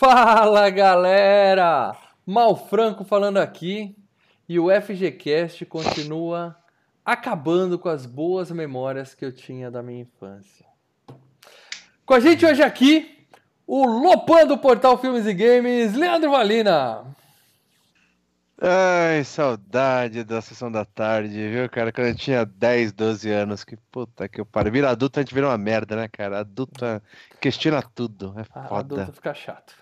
Fala galera! Mal Franco falando aqui e o FGCast continua acabando com as boas memórias que eu tinha da minha infância. Com a gente hoje aqui, o Lopan do Portal Filmes e Games, Leandro Valina. Ai, saudade da sessão da tarde, viu, cara? Quando eu tinha 10, 12 anos, que puta que eu paro. Vira adulto, a gente vira uma merda, né, cara? Adulto é, questiona tudo, é Ah, foda. adulto fica chato.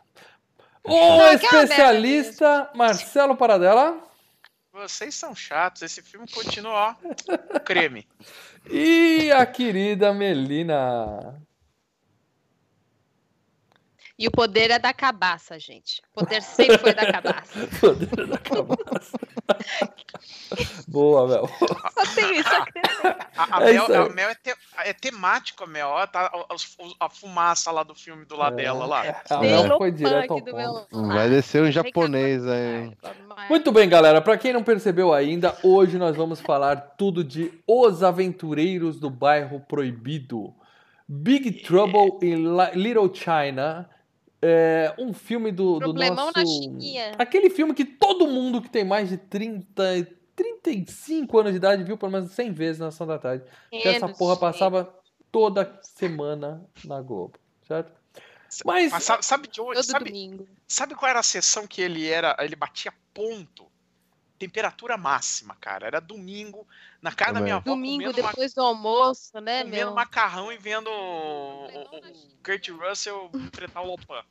O especialista Marcelo Paradela Vocês são chatos, esse filme continua, ó, creme. e a querida Melina. E o poder é da cabaça, gente. O poder sempre foi da cabaça. Poder da cabaça. Boa, Mel. Só tenho isso a acrescentar. A, a É Mel, isso a Mel é, te- é temático, a Mel, ó, tá, a, a- a fumaça lá do filme do lado dela lá. A Tem Mel foi direto ao ponto. Vai descer um cá, japonês aí. Muito bem, galera. Pra quem não percebeu ainda, hoje nós vamos falar tudo de Os Aventureiros do Bairro Proibido. Big Trouble in Li- Little China. É um filme do, do Problemão nosso... na Chiquinha. Aquele filme que todo mundo que tem mais de 30, 35 anos de idade viu pelo menos 100 vezes na Ação da Tarde. Que essa Menos, porra gente. passava toda semana na Globo, certo? Mas Mas sabe, sabe de onde? Todo Sabe, domingo. sabe qual era a sessão que ele era? Ele batia ponto. Temperatura máxima, cara. Era domingo, na casa da minha avó, Domingo, comendo, depois do almoço, né, comendo meu? macarrão e vendo o, o- o Kurt Russell enfrentar o Lopan.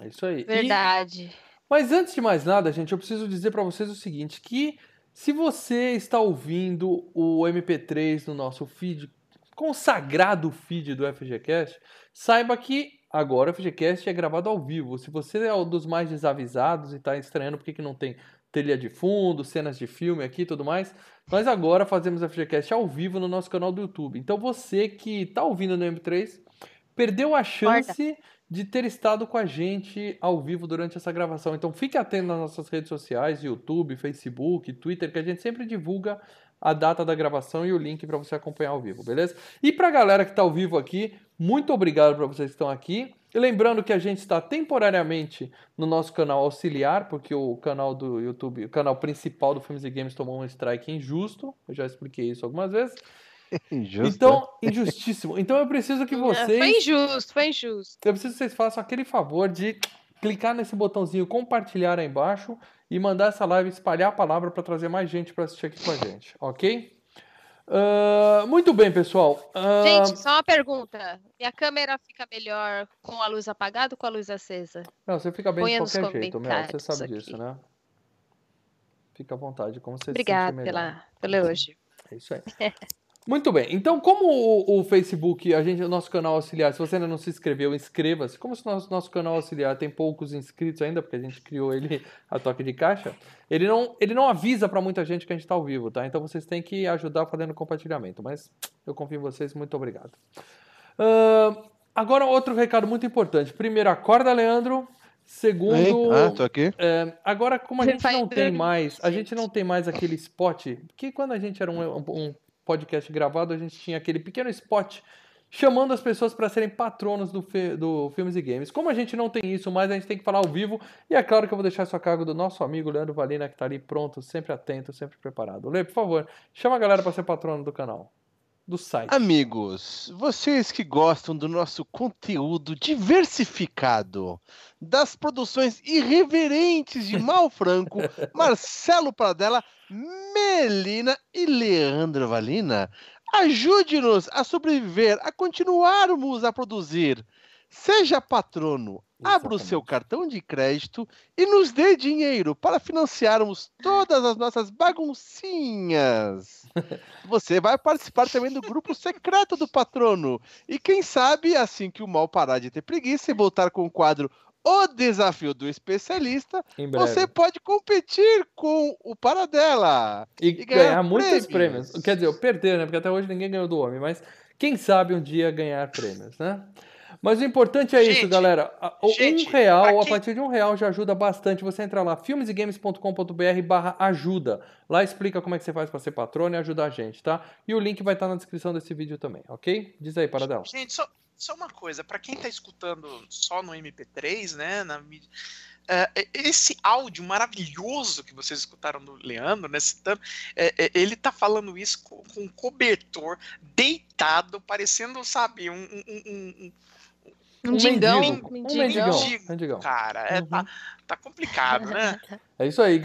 é isso aí. E- Verdade. Mas antes de mais nada, gente, eu preciso dizer pra vocês o seguinte, que se você está ouvindo o MP3 no nosso feed, consagrado feed do FGCast, saiba que agora o FGCast é gravado ao vivo. Se você é um dos mais desavisados e está estranhando porque que não tem trilha de fundo, cenas de filme aqui e tudo mais, nós agora fazemos o FGCast ao vivo no nosso canal do YouTube. Então você que está ouvindo no MP3, perdeu a chance de ter estado com a gente ao vivo durante essa gravação. Então fique atento nas nossas redes sociais, YouTube, Facebook, Twitter, que a gente sempre divulga a data da gravação e o link para você acompanhar ao vivo, beleza? E para a galera que está ao vivo aqui, muito obrigado para vocês que estão aqui. E lembrando que a gente está temporariamente no nosso canal auxiliar, porque o canal do YouTube, o canal principal do Filmes e Games tomou um strike injusto. Eu já expliquei isso algumas vezes. Injusto, Então, injustíssimo. Então eu preciso que É, vocês Foi injusto, foi injusto. eu preciso que vocês façam aquele favor de clicar nesse botãozinho compartilhar aí embaixo e mandar essa live espalhar a palavra para trazer mais gente para assistir aqui com a gente, ok? Ah, muito bem, pessoal. Ah, Gente, só uma pergunta. Minha câmera fica melhor com a luz apagada ou com a luz acesa? não, você fica bem de ponha nos qualquer jeito, Mel. Você sabe aqui. disso, né? Fica à vontade, como você se sentir Obrigada melhor. pela, pelo elogio. É isso aí. Muito bem. Então, como o, o Facebook, a gente, o nosso canal auxiliar, se você ainda não se inscreveu, inscreva-se. Como o nosso, nosso canal auxiliar tem poucos inscritos ainda, porque a gente criou ele a toque de caixa, ele não, ele não avisa para muita gente que a gente está ao vivo, tá? Então vocês têm que ajudar fazendo compartilhamento. Mas eu confio em vocês, muito obrigado. Ahn, agora, outro recado muito importante. Primeiro, acorda, Leandro. Segundo. Ei, Ah, tô aqui. É, agora, como a gente não tem mais, a gente gente. não tem mais aquele spot, que quando a gente era um, um podcast gravado, a gente tinha aquele pequeno spot chamando as pessoas para serem patronos do, do Filmes e Games. Como a gente não tem isso mais, a gente tem que falar ao vivo, e é claro que eu vou deixar isso a cargo do nosso amigo Leandro Valina, que tá ali pronto, sempre atento, sempre preparado. Lê, por favor, chama a galera para ser patrono do canal, do site. Amigos, vocês que gostam do nosso conteúdo diversificado, das produções irreverentes de Mal Franco, Marcelo Pradella, Melina e Leandro Valina, ajude-nos a sobreviver, a continuarmos a produzir. Seja patrono, abra o seu cartão de crédito e nos dê dinheiro para financiarmos todas as nossas baguncinhas. Você vai participar também do grupo secreto do patrono. E quem sabe, assim que o mal parar de ter preguiça e voltar com o quadro O Desafio do Especialista, você pode competir com o Paradela. E, e ganhar ganhar muitos prêmios. prêmios. Quer dizer, eu perder, né? Porque até hoje ninguém ganhou do homem, mas quem sabe um dia ganhar prêmios, né? Mas o importante é isso, Gente, galera. A- o- gente, um real, a partir de um real já ajuda bastante. Você entra lá, filmesegames.com.br barra ajuda. Lá explica como é que você faz para ser patrono e ajudar a gente, tá? E o link vai estar na descrição desse vídeo também, ok? Diz aí, Paradela. Gente, só, só uma coisa, para quem tá escutando só no MP3, né, na mídia, é, esse áudio maravilhoso que vocês escutaram do Leandro, né, citando, é, é, ele tá falando isso com, com, um cobertor deitado, parecendo, sabe, um, um, um, um mendigão. mendigo. Um mendigão. mendigão. Cara, é, uhum. tá, tá complicado, né? É isso aí.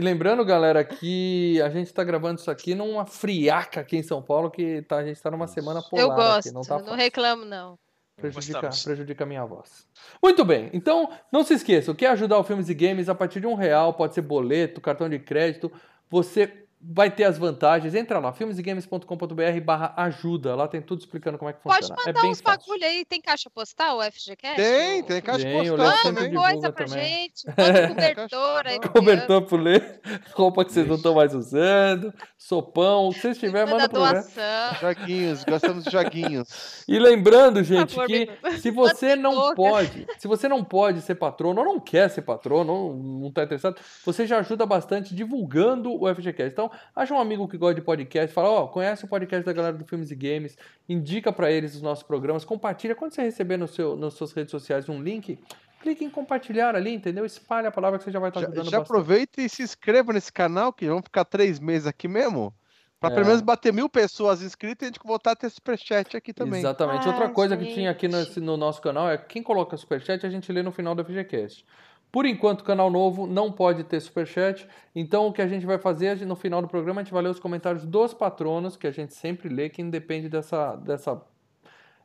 Lembrando, galera, que a gente tá gravando isso aqui numa friaca aqui em São Paulo, que tá, a gente tá numa semana polar. Eu gosto, aqui, não, tá não reclamo, não. Prejudica, prejudica a minha voz. Muito bem, então não se esqueçam, quer ajudar o Filmes e Games a partir de um real, pode ser boleto, cartão de crédito, você vai ter as vantagens. Entra lá, filmesegames.com.br barra ajuda. Lá tem tudo explicando como é que funciona. Pode mandar é bem uns bagulho aí. Tem caixa postal, o FGCast? Tem, tem caixa Tem, postal Manda coisa pra também. gente. Manda cobertor aí. Cobertor pro ler, roupa que vocês não estão mais usando, sopão, o que vocês tiverem, Manda manda pro doação. Joguinhos, gostamos de joguinhos. E lembrando, gente, favor, que me- se você não boca. pode, se você não pode ser patrono ou não quer ser patrono, ou não está interessado, você já ajuda bastante divulgando o FGCast. Então, acha um amigo que gosta de podcast, fala, ó, conhece o podcast da galera do Filmes e Games, indica para eles os nossos programas, compartilha. Quando você receber no seu, nas suas redes sociais um link, clique em compartilhar ali, entendeu? Espalha a palavra que você já vai estar Já, ajudando já bastante. aproveita e se inscreva nesse canal, que vamos ficar três meses aqui mesmo. Pra É. pelo menos bater mil pessoas inscritas e a gente voltar a ter superchat aqui também. Exatamente. Ah, Outra coisa que tinha aqui no, no nosso canal é quem coloca superchat a gente lê no final do FGCast. Por enquanto, canal novo não pode ter superchat. Então, o que a gente vai fazer, no final do programa, a gente vai ler os comentários dos patronos, que a gente sempre lê, que independe dessa, dessa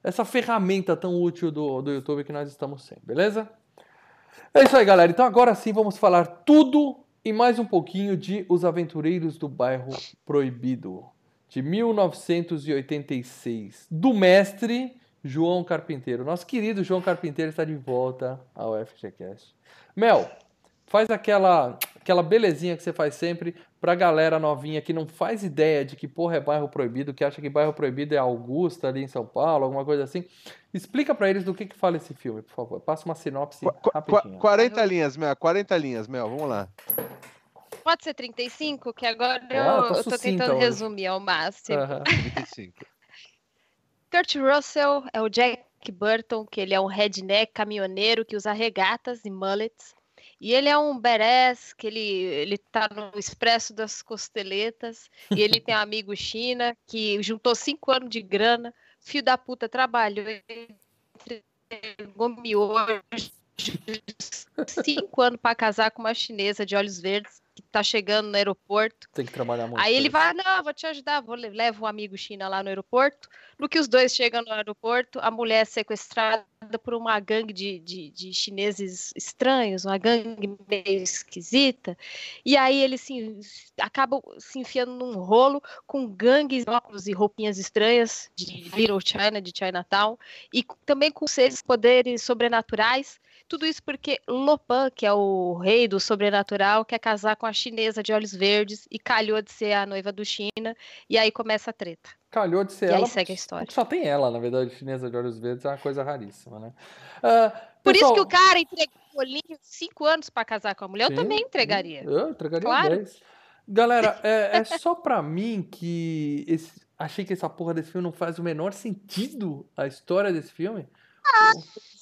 essa ferramenta tão útil do, do YouTube que nós estamos sem, beleza? É isso aí, galera. Então, agora sim, vamos falar tudo e mais um pouquinho de Os Aventureiros do Bairro Proibido, de 1986, do mestre João Carpinteiro. Nosso querido João Carpinteiro está de volta ao FGCast. Mel, faz aquela, aquela belezinha que você faz sempre pra galera novinha que não faz ideia de que porra é bairro proibido, que acha que bairro proibido é Augusta ali em São Paulo, alguma coisa assim. Explica pra eles do que, que fala esse filme, por favor. Passa uma sinopse Qu- qu- rapidinho. 40 linhas, Mel. 40 linhas, Mel. Vamos lá. Pode ser 35, que agora Ah, eu, tá eu tô tentando hoje. resumir ao máximo. Aham. 25. Kurt Russell é o Jack Burton, que ele é um redneck caminhoneiro que usa regatas e mullets. E ele é um badass, que ele, ele tá no expresso das costeletas. E ele tem um amigo China, que juntou cinco anos de grana. Filho da puta trabalhou, entregou miojo. Cinco anos para casar com uma chinesa de olhos verdes, que tá chegando no aeroporto. Tem que trabalhar muito. Aí ele vai, não, vou te ajudar, vou le- levo um amigo China lá no aeroporto. No que os dois chegam no aeroporto, a mulher é sequestrada por uma gangue de, de, de chineses estranhos, uma gangue meio esquisita. E aí eles se, acabam se enfiando num rolo com gangues, óculos e roupinhas estranhas de Little China, de Chinatown, e também com seres poderes sobrenaturais. Tudo isso porque Lopan, que é o rei do sobrenatural, quer casar com a chinesa de olhos verdes e calhou de ser a noiva do China. E aí começa a treta. Calhou de ser E aí ela. segue a história. Só tem ela, na verdade, chinesa de olhos verdes, é uma coisa raríssima, né? Ah, Por pessoal, isso que o cara entregou o bolinho cinco anos para casar com a mulher. Sim, Eu também entregaria. Eu entregaria Claro. 10. Galera, é, é só pra mim que esse- achei que essa porra desse filme não faz o menor sentido a história desse filme.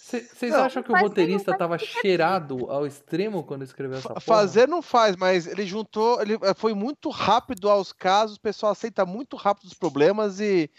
Vocês acham que o roteirista nenhum- tava cheirado ao extremo quando escreveu essa porra? Fazer não faz, mas ele juntou, ele eh, foi muito rápido aos casos, o pessoal aceita muito rápido os problemas e,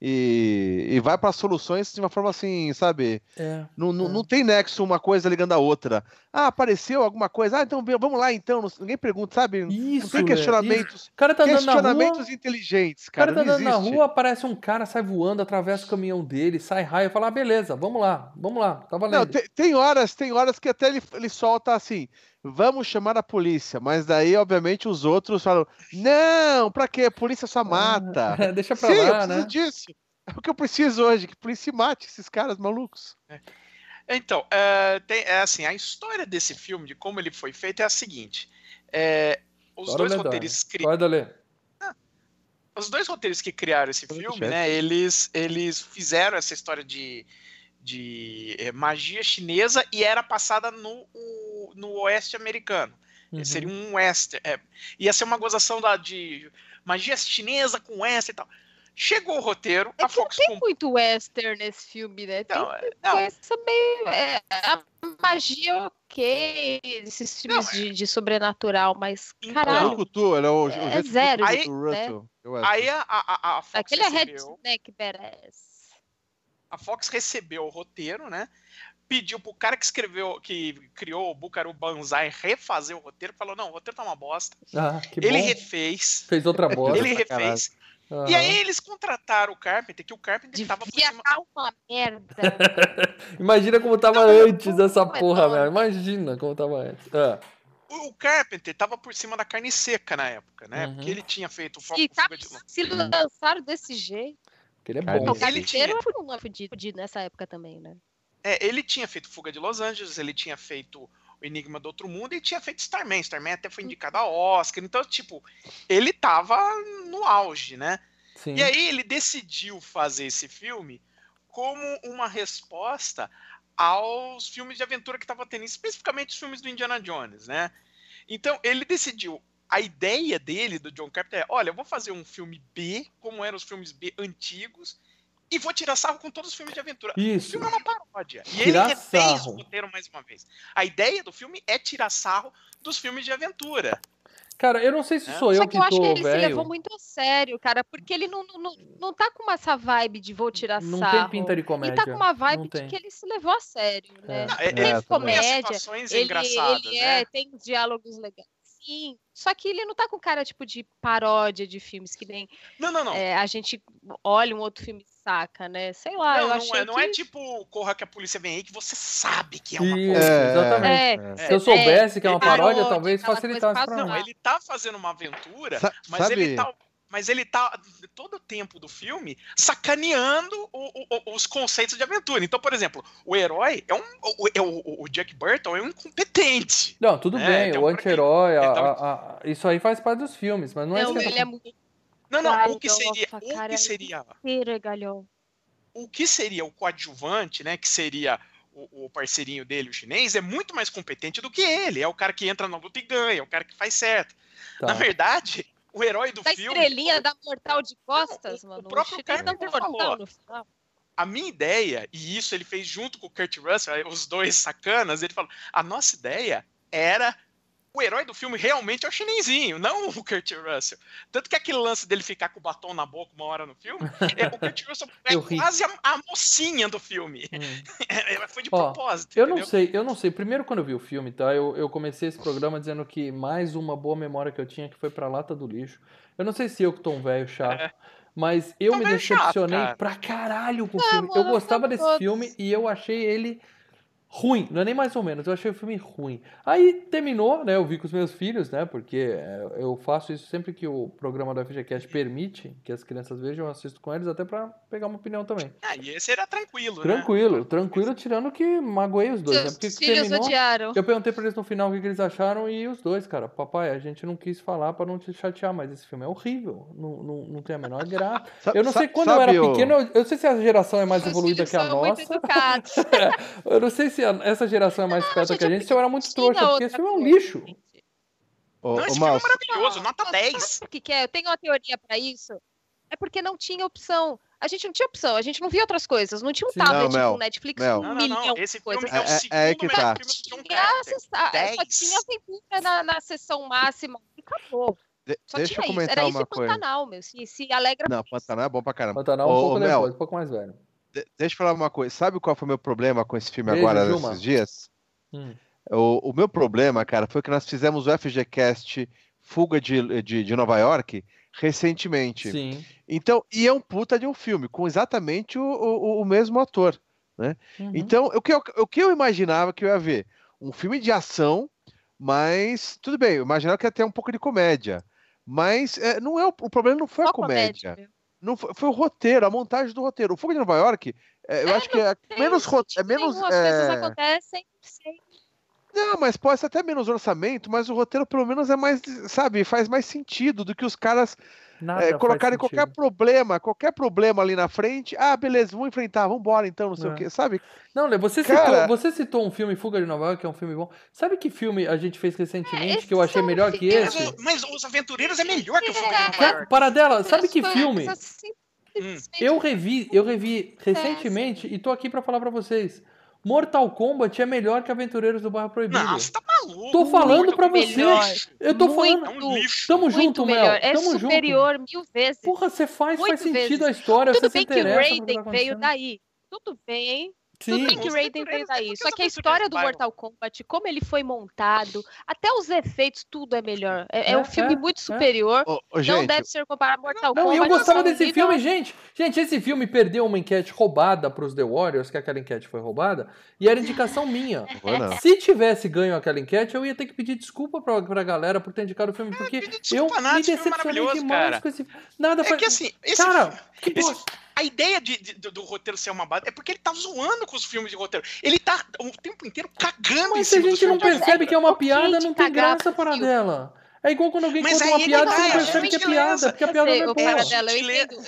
e, e vai para soluções de uma forma assim, sabe? É. Não, não, É. não tem nexo uma coisa ligando a outra. Ah, apareceu alguma coisa? Ah, então vamos lá então. Não- Ninguém pergunta, sabe? Não Isso, tem é, questionamentos. isso. O cara tá andando na rua, questionamentos inteligentes, o cara cara. tá não andando na rua, aparece um cara, sai voando, atravessa o caminhão dele, sai raio, fala, ah, beleza, vamos lá, vamos lá, tá valendo. Não, tem, tem horas, tem horas que até ele, ele solta assim, vamos chamar a polícia, mas daí, obviamente, os outros falam, não, pra quê? A polícia só mata. Deixa pra Sim, eu lá, preciso né? disso. É o que eu preciso hoje, que a polícia mate esses caras malucos. Então, é, tem- é assim, a história desse filme, de como ele foi feito, é a seguinte. é, os, Bora dois ler, roteiristas cri- ler. os dois roteiristas que criaram esse filme, né, eles, eles fizeram essa história de, de é, magia chinesa e era passada no, no oeste americano. Uhum. Seria um western. é, ia ser uma gozação da, de magia chinesa com western e tal. Chegou o roteiro, É a que não Fox tem comprou. muito western nesse filme, né? Tem Não, é- não, coisa meio. é, a magia ok, esses filmes Não, é- de, de sobrenatural, mas Então, caralho. com tu, ele é o, o É zero, do Aí- Russell. Eu acho. Aí a, a, a- Fox Aquele é recebeu, redneck badass. a Fox recebeu o roteiro, né? Pediu pro cara que escreveu, que criou o Bucaro Banzai refazer o roteiro, falou: não, o roteiro tá uma bosta. Ah, que ele bom. refez. Fez outra bosta. Ele refez. Aham. E aí eles contrataram o Carpenter, que o Carpenter tava por Devia cima. estar uma merda. Imagina como tava Não, antes dessa é porra, velho. Imagina como tava antes. Ah, O o Carpenter tava por cima da carne seca na época, né? Uhum. Porque ele tinha feito o Fo- E tá, de se lançaram desse jeito. que ele é bom. Não, Ele o tinha- foi um fudido nessa época também, né? É, ele tinha feito Fuga de Los Angeles, ele tinha feito o Enigma do Outro Mundo e tinha feito Starman. Starman até foi indicado a Oscar. Então, tipo, ele tava no auge, né? Sim. E aí ele decidiu fazer esse filme como uma resposta aos filmes de aventura que estava tendo, especificamente os filmes do Indiana Jones, né? Então ele decidiu. A ideia dele, do John Carpenter, é: olha, eu vou fazer um filme B, como eram os filmes B antigos, e vou tirar sarro com todos os filmes de aventura. O Isso. filme é uma paródia. E Tirar ele refez sarro. o roteiro mais uma vez. A ideia do filme é tirar sarro dos filmes de aventura. Cara, eu não sei se É. sou Só eu que que eu acho que ele se levou velho. muito a sério, cara, porque ele não, não, não, não tá com essa vibe de vou tirar Não sarro. tem pinta de Ele comédia. tá com uma Não vibe de tem. que ele se levou a sério, né? É. Não, é- É, é- comédia, situações Ele, ele né? é, tem diálogos legais. Sim, só que ele não tá com cara tipo de paródia de filmes que nem Não, não, não. é, a gente olha um outro filme e saca, né? Sei lá, eu não, achei não, é, não que... é tipo Corra que a polícia vem aí que você sabe que é uma Isso, coisa. É, exatamente. É, Se eu soubesse que é uma paródia, paródia, talvez facilitasse pra mim. Não, ele tá fazendo uma aventura, Sa- mas sabe, ele tá. Mas ele tá todo o tempo do filme sacaneando o- o- os conceitos de aventura. Então, por exemplo, o herói é um. O, é o- o Jack Burton é um incompetente. Não, tudo É, bem, então, o anti-herói, então- isso aí faz parte dos filmes, mas não é Não, isso que eu ele é muito Não, não, Ai, o que nossa, seria. O cara, que seria. O que seria o coadjuvante, né? Que seria o, o parceirinho dele, o chinês, é muito mais competente do que ele. É o cara que entra na luta e ganha, é o cara que faz certo. Tá. Na verdade, o herói do Da filme. estrelinha da mortal de costas, o- o mano. próprio Carpenter mortal falou. no final. a minha ideia, e isso ele fez junto com o Kurt Russell, os dois sacanas, ele falou: a nossa ideia era. O herói do filme realmente é o chinesinho, não o Kurt Russell. Tanto que aquele lance dele ficar com o batom na boca uma hora no filme, é, o Kurt Russell é quase a, a mocinha do filme. Hum. É, foi de Ó, propósito. Eu não entendeu? sei, eu não sei. Primeiro, quando eu vi o filme, tá? Eu, eu comecei esse programa dizendo que mais uma boa memória que eu tinha que foi pra lata do lixo. Eu não sei se eu que tô um velho chato, É. mas eu Tô me velho chato, decepcionei cara. pra caralho com o filme. Eu gostava são desse todos. filme e eu achei ele ruim. Não é nem mais ou menos, eu achei o filme ruim. Aí terminou, né? Eu vi com os meus filhos, né? Porque é, eu faço isso sempre que o programa do FGCast permite que as crianças vejam, eu assisto com eles até pra pegar uma opinião também. Ah, e esse era tranquilo, né? Tranquilo, tranquilo, tirando que magoei os dois, né? Porque Seus filhos terminou. odiaram. Eu perguntei pra eles no final o que, que eles acharam e os dois, cara, papai, a gente não quis falar pra não te chatear, mas esse filme é horrível, não, não, não tem a menor graça. Eu não sei quando eu era pequeno, eu, eu não sei se a geração é mais Seus evoluída que a são muito nossa, educados. eu não sei se essa geração é mais esperta gente, que a gente, se eu era muito trouxa, porque esse filme é um lixo. Ô, Não, esse filme é maravilhoso, nota Não, 10. Sabe o que, que é? Eu tenho uma teoria pra isso. É porque não tinha opção. A gente não tinha opção, a gente não via outras coisas. Não tinha um Sim. tablet Não, Mel, com Netflix Mel. Não, um não, milhão não. de Esse filme coisas. é o É- é- é que tá. filme Tinha, só 10. tinha aventura na, na sessão máxima e acabou. de- Só deixa tinha eu isso. Era comentar isso uma e coisa. Pantanal, meu. Se, se alegra Não, Pantanal é bom pra caramba. Pantanal um Ô, pouco Mel, depois, um pouco mais velho. De- deixa eu falar uma coisa. Sabe qual foi o meu problema com esse filme Beijo, agora, Gilma. nesses dias? Hum. O, o meu problema, cara, foi que nós fizemos o FGCast Fuga de, de, de Nova York recentemente. Sim. Então, e é um puta de um filme, com exatamente o, o, o mesmo ator. Uhum. Então, o que, eu, o que eu imaginava que eu ia ver? Um filme de ação, mas tudo bem, eu imaginava que ia ter um pouco de comédia. Mas é, não é o, o problema não foi a só comédia. Não foi, foi o roteiro, a montagem do roteiro. O Fuga de Nova York, é, eu É, acho que é Tem menos roteiro. É menos, As coisas é, acontecem sem. Não, mas pode ser até menos orçamento, mas o roteiro pelo menos é mais, sabe, faz mais sentido do que os caras Nada é, colocarem qualquer problema, qualquer problema ali na frente. Ah, beleza, vamos enfrentar, vamos embora então, não sei É. o quê, sabe? Não, Lê, você, Cara- citou, você citou um filme Fuga de Nova York, que é um filme bom. Sabe que filme a gente fez recentemente esses que eu achei são melhor que esse? Mas, mas Os Aventureiros é melhor que o Filme de Nova York. para dela, sabe que filme? Eu revi, eu revi recentemente e tô aqui pra falar pra vocês. Mortal Kombat é melhor que Aventureiros do Bairro Proibido. Você tá maluco. Tô falando melhor. você. Eu tô Muito, falando. É um lixo. Tamo muito junto, Mel. melhor. É Tamo junto. superior mil vezes. Porra, você faz, Muito faz sentido vezes. a história. Tudo bem que que Raiden tá veio daí. Tudo bem, hein? Tudo bem que o Os Raiden é daí. porque Só os que a história do. Mortal Kombat, como ele foi montado, até os efeitos, tudo é melhor. É, é É, um filme é, muito é. superior. Ô, Não gente, deve ser comparado a Mortal Não, Kombat. e eu gostava é desse filme, gente. Gente, esse filme perdeu uma enquete roubada pros The Warriors, que aquela enquete foi roubada, e era indicação minha. não. Se tivesse ganho aquela enquete, eu ia ter que pedir desculpa pra, pra galera por ter indicado o filme, porque pedir eu nada, me é decepcionei demais cara. com esse Nada É faz... que assim, esse Cara, filme- que esse- bosta. A ideia de- de- do, do roteiro ser uma base é porque ele tá zoando com os filmes de roteiro. Ele tá o tempo inteiro cagando em Mas se a gente não percebe que é uma piada, não tem graça para dela. É igual quando alguém Mas conta uma ele piada, tá, você não é percebe que é piada, porque a piada sei, não é boa. Entendo.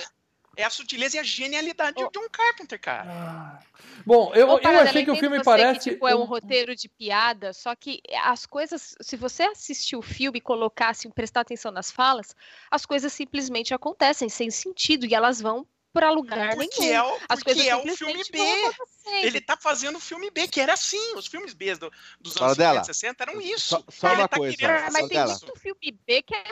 É a sutileza e a genialidade de John Carpenter, cara. Ah. Bom, eu, Ô, eu achei que o filme parece. Que, tipo, é um um- roteiro de piada, só que as coisas, se você assistir o filme e colocar, assim, prestar atenção nas falas, as coisas simplesmente acontecem sem sentido e elas vão pra lugar Porque nenhum. é o, As porque coisas é o filme B. Ele tá fazendo o filme B, que era assim. Os filmes B do- dos Fala anos dela. 50, 60 eram isso. Só- só uma tá coisa, querendo fala mas tem dela. isso. muito filme B que é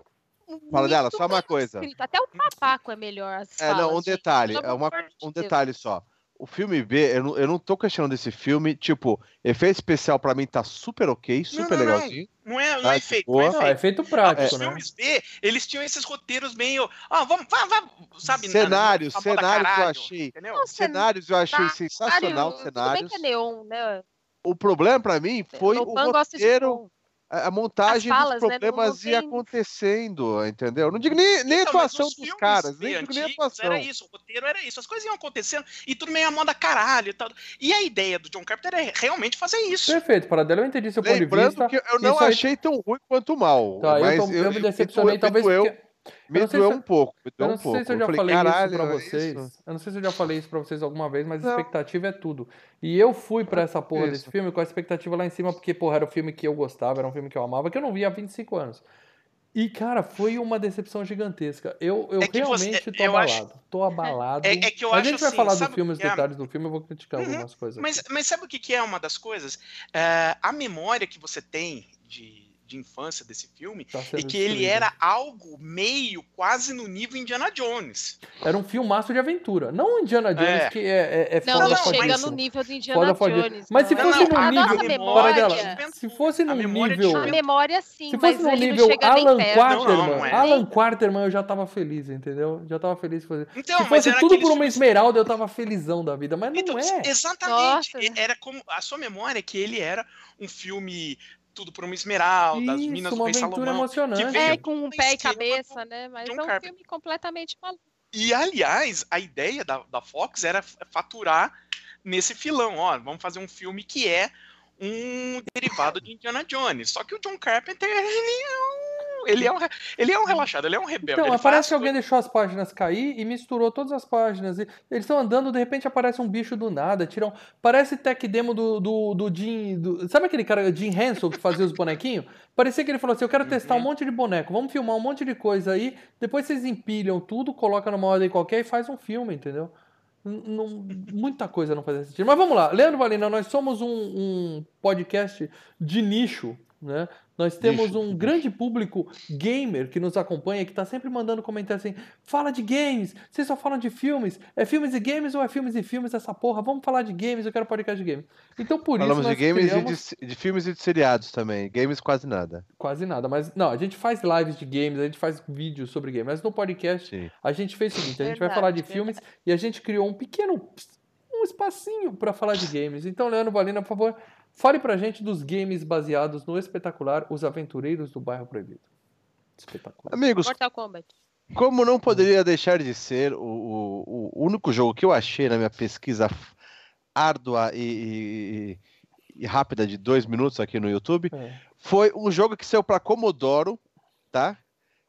Fala dela, só uma coisa. escrito. Até o papaco é melhor. As É, não, um falas, gente, detalhe, é uma- um detalhe só. O filme B, eu não, eu não tô questionando esse filme, tipo, efeito especial pra mim tá super ok, super não, não. legalzinho. Não é, não Tá é efeito, não é Não, é efeito. efeito prático, Os né? filmes B, eles tinham esses roteiros meio. Ah, vamos, vá, vá, sabe? na- Cenários, na moda cenários eu caralho, achei. Entendeu? Não, Cenários eu achei cenário, sensacional, Tudo bem cenários. que é neon, né? O problema pra mim foi o de roteiro. A a montagem As falas, dos né, não- problemas não ia tem- acontecendo, entendeu? Não digo nem, nem a Então, atuação os dos caras, nem digo nem atuação. Era isso, o roteiro era isso, as coisas iam acontecendo e tudo meio a moda caralho e tal. E a ideia do John Carpenter é realmente fazer isso. Perfeito, Paradela, eu entendi seu ponto de Lembrando vista. que eu não Isso aí- achei tão ruim quanto mal. Tá, mas eu, tô- eu me decepcionei, me talvez doeu, porque... me eu não sei doeu se- um pouco. Me Eu doeu não um sei pouco. se eu já falei, falei caralho, isso pra é vocês. isso? Eu não sei se eu já falei isso pra vocês alguma vez, mas Não. expectativa é tudo. E eu fui pra essa porra Isso. desse filme com a expectativa lá em cima, porque, porra, era o filme que eu gostava, era um filme que eu amava, que eu não via há 25 anos. E, cara, foi uma decepção gigantesca. Eu, eu É que você- realmente tô eu acho- abalado. Tô abalado. É- é que eu Mas acho a gente vai assim, falar sabe do filme, o os que é? detalhes do filme, eu vou criticar Uhum, algumas coisas. Mas, aqui. mas sabe o que, é uma das coisas? É, a memória que você tem de, de infância desse filme Tá é sendo que ele era algo meio quase no nível Indiana Jones. Era um filmaço de aventura. Não Indiana Jones, É. que é, é, é Não, foda não, não, chega no nível do Indiana. Jones. Mas se fosse Não, a nível. memória- memória, se fosse de nível. a memória sim, Se mas fosse no nível Alan. Quarterman, Não, não é. Alan Quarterman eu já tava feliz, entendeu? Já tava feliz. de fazer. Então, Se fosse tudo por uma esmeralda, eu tava felizão da vida, mas não Então, é. exatamente. Nossa. E- Era como a sua memória é que ele era um filme tudo por uma esmeralda, as minas Isso, do uma Rei Salomão. emocionante. que veio- É, com um pé e cabeça, né? Mas John é um Carpenter. filme completamente maluco. E aliás, a ideia da, da Fox era faturar nesse filão, ó, vamos fazer um filme que é um derivado de Indiana Jones. Só que o John Carpenter, ele é um, ele é um, ele é um relaxado, ele é um rebelde. Então, ele mas faz parece que alguém deixou as páginas cair e misturou todas as páginas. Eles estão andando, de repente aparece um bicho do nada, tiram. Parece tech demo do, do, do Jim. do- Sabe aquele cara, Jim Henson, que fazia os bonequinhos? Parecia que ele falou assim: eu quero testar um Uhum. monte de boneco, vamos filmar um monte de coisa aí, depois vocês empilham tudo, colocam numa ordem qualquer e faz um filme, entendeu? Não- muita coisa não fazia sentido. Mas vamos lá, Leandro Valina, nós somos um, um podcast de nicho, né? Nós temos um grande público gamer que nos acompanha, que tá sempre mandando comentário assim: fala de games, vocês só falam de filmes. É filmes e games ou é filmes e filmes essa porra? Vamos falar de games, eu quero podcast de games. Então por Falamos isso de nós games criamos... e de, de filmes e de seriados também. Games quase nada. Quase nada, mas não, a gente faz lives de games, a gente faz vídeos sobre games, mas no podcast Sim. a gente fez o seguinte: a gente vai Verdade, falar de verdade. filmes e a gente criou um pequeno um espacinho para falar de games. Então, Leandro Valina, por favor, fale pra gente dos games baseados no espetacular Os Aventureiros do Bairro Proibido. Espetacular. Amigos, Mortal Kombat. como não poderia deixar de ser, o, o- o único jogo que eu achei na minha pesquisa árdua e, e- e rápida de dois minutos aqui no YouTube É. foi um jogo que saiu para Commodore, tá?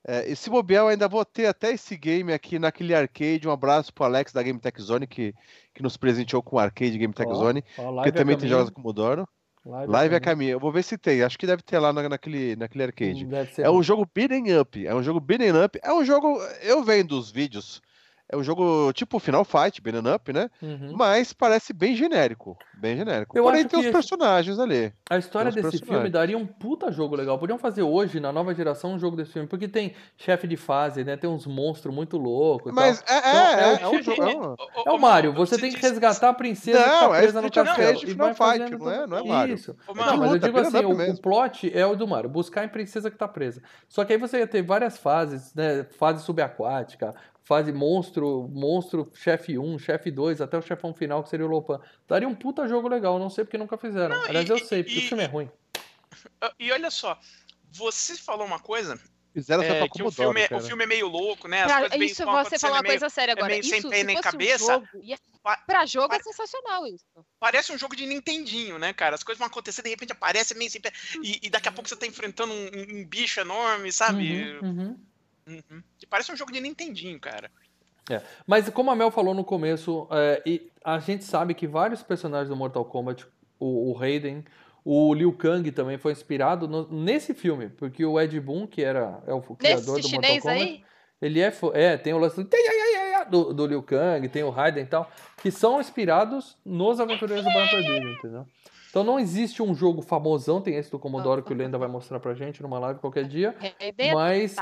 É, e se bobear, eu ainda vou ter até esse game aqui naquele arcade. Um abraço pro Alex da Game Tech Zone, que, que nos presenteou com o arcade Game Tech Ó, Zone, ó, que também a tem jogos da Commodore. Live, Live é a caminho. Eu vou ver se tem. Acho que deve ter lá na- naquele, naquele arcade. Deve ser É um jogo beating up. É um jogo beating up. É um jogo. Eu vendo os vídeos. É um jogo tipo Final Fight, Beaten Up, né? Uhum. Mas parece bem genérico. Bem genérico. Eu Porém, acho tem que os personagens ali. A história desse filme daria um puta jogo legal. Podiam fazer hoje, na nova geração, um jogo desse filme. Porque tem chefe de fase, né? Tem uns monstros muito loucos. e Mas tal. é, Então, é, é é, o é um jogo. é um- É o Mario, você tem que resgatar a princesa que Não, tá é presa no Street of castelo. Rage e Final Fight, não é- não é Mario. Isso. Ô, Não, mas eu digo assim, o, o plot é o do Mario, buscar a princesa que tá presa. Só que aí você ia ter várias fases, né? Fase subaquática, fase monstro, monstro, chefe 1, chefe 2, até o chefão final, que seria o Lopan. Daria um puta jogo legal, não sei porque nunca fizeram. Não, Aliás, e- eu sei, porque e- o filme é ruim. E olha só, você falou uma coisa, Fizeram só é, pra que o filme, é- cara. o filme é meio louco, né? As meio isso você falou uma meio- coisa séria é agora. meio sem Isso, pé se nem cabeça. um jogo, pra jogo é sensacional isso. Parece um jogo de Nintendinho, né, cara? As coisas vão acontecer, de repente aparece meio sem pé. E, e daqui a pouco você tá enfrentando um, um- um bicho enorme, sabe? Uhum, uhum. Uhum. E Parece um jogo de Nintendinho, cara. Mas como a Mel falou no começo, é, e a gente sabe que vários personagens do Mortal Kombat, o, o Raiden, o Liu Kang também foi inspirado no- nesse filme, porque o Ed Boon, que era é o criador Nesse do Mortal Kombat, aí, ele é, é tem o lance do, do, Liu Kang, tem o Raiden e tal, que são inspirados nos Aventureiros do Barão Perdido, entendeu? Então não existe um jogo famosão, tem esse do Commodore que o Lenda vai mostrar pra gente numa live qualquer dia, é bem mas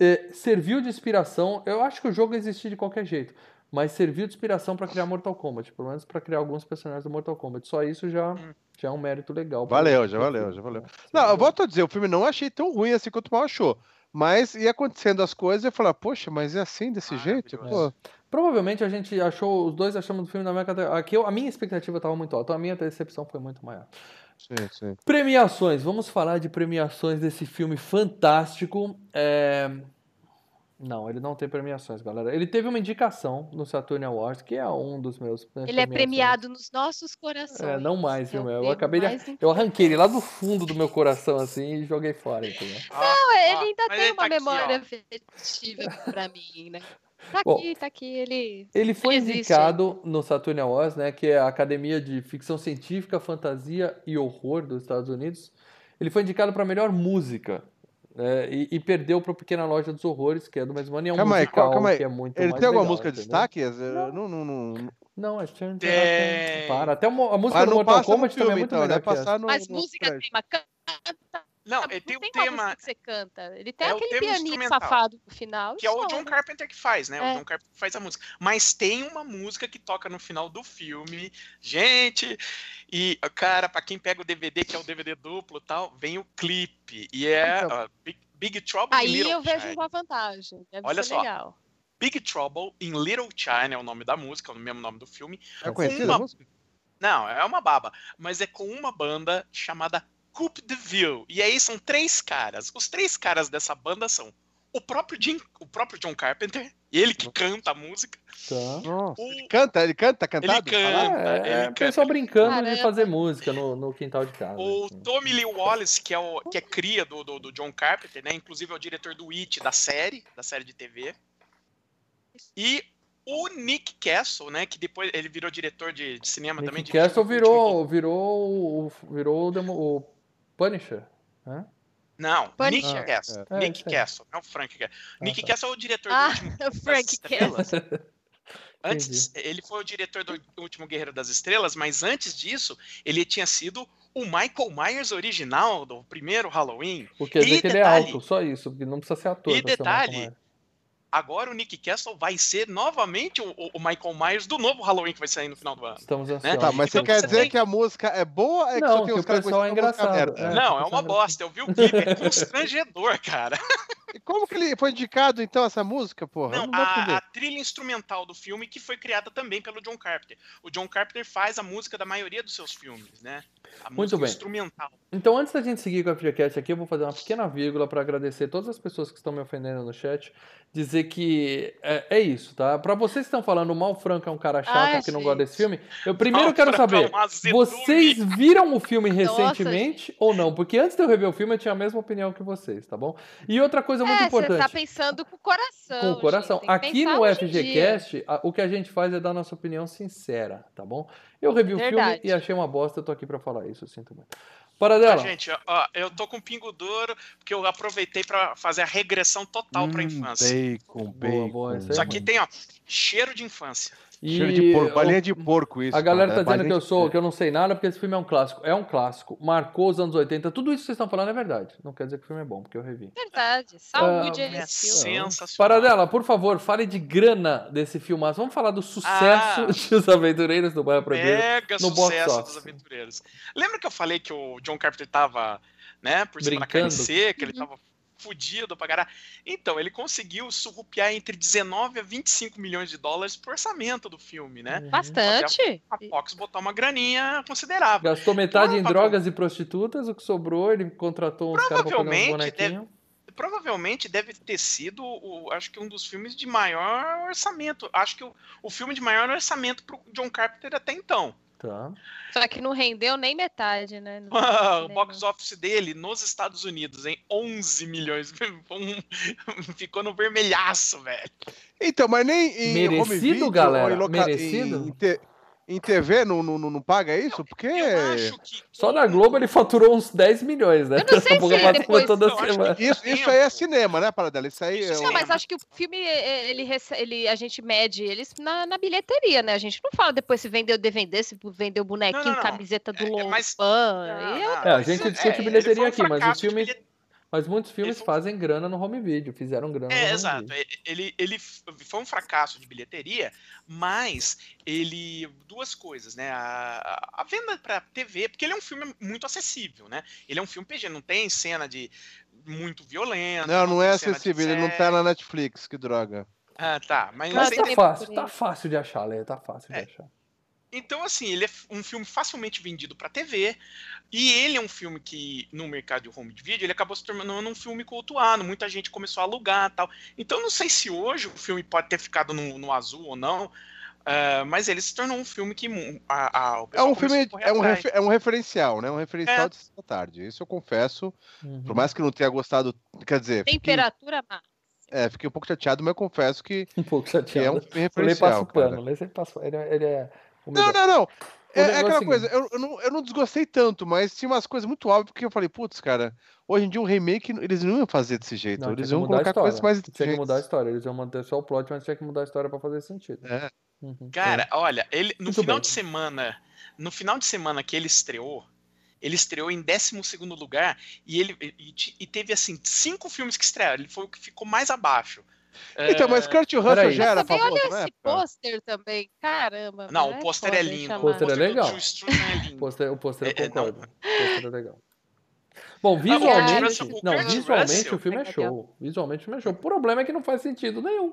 é, serviu de inspiração. Eu acho que o jogo existia de qualquer jeito, mas serviu de inspiração pra criar Mortal Kombat, pelo menos pra criar alguns personagens do Mortal Kombat. Só isso já, Hum. já é um mérito legal. Valeu, já valeu, já valeu. Não, eu volto a dizer, o filme não achei tão ruim assim quanto o mal achou. Mas ia acontecendo as coisas e eu falava, poxa, mas é assim, desse jeito? Pô, Maravilhoso. Provavelmente a gente achou, os dois achamos do filme da minha categoria. Aqui eu- a minha expectativa estava muito alta, então a minha decepção foi muito maior. Sim, sim. Premiações, vamos falar de premiações desse filme fantástico. É, Não, ele não tem premiações, galera. Ele teve uma indicação no Saturn Awards, que é um dos meus. né, Ele é premiado nos nossos corações. É, não mais, viu, Mel? Eu acabei de. mais Eu arranquei ele lá do fundo do meu coração, assim, e joguei fora, entendeu? Não, Ele ainda mas tem ele uma tá aqui, memória ó. afetiva pra mim, né? Tá Bom. aqui, tá aqui, ele... Ele foi Ele indicado no Saturn Awards, né, que é a Academia de Ficção Científica, Fantasia e Horror dos Estados Unidos. Ele foi indicado para melhor música. né, e, e perdeu para Pequena Loja dos Horrores, que é do mesmo ano, e é um Calma aí, musical, calma aí. que é muito Ele mais tem alguma legal, música de entendeu? destaque? Não, não, não, Não, é Tchan, tchan, Tem. tchan. Para. Até a música do não Mortal no Kombat também é muito então, que no, Mas nos música tema, canta. Não, ele tem, tem um tema que você canta. Ele tem É o aquele pianinho safado no final. que é o John né? Carpenter que faz, né? O É. John Carpenter que faz a música. Mas tem uma música que toca no final do filme. Gente, e, cara, pra quem pega o DVD, que é o DVD duplo e tal, vem o clipe. E é Então. ó, Big, Big Trouble in Aí Little eu vejo China. uma vantagem. Deve Olha ser só. legal. Big Trouble in Little China é o nome da música, é o mesmo nome do filme. É conhecida Uma- a música? Não, é uma baba. Mas é com uma banda chamada Coupe de Ville. E aí são três caras. Os três caras dessa banda são o próprio, Jim, o próprio John Carpenter, ele que canta a música. Tá. Nossa, O- ele canta, ele canta, cantado? canta. falado? É, ele é canta. pessoal brincando de Caramba. fazer música no, no quintal de casa. O assim. Tommy Lee Wallace, que é, o, que é cria do, do, do John Carpenter, né? Inclusive é o diretor do It, da série, da série de TV. E o Nick Castle, né? Que depois ele virou diretor de, de cinema também. Nick Castle último virou, virou, virou o, demo- o Punisher. né? Não, Punisher. Nick Castle. É, Nick isso aí. Castle, não Frank Castle. Ah, Nick tá. Castle é o diretor Ah, do último o das Frank Estrelas. Antes, ele foi o diretor do último Guerreiro das Estrelas, mas antes disso, ele tinha sido o Michael Myers original do primeiro Halloween. O que quer dizer E que ele é alto, só isso, porque não precisa ser ator. E detalhe. Agora o Nick Castle vai ser novamente o, o- Michael Myers do novo Halloween que vai sair no final do ano. Estamos ansiosos. Tá, mas Então você quer você dizer tem- que a música é boa? É que Não, só tem que os o caras pessoal é engraçado, é. Não, é uma bosta. Eu vi o clipe, é constrangedor, cara. E como que ele foi indicado, então, essa música, porra? Não, não a, a trilha instrumental do filme que foi criada também pelo John Carpenter. O John Carpenter faz a música da maioria dos seus filmes, né? A Muito música bem. instrumental. Então, antes da gente seguir com a FreeCast aqui, eu vou fazer uma pequena vírgula para agradecer todas as pessoas que estão me ofendendo no chat. Dizer que é, é isso, tá? Para vocês que estão falando o Mal Franco é um cara chato Ai, que não gente. gosta desse filme, eu primeiro Mal quero Franco é saber, azedume. vocês viram o filme Nossa, recentemente ou não? Porque antes de eu rever o filme, eu tinha a mesma opinião que vocês, tá bom? E outra coisa É, muito é, importante. você tá pensando com o coração. Com o coração. gente, que Aqui no. FGCast, a- o que a gente faz é dar nossa opinião sincera, tá bom? Eu revi o filme Verdade. e achei uma bosta, eu tô aqui pra falar isso, eu sinto muito. Ah, Paradela, gente, ó, eu tô com pingo duro porque eu aproveitei pra fazer a regressão total pra Hum, infância. Bacon, bacon. boa, isso aí Isso é aqui bom. tem, ó, cheiro de infância. Cheiro de porco, balinha de porco isso. A galera cara, tá dizendo que eu sou, que eu não sei nada, porque esse filme é um clássico. É um clássico. Marcou os anos 80. Tudo isso que vocês estão falando é verdade. Não quer dizer que o filme é bom, porque eu revi. Verdade. Saúde Ah, é É esse filme. sensacional. Paradela, por favor, fale de grana desse filmaço. Vamos falar do sucesso Ah. de Os Aventureiros do Bairro Proibido. Mega no sucesso dos aventureiros. Lembra que eu falei que o John Carpenter tava, né, por cima da carne Brincando. seca, ele tava fudido pra caralho. Então, ele conseguiu surrupiar entre 19 a 25 milhões de dólares por orçamento do filme, né? Uhum. Bastante. A Fox botou uma graninha considerável. Gastou metade em drogas e prostitutas, o que sobrou, ele contratou uns caras pra fazer uns Provavelmente bonequinhos. Provavelmente deve ter sido, o, acho que um dos filmes de maior orçamento. Acho que o, o filme de maior orçamento pro John Carpenter até então. Tá. Só que não rendeu nem metade, né? Não- o nem box não. office dele nos Estados Unidos em 11 milhões. Ficou no vermelhaço, velho. Então, mas nem em Merecido, home video, galera? em loca- Merecido? Em, te- em TV não, não, não, não paga isso? Porque... Eu acho que. Só na Globo ele faturou uns 10 milhões, né? Eu não sei se passa depois- toda que- semana. Isso, isso aí é cinema, né, Paradela? Isso aí Isso é sim. um- Não, mas acho que o filme, eh, ele, ele, a gente mede eles na, na bilheteria, né? A gente não fala depois se vendeu DVD, se vendeu bonequinho, Não, não, não. camiseta do É, é, Lopan. mas- eu- É, a gente discute bilheteria um aqui, mas o filme- Mas muitos filmes foi- fazem grana no home video, fizeram grana no É, home exato. video. Ele, ele foi um fracasso de bilheteria, mas ele. Duas coisas, né? A, a venda pra TV, porque ele é um filme muito acessível, né? Ele é um filme PG, não tem cena de muito violenta. Não, não é cena de acessível, ele não tá na Netflix, que droga. Ah, tá. Mas, Mas tá fácil, tá fácil de achar, Leia, tá fácil de É. achar. Então, assim, ele é um filme facilmente vendido pra TV. E ele é um filme que, no mercado de home video, ele acabou se tornando um filme cultuado. Muita gente começou a alugar tal. Então, não sei se hoje o filme pode ter ficado no, no azul ou não. ah, mas ele se tornou um filme que mu- a, a, o É um filme, é um, refer- é um referencial, né? Um referencial É. de sexta tarde. Isso eu confesso. Uhum. Por mais que não tenha gostado, quer dizer, fiquei, Temperatura máxima. é, fiquei um pouco chateado, mas eu confesso que, Um pouco que é chateado. um O Lei passa referencial, o pano, sempre passa ele, é- ele é... Não, não, não. É, é é aquela seguinte. coisa, eu, eu não, eu não desgostei tanto, mas tinha umas coisas muito óbvias que eu falei, putz, cara, hoje em dia um remake, eles não iam fazer desse jeito, Não, eles iam mudar a colocar coisas história. mais Tinha que mudar a história. Eles iam manter só o plot, mas tinha que mudar a história pra fazer sentido. É. Uhum. Cara, olha, ele no Muito final bem. de semana, no final de semana que ele estreou, ele estreou em 12 lugar e ele e, e teve assim cinco filmes que estrearam. Ele foi o que ficou mais abaixo. Então, mas É, Kurt Russell já era Também famoso, olha né? esse pôster também. Caramba. Não, o pôster é hein, lindo. O pôster é do legal. É O pôster, o pôster eu É, é, não. concordo. O pôster é legal. Bom, visualmente, não, visualmente o filme é É show. Visualmente o filme é show. O problema é que não faz sentido nenhum.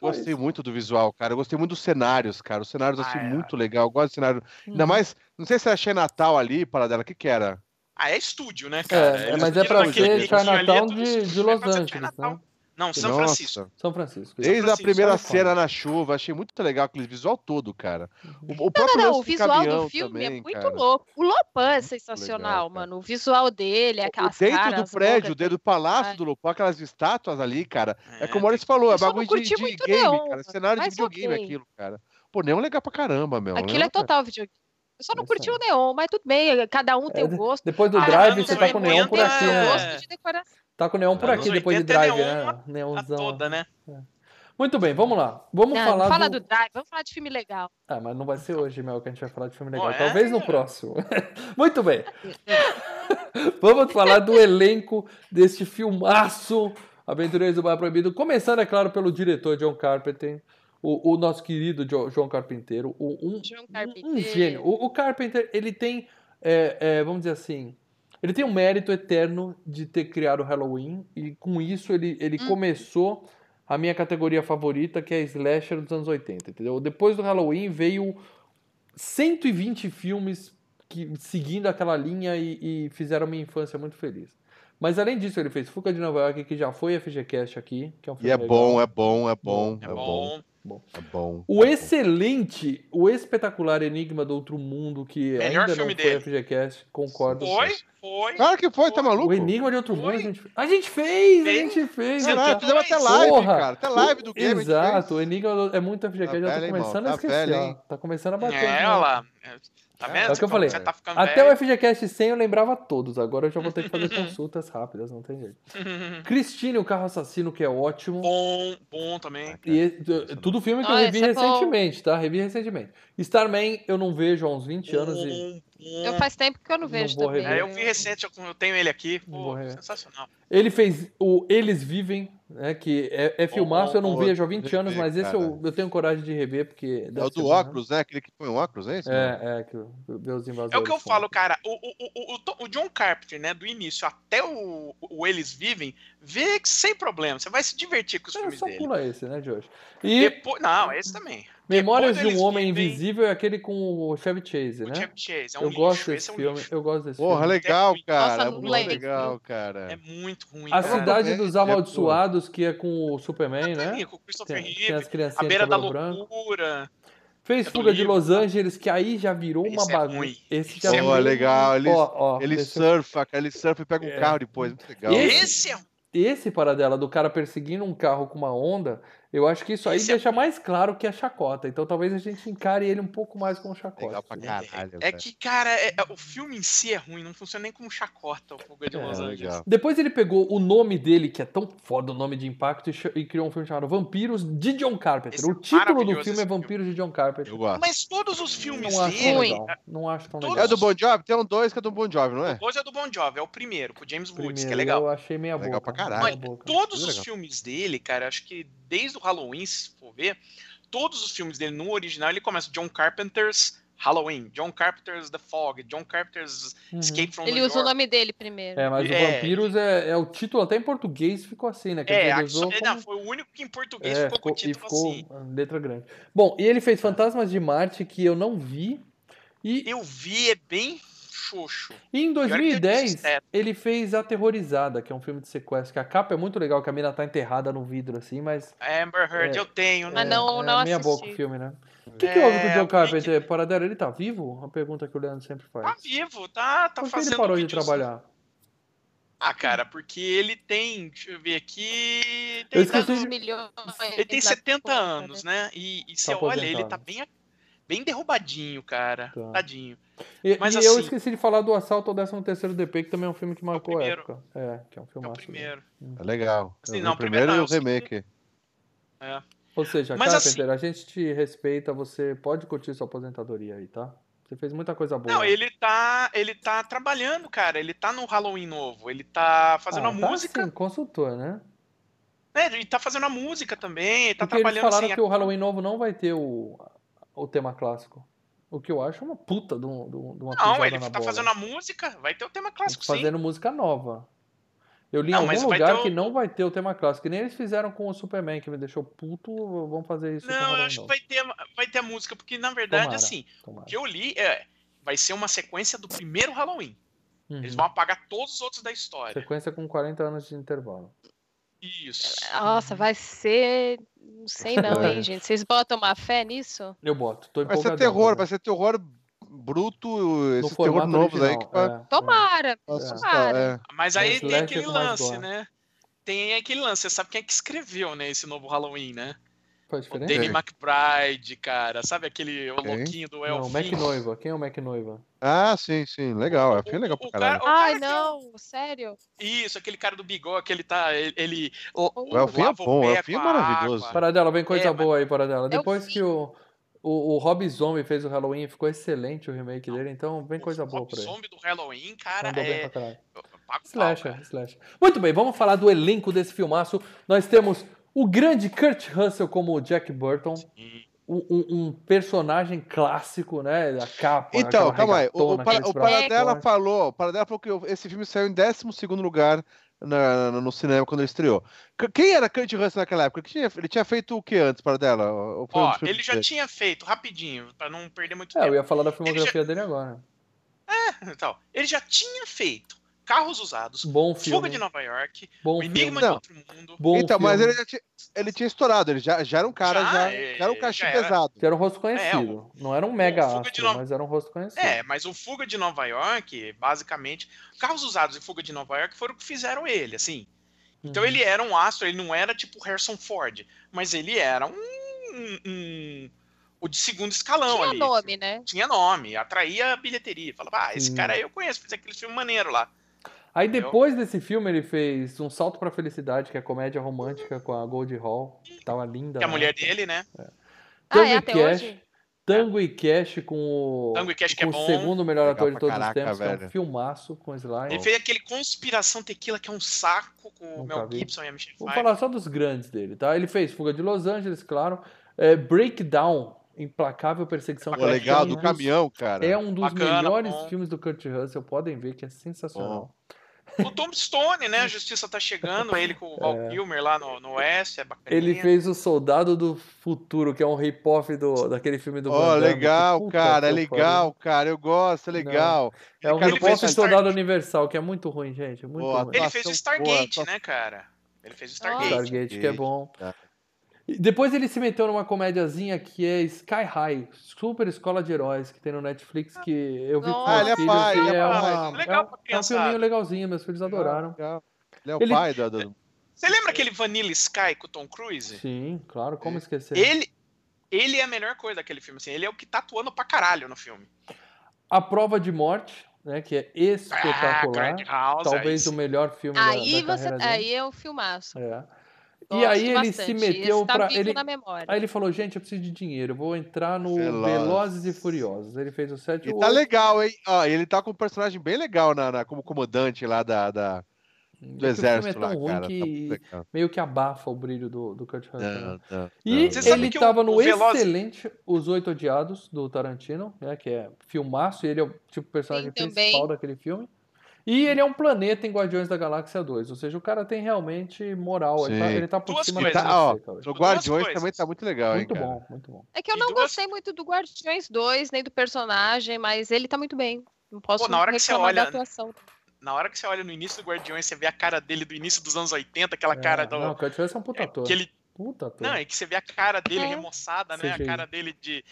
Gostei muito do visual, cara. Eu gostei muito dos cenários, cara. Os cenários assim Ah, é. muito legal. Eu gosto de cenário. Ainda Uhum. mais, não sei se achei Natal ali, para dela, o que que era? Ah, é estúdio, né, cara? É, Eles mas é pra ser é Chinatown de, de Los é Angeles, né? Não, São Nossa. Francisco. São Francisco. Desde a Francisco, primeira Califórnia. cena na chuva, achei muito legal aquele visual todo, cara. O, o Não, próprio não, lance o visual do filme também, é muito cara. louco. O Lopan é sensacional, legal, mano. O visual dele, O- aquelas dentro caras do prédio, dentro do palácio Ai. do Lopó, aquelas estátuas ali, cara. É, É, como o Maurício falou, é não bagulho de, de game, neon, cara. Cenário de videogame ok. aquilo, cara. Pô, neon é legal pra caramba, meu. Aquilo Neon é total videogame. Eu só não É curti o neon, mas tudo bem, cada um tem É, o gosto. Depois do Ah, drive, você tá com o neon 80, por aqui, né? de. Tá com o neon por aqui depois de 80 é drive, né? A Neonzão. toda, né? Muito bem, vamos lá. Vamos Não, falar fala do... do drive, vamos falar de filme legal. Ah, mas não vai ser hoje, Mel, que a gente vai falar de filme legal. Bom, é? Talvez no próximo. Muito bem. Vamos falar do elenco deste filmaço Aventureiros do Bairro Proibido. Começando, é claro, pelo diretor John Carpenter, o, o nosso querido Jo- João Carpinteiro, o- um, John um- Carpenter. gênio. O, o Carpenter, ele tem, é, é, vamos dizer assim, ele tem um mérito eterno de ter criado o Halloween e com isso ele, ele Hum. começou a minha categoria favorita, que é slasher dos anos 80, entendeu? Depois do Halloween veio 120 filmes que seguindo aquela linha e, e fizeram minha infância muito feliz. Mas além disso, ele fez Fuga de Nova York, que já foi FGCast aqui, que é um E filme é legal. bom, é bom, é bom, É é bom. Bom. Bom. Tá bom. O excelente, o espetacular Enigma do Outro Mundo, que Melhor ainda não filme foi dele. FGCast, concordo. Foi, foi. Claro que foi, tá Foi. maluco? O Enigma de Outro Foi. Mundo a gente fez. A gente fez, a Fez. gente fez. Caralho, cara. fizemos até Porra. live, cara. Até live do game. a gente Exato, o. Enigma é muito FGCast, Tá já tô hein, começando irmão? a Tá esquecer, velho? Tá começando a bater. É, olha lá. Tá É, vendo? é o que eu falei. Você tá Até o velho. FGCast 100 eu lembrava todos, agora eu já vou ter que fazer consultas rápidas, não tem jeito. Cristine, o carro assassino, que é ótimo. bom, bom também. E e- tudo filme que eu Ah, revi esse é recentemente, tá? Revi recentemente. Starman eu não vejo há uns 20 anos e Bom. Eu faz tempo que eu não Não vejo vou também. É, eu vi recente, eu eu tenho ele aqui. Não Pô, sensacional. ele fez o Eles Vivem, né? Que é, é filmaço, eu não bom, vejo há vou 20 anos, mas esse eu, eu tenho coragem de rever, porque. É o do bom, né? óculos, né? Aquele que põe o óculos, é isso? É, é, que os invasores. É o que eu falo, cara. O, o, o, o John Carpenter, né? Do início até o, o Eles Vivem, vê que sem problema. Você vai se divertir com os É, filmes só dele. pula esse, né, Josh? E Depois, não, esse também. Memórias de um Homem Vivem, Invisível é aquele com o Chevy Chase, O né? Chevy Chase. É um eu lixo. gosto Esse desse é um filme, lixo. eu gosto desse Porra, filme. legal, Nossa, cara. não muito lembro. legal, cara. É muito ruim. A cara. Cidade É, dos é, Amaldiçoados, que é com o Superman, né? Também, com o Christopher Tem, Reeve. tem as A criancinhas beira da loucura. Fez É Fuga de livro, Los tá? Angeles, que aí já virou uma Esse é bagunça. Esse já é virou... Pô, legal. Ele, Ó, ó, ele surfa, cara. Ele surfa e pega um É. carro depois. Muito legal. Esse- Esse é Esse paradela do cara perseguindo um carro com uma onda, eu acho que isso aí Esse é deixa ruim. mais claro que é chacota. Então talvez a gente encare ele um pouco mais como chacota. Legal pra caralho. É velho. que, cara, é- é- o filme em si é ruim, não funciona nem como chacota o Fuga de É, Los Angeles. legal. Depois ele pegou o nome dele, que é tão foda o nome de impacto, e e criou um filme chamado Vampiros de John Carpenter. Esse é o título do filme é esse filme. Vampiros de John Carpenter. Eu gosto. Mas todos os filmes Não acho dele. Legal. Não acho tão Todos legal. É do Bon Jovi? Tem um dois que é do Bon Jovi, não é? Hoje é do Bon Jovi, é o primeiro, com o James Woods, que é Primeiro, legal. Eu achei meia Legal boca. pra caralho. Mas boca. todos Legal. os filmes dele, cara, acho que desde o Halloween, se for ver, todos os filmes dele no original, ele começa John Carpenter's Halloween, John Carpenter's The Fog, John Carpenter's Uhum. Escape from Ele New usa o nome dele primeiro. É, mas o É. Vampiros é, é o título, até em português ficou assim, né? É, aqui usou não, como- foi o único que em português É, ficou com o e título ficou assim. letra grande. Bom, e ele fez Fantasmas de Marte, que eu não vi. E, Eu vi, é bem xoxo. e em Pior que eu 2010, disse, é. ele fez Aterrorizada, que é um filme de sequestro. Que a capa é muito legal, que a mina tá enterrada no vidro, assim, mas. Amber Heard, É. eu tenho, né? Mas não- é não meia assisti. boca o filme, né? O que, É, que houve com o John eu Carpenter? Paradela, ele tá vivo? Uma pergunta que o Leandro sempre faz. Tá vivo, tá, tá Por que fazendo ele parou de trabalhar? Ah, cara, porque ele tem, deixa eu ver aqui, Eu tem esqueci tantos- de- milhões ele tem na 70 conta, anos, né? E, e você Tá olha, ele tá bem, bem derrubadinho, cara. Tá. Tadinho. E, Mas e eu assim- esqueci de falar do Assalto ao 13º DP, que também é um filme que marcou a primeiro. época. É, que é um É filme o primeiro. É legal. Assim, Eu não, o primeiro primeiro e não, o remake. Ou seja, Mas Carpenter, a gente te respeita, você pode curtir sua aposentadoria aí, tá? Você fez muita coisa boa. Não, ele tá, ele tá trabalhando, cara. Ele tá no Halloween novo. Ele tá fazendo ah, a tá música. sim, consultor, né? né? Ele tá fazendo a música também. Ele tá Porque eles trabalhando falaram assim. que o Halloween novo não vai ter o, o tema clássico. O que eu acho uma puta de, um- de um- uma Não, ele tá bola. fazendo a música. Vai ter o tema clássico, sim. Fazendo música nova. Eu li Não, em algum lugar o- que não vai ter o tema clássico. Que nem eles fizeram com o Superman, que me deixou puto. Vamos fazer isso o Não, eu acho que vai ter, vai ter a música, porque na verdade, Tomara. assim, o Tomara. que eu li é. Vai ser uma sequência do primeiro Halloween. Uhum. Eles vão apagar todos os outros da história. Sequência com 40 anos de intervalo. Isso. Nossa, vai ser. Não sei não, hein, gente. Vocês botam uma fé nisso? Eu boto. Tô Vai ser terror, cara. vai ser terror bruto, No esses terror novos aí que é, é. Tomara! assustar. Tomara. É. Mas É aí tem slasher aquele lance, né? Tem aquele lance. Você sabe quem é que escreveu, né? Esse novo Halloween, né? Faz O? Danny McBride, cara. Sabe aquele o Quem? louquinho do Não, Elfin? Mac Noiva. Quem é o Mac Noiva? Ah, sim, sim, legal. É filme legal pra O- o cara- caralho. o Ai, que é o- não, sério? Isso, aquele cara do bigode que ele tá. Ele. ele o, O Elfin é bom, o Elfin é maravilhoso. Paradela, vem coisa É, mas- boa aí, Paradela. É o Depois que o, o, o Rob Zombie fez o Halloween e ficou excelente o remake dele, então vem coisa o boa Rob por aí. Zombie do Halloween, cara, Mandou bem é. pra o pau, Slasher, cara. slasher. Muito bem, vamos falar do elenco desse filmaço. Nós temos o grande Kurt Russell como Jack Burton, um, um- um personagem clássico, né? A capa. Então, calma aí. O, o, para, o Paradela falou, o Paradela falou que esse filme saiu em 12 lugar na- no cinema quando ele estreou. Quem era Kurt Russell naquela época? Tinha- ele tinha feito o que antes, um Ó, filmes ele já dele? tinha feito, rapidinho, pra não perder muito É, eu tempo. ia falar da filmografia dele agora. Então, ele já tinha feito Carros Usados, Bom filme. Fuga de Nova York, Bom O filme. Enigma de Outro Mundo. Bom então, mas filme. ele, já tinha, ele tinha estourado, ele já, já era um cara, Já, já, é, já era um cachê já era. pesado. Que era um rosto conhecido. Não era um mega astro, Nova- mas era um rosto conhecido. É, mas o Fuga de Nova York, basicamente, Carros Usados e Fuga de Nova York foram o que fizeram ele, assim. Então Uhum. ele era um astro, ele não era tipo Harrison Ford, mas ele era um, um- um- o de segundo escalão Tinha ali. nome, né? Tinha nome, atraía a bilheteria. Falava, ah, esse Sim. cara aí eu conheço, fez aquele filme maneiro lá. Aí depois desse filme ele fez Um Salto pra Felicidade, que é comédia romântica com a Goldie Hawn. que Tava linda. Que é a né? mulher dele, né? Ah, Tango é e até Cash. hoje? Tango e Cash com o, Tango e Cash que é com o bom. segundo melhor Legal ator de todos caraca, os tempos, que é um velho. filmaço com o Sly. Ele fez aquele Conspiração Tequila, que é um saco com o Nunca Mel vi. Gibson e a Michelle Vou falar só dos grandes dele, tá? Ele fez Fuga de Los Angeles, claro. É, Breakdown, Implacável Perseguição. Pô, é legal, um do dos- caminhão, cara. É um dos Bacana, melhores bom. filmes do Kurt Russell, podem ver que é sensacional. O Tom Stone, né? A Justiça tá chegando, ele com o Val Kilmer lá no, no Oeste, é bacana. Ele fez o Soldado do Futuro, que é um rip-off do, daquele filme do Ó, Damme, legal, puta cara, é legal, cara, eu gosto, é legal. É um rip-off Star- Soldado Universal, que é muito ruim, gente. Muito Boa, ruim. Ele fez o boa, Stargate, atuação- né, cara? Ele fez o. Stargate. Stargate, que é bom. Tá. E Depois ele se meteu numa comédiazinha que é Sky High, super escola de heróis, que tem no Netflix, que eu vi com meus Ah, ele é filhos, pai, ele é é, pai. uma, Legal é, um- é um filminho legalzinho, meus filhos adoraram. Legal. Ele é o Ele- pai do- Você lembra aquele Vanilla Sky com o Tom Cruise? Sim, claro, como esquecer. Ele, ele é a melhor coisa daquele filme, assim. Ele é o que tá atuando pra caralho no filme. A Prova de Morte, né, que é espetacular. Grindhouse, Talvez aí o melhor filme da, Aí da você. carreira dele. Aí é um filmaço. É. Gosto E aí ele bastante. se meteu Esse tá pra. Ele, na memória. aí ele falou, gente, eu preciso de dinheiro, eu vou entrar no Velozes. Velozes e Furiosos. Ele fez o 7 e o tá 8. legal, hein? Ó, ele tá com um personagem bem legal na, na- como comandante lá da, da- É do que o exército filme é tão lá, ruim cara. Tá que legal. meio que abafa o brilho do, do Kurt Russell. né? Não, não, E não, ele tava no o Velozes- excelente Os Oito Odiados, do Tarantino, né, que é filmaço, e ele é o tipo personagem Sim, também. principal daquele filme. E ele é um planeta em Guardiões da Galáxia 2, ou seja, o cara tem realmente moral, ele tá, ele tá por Duas cima coisas. Tá, ó, você, Duas Guardiões coisas. também tá muito legal, hein, Muito cara. bom, muito bom. É que eu E não duas- gostei muito do Guardiões 2, nem do personagem, mas ele tá muito bem. Não posso Pô, na hora que você reclamar da olha- atuação. Na hora que você olha no início do Guardiões, você vê a cara dele do início dos anos 80, aquela É, cara do. Não, o Russell é um puta é, ator. que ele, Puta ator. não, é que você vê a cara dele É. remoçada, né? A cara dele de.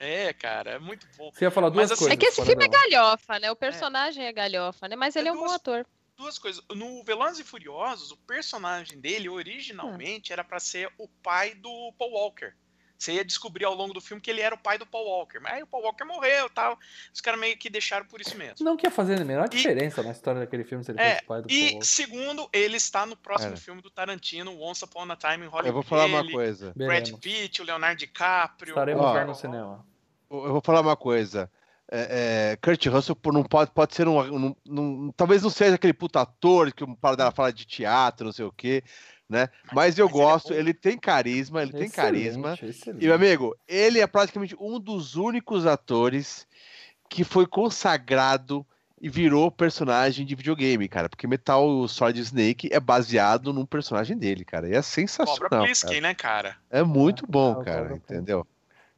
É, cara, é muito bom. Você ia falar duas Mas assim- coisas. É que esse filme é galhofa, né? O personagem é, galhofa, né? Mas ele é um bom duas- ator. Duas coisas. No Velozes e Furiosos, o personagem dele, originalmente, era pra ser o pai do Paul Walker. Você ia descobrir ao longo do filme que ele era o pai do Paul Walker. Mas aí o Paul Walker morreu e tal. Os caras meio que deixaram por isso mesmo. Não que ia fazer a menor E- diferença na história daquele filme se ele É, fosse o pai do E Paul. segundo, ele está no próximo Cara. filme do Tarantino, Once Upon a Time in Hollywood. Eu vou falar uma Ele, coisa. Brad. Pitt, o Leonardo DiCaprio. Estaremos lá no cinema. Eu vou falar uma coisa. É, é, Kurt Russell não pode, pode ser um, um- um- Talvez não seja aquele puta ator que o para dela fala de teatro, não sei o quê, né? Mas eu mas ele é gosto, bom. ele tem carisma, ele tem carisma. Excelente, excelente. E, meu amigo, ele é praticamente um dos únicos atores que foi consagrado e virou personagem de videogame, cara. Porque Metal Solid Snake é baseado num personagem dele, cara. E é Cobra sensacional. Plisken, cara. né, cara? É muito bom, Ah, o cara, Cobra entendeu?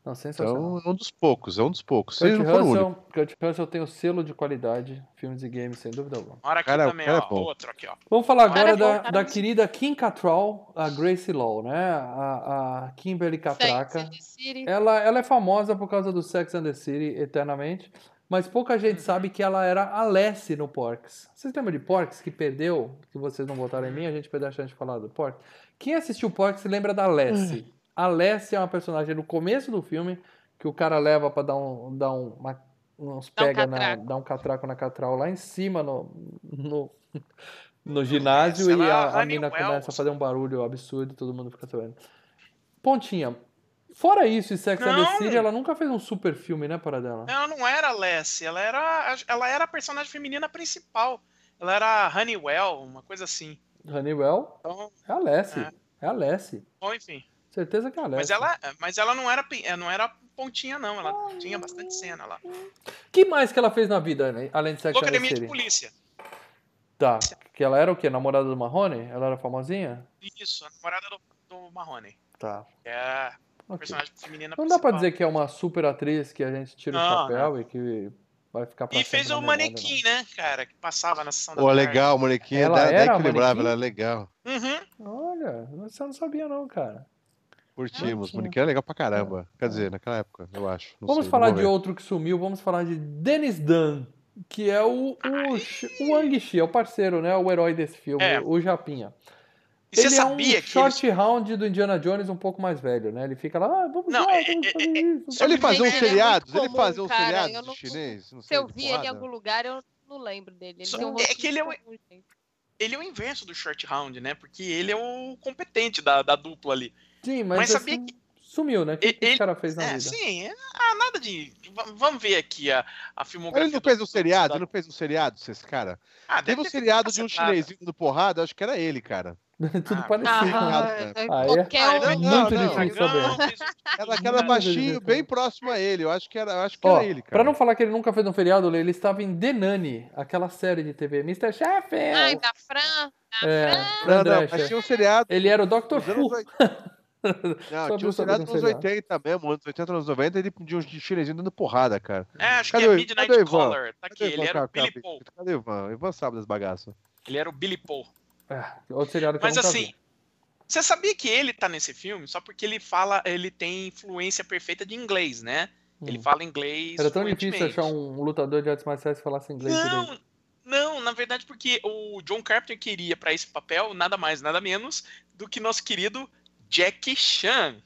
Não, sensacional. Então, é um dos poucos, é um dos poucos. Kurt. Russell, Kurt Russell tem o selo de qualidade, filmes e games, sem dúvida alguma. Olha aqui Cara, também, cara é ó. bom. outro aqui, ó. Vamos falar agora é da, cara, da querida Kim Cattrall, a Gracie Law, né? A, a Kimberly Catraca. Sex and the City. Ela, ela é famosa por causa do Sex and the City, eternamente. Mas pouca gente Uhum. sabe que ela era a Lessie no Porks. Vocês lembram de Porks, que perdeu? Que vocês não votaram em mim, a gente perdeu a chance de falar do Porks. Quem assistiu Porks se lembra da Lessie. A Lessie é uma personagem no começo do filme que o cara leva pra dar um, dar um, uma, uns Dá um pega na, catraco. dar um catraco na catral lá em cima no, no, no ginásio Essa e a, a mina Wells. começa a fazer um barulho absurdo e todo mundo fica sabendo. Pontinha. Fora isso e Sex and the. City, ela nunca fez um super filme, né, para dela? Ela não era a Lessie, ela era, ela era a personagem feminina principal. Ela era a Honeywell, uma coisa assim. Honeywell Então, é a Lessie. É. É a Lessie. bom, enfim. Certeza que é. Mas ela, mas ela não era, não era pontinha, não. Ela tinha bastante cena lá. que mais que ela fez na vida, né? além de Sex the Academia de? Polícia. Tá. Que ela era o quê? Namorada do Marrone? Ela era famosinha? Isso, a namorada do, do Marrone. Tá. Que é a Ok. personagem feminina Não dá pra dizer que é uma super atriz que a gente tira o Não, chapéu e que Vai ficar pra E fez o manequim, né, cara? Que passava na sessão da Pô, tarde. legal, molequinha. Ela Ela daí era que lembrava, manequim? ela é legal. Uhum. não. Olha, você não sabia não, cara. Curtimos. tinha. Molequinha é legal pra caramba. Quer dizer, naquela época, eu acho. Não vamos sei, falar de outro que sumiu, vamos falar de Dennis Dunn, que é o, o, o Wang Shi, é o parceiro, né? O herói desse filme, É. o Japinha. E você ele sabia é um que short round do Indiana Jones um pouco mais velho, né? Ele fica lá, ah, vamos Não, lá, é- vamos é- fazer isso. Ele Gente, fazia uns ele é? Ele cara, seriados eu não- de chinês? Não Se sei, eu vi ele em algum lugar, eu não lembro dele. Ele Só- tem um é que ele é um- gente. Ele é o inverso do short round, né? Porque ele é o competente da, da dupla ali. Sim, mas, Mas sabia assim, sumiu, né? O que, E- que esse ele- cara fez na É, vida? sim. é- Ah, nada de. Vamos ver aqui a, a filmografia. Ele não fez um do- seriado? da- Ele não fez um seriado, esse cara? Ah, deve Teve um seriado de um chinesinho do porrada, acho que era ele, cara. Tudo Ah, parecido? Ah, né? é, Ah, é? qualquer Ah, um. não, Muito não, difícil Dragão, saber. Era aquela baixinho, bem próximo a ele. Eu acho que era, eu acho que Ó, era ele, cara. pra não falar que ele nunca fez um feriado, ele estava em The Nanny, aquela série de TV, Mr. Chef. Ai, da Fran. da É, Fran. Fran Não, não, mas tinha um seriado. Ele era o Dr. Fu. Não, tinha um seriado nos seriado. 80 mesmo, anos 80, anos 90, ele de um chinesinho dando porrada, cara. É, acho Cadê que é o- Midnight? Caller. Tá aqui, ele era o Billy? Paul. Cadê o Ivan? O Ivan sabe das bagaças. Ele era o Billy Paul. É, outro seriado que Mas eu nunca assim, vi. você sabia que ele tá nesse filme só porque ele fala, ele tem influência perfeita de inglês, né? Ele Hum. fala inglês. Era tão difícil achar um lutador de artes marciais que falasse inglês direito. Não, não, na verdade, porque o John Carpenter queria pra esse papel nada mais, nada menos do que nosso querido Jackie Chan.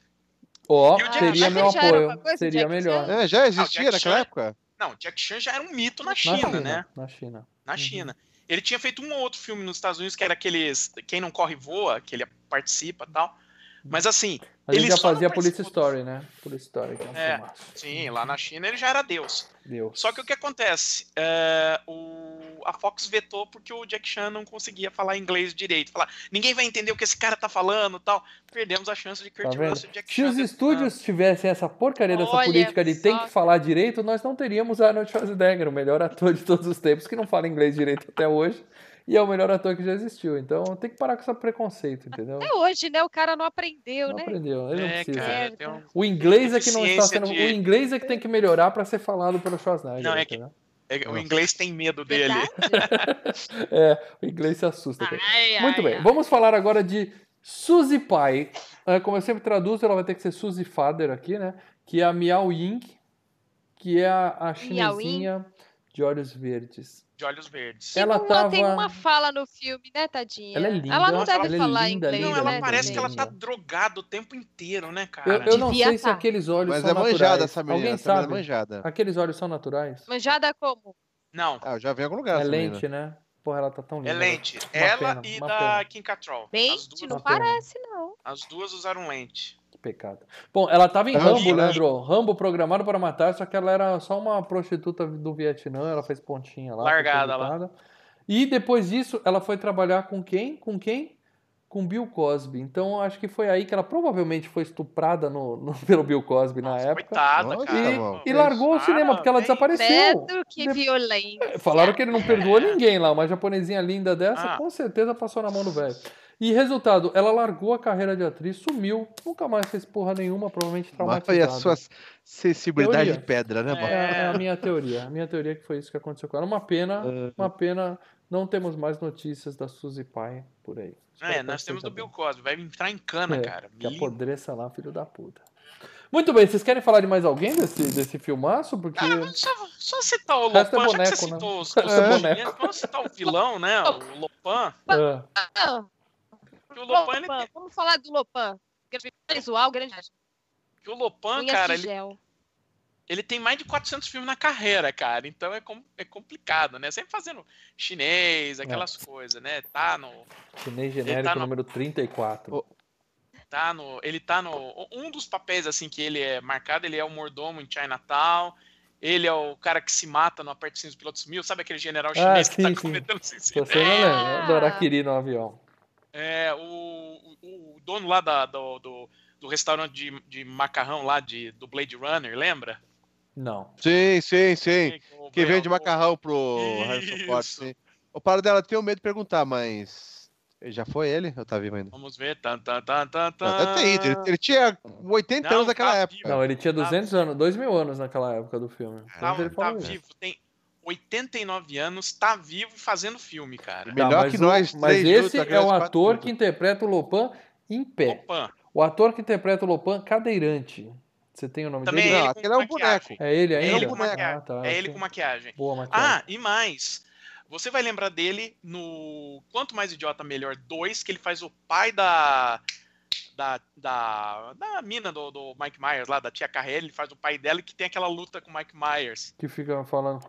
Ó, o Jack seria Chan meu apoio. coisa, Seria Jack melhor. É, já existia Jack naquela Chan- época? Não, Jackie Chan já era um mito na Na China, né? Na China. Na Uhum. China. Ele tinha feito um ou outro filme nos Estados Unidos que era aqueles Quem Não Corre Voa, que ele participa e tal. Mas assim, Mas ele Ele já fazia Police Story, né? Police Story, que é um É, filmaço. sim, lá na China ele já era Deus. Deus. Só que o que acontece? É, o, a Fox vetou porque o Jack Chan não conseguia falar inglês direito. Falar, ninguém vai entender o que esse cara tá falando tal. Perdemos a chance de Kurt Tá? Russell e Jack Se Chan. os detonando. estúdios tivessem essa porcaria dessa Olha política de tem só. que falar direito, nós não teríamos Arnold Schwarzenegger, o melhor ator de todos os tempos, que não fala inglês direito até hoje, e é o melhor ator que já existiu. Então tem que parar com esse preconceito, entendeu? Até hoje, né? O cara não aprendeu, Não né? aprendeu, ele não É, precisa. cara, tem um- O inglês é que não está sendo. de- O inglês é que tem que melhorar para ser falado pelo Schwarzenegger. Não, é que- entendeu? É, o inglês tem medo dele. É, o inglês se assusta. Ai, Muito ai, bem, ai. vamos falar agora de Suzy Pai. É, como eu sempre traduzo, ela vai ter que ser Suzy Father aqui, né? Que é a Miao Ying, que é a, a Miao chinesinha de olhos verdes. De olhos verdes. É, Ela Tem uma- Tem tava- uma fala no filme, né, tadinha? Ela é linda, Ela não Nossa, deve ela é falar linda, inglês, Não, ela né? parece que ela tá drogada o tempo inteiro, né, Eu, cara? eu não Devia sei se tá. aqueles olhos Mas são é naturais. manjada essa menina. Alguém essa sabe? é manjada. Aqueles olhos são naturais? Manjada como? Não, Ah, eu já vi em algum lugar É essa menina. lente, né? Porra, ela tá tão linda. é lente. Ela pena, e da pena. Kim Cattrall. Lente? Duas, Não parece, não. as duas usaram lente. Que pecado. Bom, ela tava em Rambo, vi, né? Leandro. Rambo programado para matar, só que ela era só uma prostituta do Vietnã, ela fez pontinha lá. Largada lá. E depois disso, ela foi trabalhar com quem? Com quem? Com Bill Cosby. Então, acho que foi aí que ela provavelmente foi estuprada no, no- pelo Bill Cosby na Nossa, época. Coitada, Nossa, cara. mano. E largou o cinema, porque ela desapareceu. Credo, que De- violência. Falaram que ele não perdoou ninguém lá. Uma japonesinha linda dessa, Ah. com certeza passou na mão do velho. E resultado, ela largou a carreira de atriz, sumiu, nunca mais fez porra nenhuma, provavelmente Mas traumatizada. foi a sua sensibilidade Teoria. de pedra, né, É. mano? É, é a minha teoria. A minha teoria é que foi isso que aconteceu com ela. Uma pena, É. uma pena. Não temos mais notícias da Suzy Pai por aí. Espero É, nós temos do Bill. Cosby. Vai entrar em cana, É, cara. Que apodreça lá, filho da puta. Muito bem, vocês querem falar de mais alguém desse, desse filmaço? Porque. Ah, mas só, só citar o é Lopan, já que você boneco, né? citou os, os é boneco. vamos citar o vilão, né? O Lopan. Ah, Ah, Que o Lopan, ele, Lopan, Vamos falar do Lopan. Visual, grande que o Lopan, cara, de ele, ele tem mais de 400 filmes na carreira, cara. Então é, com- é complicado, né? Sempre fazendo chinês, aquelas coisas, né? Tá no. chinês genérico tá no- número 34. Tá no. Ele tá no. Um dos papéis, assim, que ele é marcado, ele é o mordomo em Chinatown. Ele é o cara que se mata no Aperte dos Pilotos Mil. Sabe aquele general chinês que sim, tá sim. cometendo suicídio? você não lembra, do Araquiri no avião. É, o, o, o dono lá da- do, do, do restaurante de, de macarrão lá de, do Blade Runner, lembra? Não. Sim, sim, sim. O- Que o- vende o- macarrão pro Harrison Ford, Isso. sim. O para dela, tenho medo de perguntar, mas. Já foi ele? Eu tá vivo ainda? Vamos ver. Tan, tan, tan, tan, tan. Ele, ele tinha 80 Não, anos naquela tá época. vivo. Não, ele tinha 200 anos, 2 mil anos naquela época do filme. Tá, tá vivo. Tem, 89 anos, tá vivo e fazendo filme, cara. Melhor Tá, mas que o- nós Mas três esse juntos, é o ator que interpreta o Lopan em pé. Opa, O ator que interpreta o Lopan cadeirante. Você tem o nome Também dele? é Não, ele com aquele é um maquiagem. boneco. É ele É ainda? ele com maquiagem. Ah, tá, é ele com maquiagem. Boa maquiagem. Ah, e mais. Você vai lembrar dele no Quanto Mais Idiota Melhor 2, que ele faz o pai da. Da, da, da mina do, do Mike Myers lá, da tia Carrera, ele faz o pai dela que tem aquela luta com o Mike Myers. Que fica falando.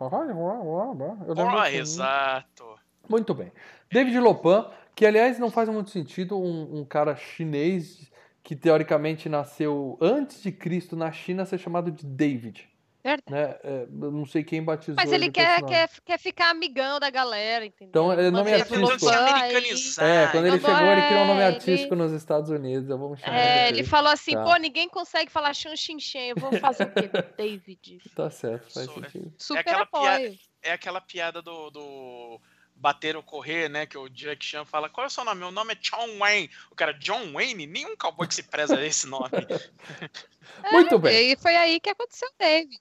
Eu Oh, exato. Muito bem. David Lopan, que aliás não faz muito sentido um, um cara chinês que teoricamente nasceu antes de Cristo na China ser chamado de David. Verdade. Né? É, não sei quem batizou Mas ele com quer, quer, quer ficar amigão da galera, entendeu? Então, é nome artístico. É, quando ele chegou, ele criou um nome ele- artístico nos Estados Unidos. Eu vou me chamar É, ele falou assim, Tá. pô, ninguém consegue falar Xun Xin Xin, eu vou fazer o quê? David. Tá certo, faz Sou- sentido. Super aquela apoio. É aquela piada do, do bater ou correr, né? Que o Jack Chan fala: Qual é o seu nome? Meu nome é John Wayne. O cara, John Wayne? Nenhum cowboy que se preza a esse nome. Muito bem. E foi aí que aconteceu o David.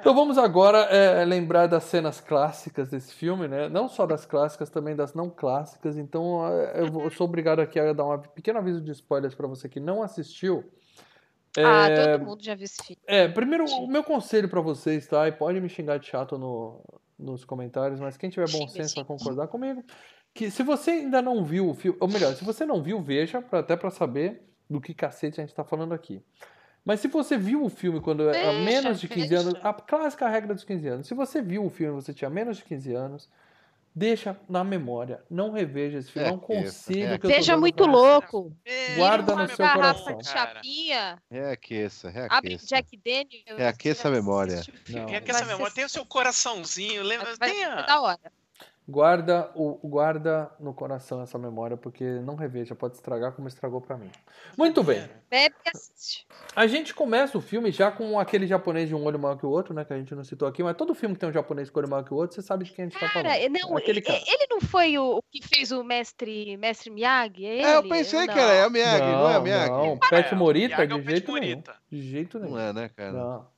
Então vamos agora é, lembrar das cenas clássicas desse filme, né? Não só das clássicas, também das não clássicas. Então é, eu, vou- eu sou obrigado aqui a dar um pequeno aviso de spoilers para você que não assistiu. Ah, É, todo mundo já viu esse filme. É, primeiro, o meu conselho pra vocês, tá? E pode me xingar de chato no, nos comentários, mas quem tiver bom senso vai concordar comigo. Que se você ainda não viu o filme, ou melhor, se você não viu, veja, pra, até pra saber do que cacete a gente tá falando aqui. Mas se você viu o filme quando era menos de 15 anos, a clássica regra dos 15 anos, se você viu o filme e você tinha menos de 15 anos, deixa na memória, não reveja esse filme, é um Reaqueça, conselho que dando muito louco. Guarda no seu não coração. De chapinha. Reaqueça, Abre reaqueça. Jack Daniels. Reaqueça a memória. Não. Reaqueça a memória. Tem o seu coraçãozinho. Lembra? vai Tem ser a- da hora. Guarda, o, guarda no coração essa memória, porque não reveja, pode estragar como estragou pra mim. Muito bem. Bebe e assiste. A gente começa o filme já com aquele japonês de um olho maior que o outro, né? Que a gente não citou aqui, mas todo filme que tem um japonês com olho maior que o outro, você sabe de quem a gente tá Cara, falando. não, Aquele ele, cara. ele não foi o, o que fez o mestre, mestre Miyagi? É, É, eu ele? pensei Não. que era é o Miyagi, não, é o Miyagi? Não, É, Pet o Morita, é o de Pet jeito nenhum. Morita. De jeito nenhum. Não é, né, cara? Não.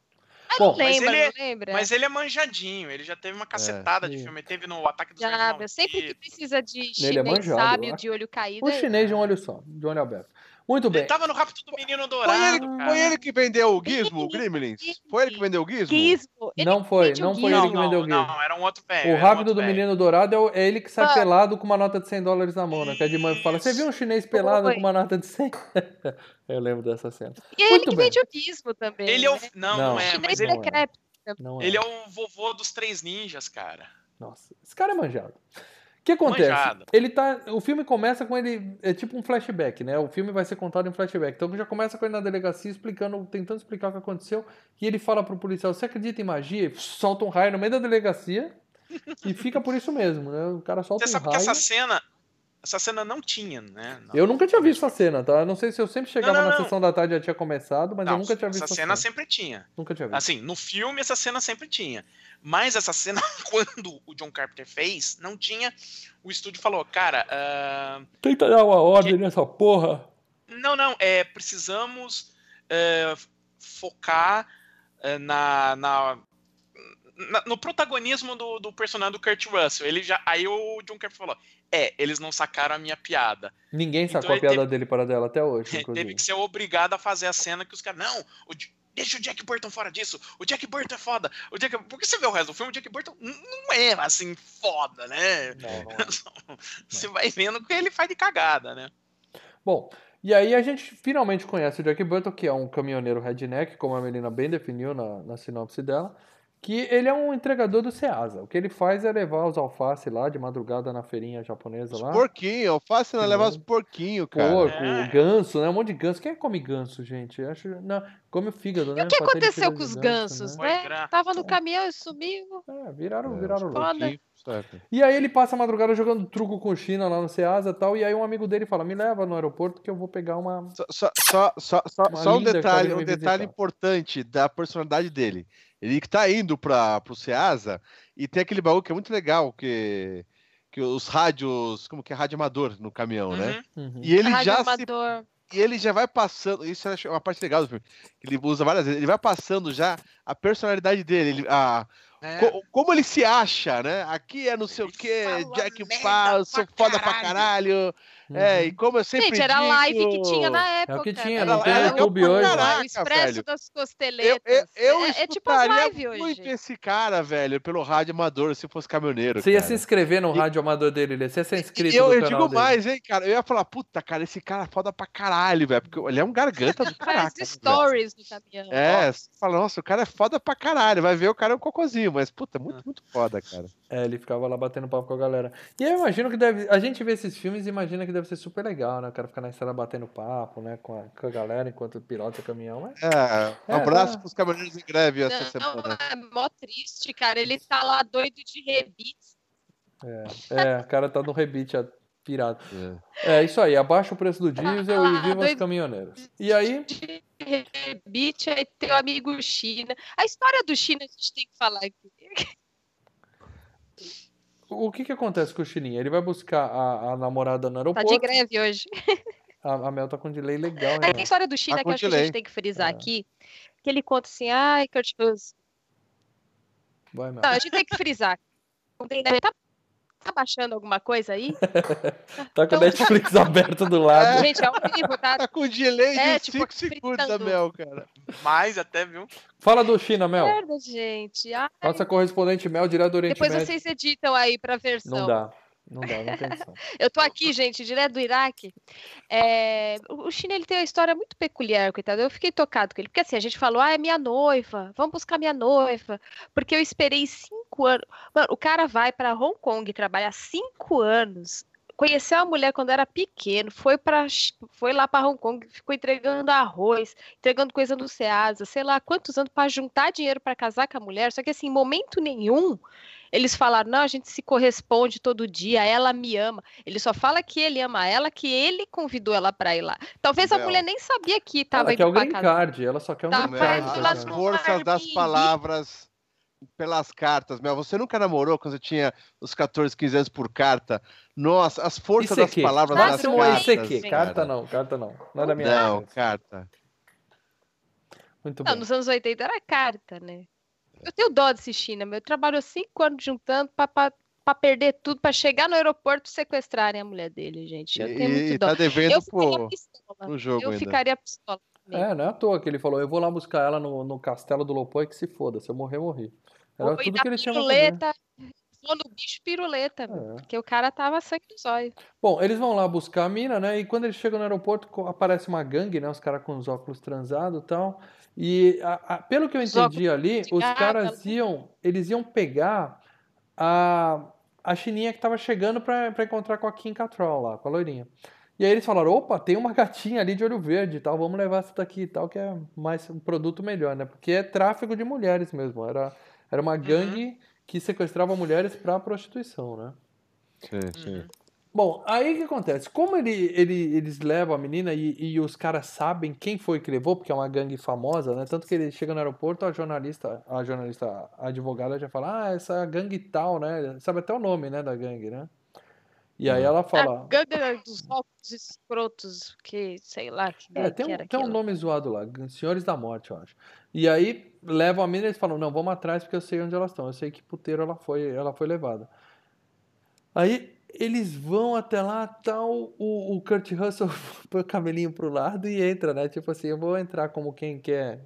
Bom, não lembra, mas ele- não lembra? Mas ele é manjadinho. Ele já teve uma cacetada de sim. filme. Teve no Ataque dos Já, sempre que precisa de Ele é chinês manjado, sábio de olho caído. O é- chinês de um olho só, de olho aberto. Muito Ele bem. tava no Rapto do Menino Foi Dourado, ele, cara. foi ele que vendeu o Gizmo, o Gremlins? Foi ele que vendeu o Gizmo? Gizmo. Ele Não foi, não foi ele que vendeu o Gizmo. não, era um outro velho. O um rápido outro do velho. menino dourado é, o- é ele que sai Ah. pelado com uma nota de 100 dólares na mão, né? Que a de mãe fala: Você viu um chinês pelado Foi. com uma nota de 100? Eu lembro dessa cena. E é ele que bem. vende o Gizmo também. Ele é o. né? Não, Não. não, é, Chinês mas ele- ele, decrépito. Não é. ele é o vovô dos três ninjas, cara. Nossa, esse cara é manjado. O que acontece? Manjado. Ele tá. O filme começa com ele. É tipo um flashback, né? O filme vai ser contado em flashback. Então já começa com ele na delegacia explicando, tentando explicar o que aconteceu. E ele fala pro policial: Você acredita em magia? E solta um raio no meio da delegacia. e fica por isso mesmo, né? O cara solta Você um sabe que raio. essa cena. Essa cena não tinha, né? Não. Eu nunca tinha visto essa cena, tá? Eu não sei se eu sempre chegava Não, não, na sessão da tarde e já tinha começado, mas eu nunca tinha visto essa essa cena cena. sempre tinha. Nunca tinha visto. Assim, no filme essa cena sempre tinha. Mas essa cena, quando o John Carpenter fez, não tinha. O estúdio falou, cara, ah, Tenta dar uma ordem nessa porra. não, não, é, precisamos é, focar na, na- na- no protagonismo do, do personagem do Kurt Russell. Ele já, aí o John Carpenter falou, é, eles não sacaram a minha piada. Ninguém Então sacou a ele piada teve- dele para dela até hoje, inclusive. Teve que ser obrigado a fazer a cena que os caras, não, o deixa o Jack Burton fora disso, o Jack Burton é foda, o Jack... porque você vê o resto do filme, o Jack Burton não é assim foda, né? Não, não é. Você vai vendo que ele faz de cagada, né? Bom, e aí a gente finalmente conhece o Jack Burton, que é um caminhoneiro redneck, como a Melina bem definiu na, na sinopse dela, que ele é um entregador do Ceasa. O que ele faz é levar os alface lá de madrugada na feirinha japonesa Os lá. porquinhos, alface não Que levar os porquinhos, cara. Porco, É. ganso, né? Um monte de ganso. Quem come ganso, gente? Eu acho. Não, come o fígado, né? E o que aconteceu com os gansos, né? né? Tava no caminhão e sumiu. É, viraram, É, viraram louco. Certo. E aí ele passa a madrugada jogando truco com China lá no Ceasa e tal. E aí um amigo dele fala: Me leva no aeroporto que eu vou pegar uma. Só, só, só, só, só- Uma só um detalhe, um detalhe importante da personalidade dele. Ele que tá indo para pro Ceasa e tem aquele baú que é muito legal, que, que os rádios, como que é rádio amador no caminhão, né? Uhum. Uhum. E ele Rádio já se amador. E ele já vai passando. Isso é uma parte legal do filme. Que ele usa várias vezes. Ele vai passando já a personalidade dele. Ele, a, É. Co- como ele se acha, né? Aqui é não sei o Ele que, fala Jack Pau, sou foda pra caralho. Caralho. É, Uhum. e como eu sempre Gente, era a digo, live que tinha na época. É o que tinha, Era- não tem era YouTube pra hoje. caralho. o Expresso velho. das Eu, costeletas. eu, eu é, é tipo as escutaria lives muito hoje. esse cara, velho, pelo rádio amador, se fosse caminhoneiro. Você ia cara. se inscrever no E- rádio amador dele, Lê. você ia ser inscrito E eu, no eu canal digo dele. mais, hein, cara. Eu ia falar, puta, cara, esse cara é foda pra caralho, velho. Porque ele é um garganta do Faz caraca. né, velho? stories no caminhão. É, você fala, nossa, o cara é foda pra caralho. Vai ver, o cara é um cocôzinho, mas, puta, muito, muito foda, cara. É, ele ficava lá batendo papo com a galera. E eu imagino que deve. A gente vê esses filmes e imagina que deve ser super legal, né? O cara ficar na estrada batendo papo, né? Com a, com a galera enquanto pilota o caminhão. Mas... É, um É, abraço tá. pros caminhoneiros em greve essa Não, semana. é mó triste, cara. Ele tá lá doido de rebite. É, o cara tá no rebite a- pirado. É. É isso aí, abaixa o preço do diesel e viva os doido. caminhoneiros. E aí, de rebite, aí tem o amigo China. A história do China a gente tem que falar aqui. O que que acontece com o Chininha? Ele vai buscar a, a namorada no Tá aeroporto. de greve hoje. A, a Mel tá com delay legal, Aí tem a história do China Tá que eu acho que a gente tem que frisar É. aqui. Que ele conta assim, ai, Kurt Russell. Vai, Mel. Não, a gente tem que frisar. Não tem, tá, tá baixando alguma coisa aí? Tá com o então- Netflix aberto do lado. Gente, é vivo, tá? Tá com delay É, de tipo, 5 segundos a. Mel, cara. Mais até, viu? Fala do China, Mel. Merda, gente. Ai, Nossa correspondente Mel, direto do Oriente depois Médio. vocês editam aí pra versão. Não dá. Não dá, não tem. Eu tô aqui, gente, direto do Iraque. É, O o China ele tem uma história muito peculiar, coitado. Eu fiquei tocado com ele. Porque assim, a gente falou, ah, é minha noiva, vamos buscar minha noiva. Porque eu esperei cinco anos. Mano, o cara vai pra Hong Kong trabalhar cinco anos. Conheceu a mulher quando era pequeno, foi para foi lá para Hong Kong, ficou entregando arroz, entregando coisa no Ceasa, sei lá quantos anos para juntar dinheiro para casar com a mulher. Só que assim, em momento nenhum eles falaram: não, a gente se corresponde todo dia, ela me ama. Ele só fala que ele ama ela, que ele convidou ela para ir lá. Talvez a mulher nem sabia que estava Ela quer o indo green casa. card, ela só quer um Tá, green card. lá coitada. As forças das palavras pelas cartas, Mel. Você nunca namorou quando você tinha os 14, 15 anos por carta? Nossa, as forças das ICQ. palavras Nada das Máximo não é cartas. ICQ. gente. Carta não, carta não. Não é da minha Não, época. carta. Muito Não, bem. nos anos 80 era carta, né? Eu tenho dó desse China, meu. Trabalhou cinco anos juntando pra, pra perder tudo, pra chegar no aeroporto e sequestrarem a mulher dele, gente. Eu tenho E, muito e dó. tá devendo Eu ficaria pro, pistola. pro jogo Eu ainda. ficaria pistola. também. É, não é à toa que ele falou, eu vou lá buscar ela no, no castelo do Lopoi que se foda, se eu morrer, morri. Era ir tudo que ele tinha piruleta. Vou no bicho piruleta, É. porque o cara tava sangue nos olhos. Bom, eles vão lá buscar a mina, né? E quando eles chegam no aeroporto, aparece uma gangue, né? Os caras com os óculos transados e tal. E a- a- pelo que eu entendi ali, os caras né? iam, eles iam pegar a, a chininha que tava chegando pra, pra encontrar com a Kim Cattrall lá, com a loirinha. E aí eles falaram, opa, tem uma gatinha ali de olho verde e tal, vamos levar essa daqui e tal, que é mais um produto melhor, né? Porque é tráfico de mulheres mesmo, era, era uma gangue que sequestrava mulheres pra prostituição, né? Sim, sim. Uhum. Bom, aí o que acontece? Como ele, ele- eles levam a menina e, e os caras sabem quem foi que levou, porque é uma gangue famosa, né? Tanto que ele chega no aeroporto, a jornalista, a jornalista, a advogada já fala, ah, essa gangue tal, né? Sabe até o nome, né, da gangue, né? E aí ela A fala, gangue dos óculos escrotos, que sei lá que é, tem que um, era tem um nome zoado lá, Senhores da Morte, eu acho. E aí levam a menina e eles falam, não, vamos atrás porque eu sei onde elas estão, eu sei que puteiro ela foi, ela foi levada. Aí eles vão até lá, tal, o, o Kurt Russell põe o cabelinho pro lado e entra, né? Tipo assim, eu vou entrar como quem quer,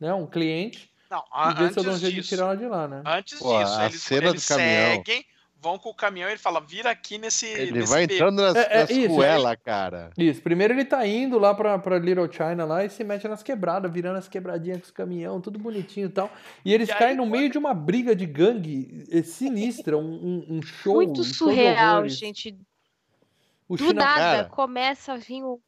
né? Um cliente Não, e a- ver se eu antes dou um jeito de disso, tirar ela de lá, né? antes Pô, disso, a eles, cena eles do caminhão. seguem, vão com o caminhão e ele fala, vira aqui nesse. Ele nesse vai beco." entrando nas, É, é nas isso, ruelas, cara. Isso, primeiro ele tá indo lá pra, pra Little China lá e se mete nas quebradas, virando as quebradinhas com os caminhão, tudo bonitinho e tal. E eles E aí, caem no meio de uma briga de gangue eh, sinistra, um, um, um show. Muito um surreal, gente. O Do China- nada cara. começa a vir um-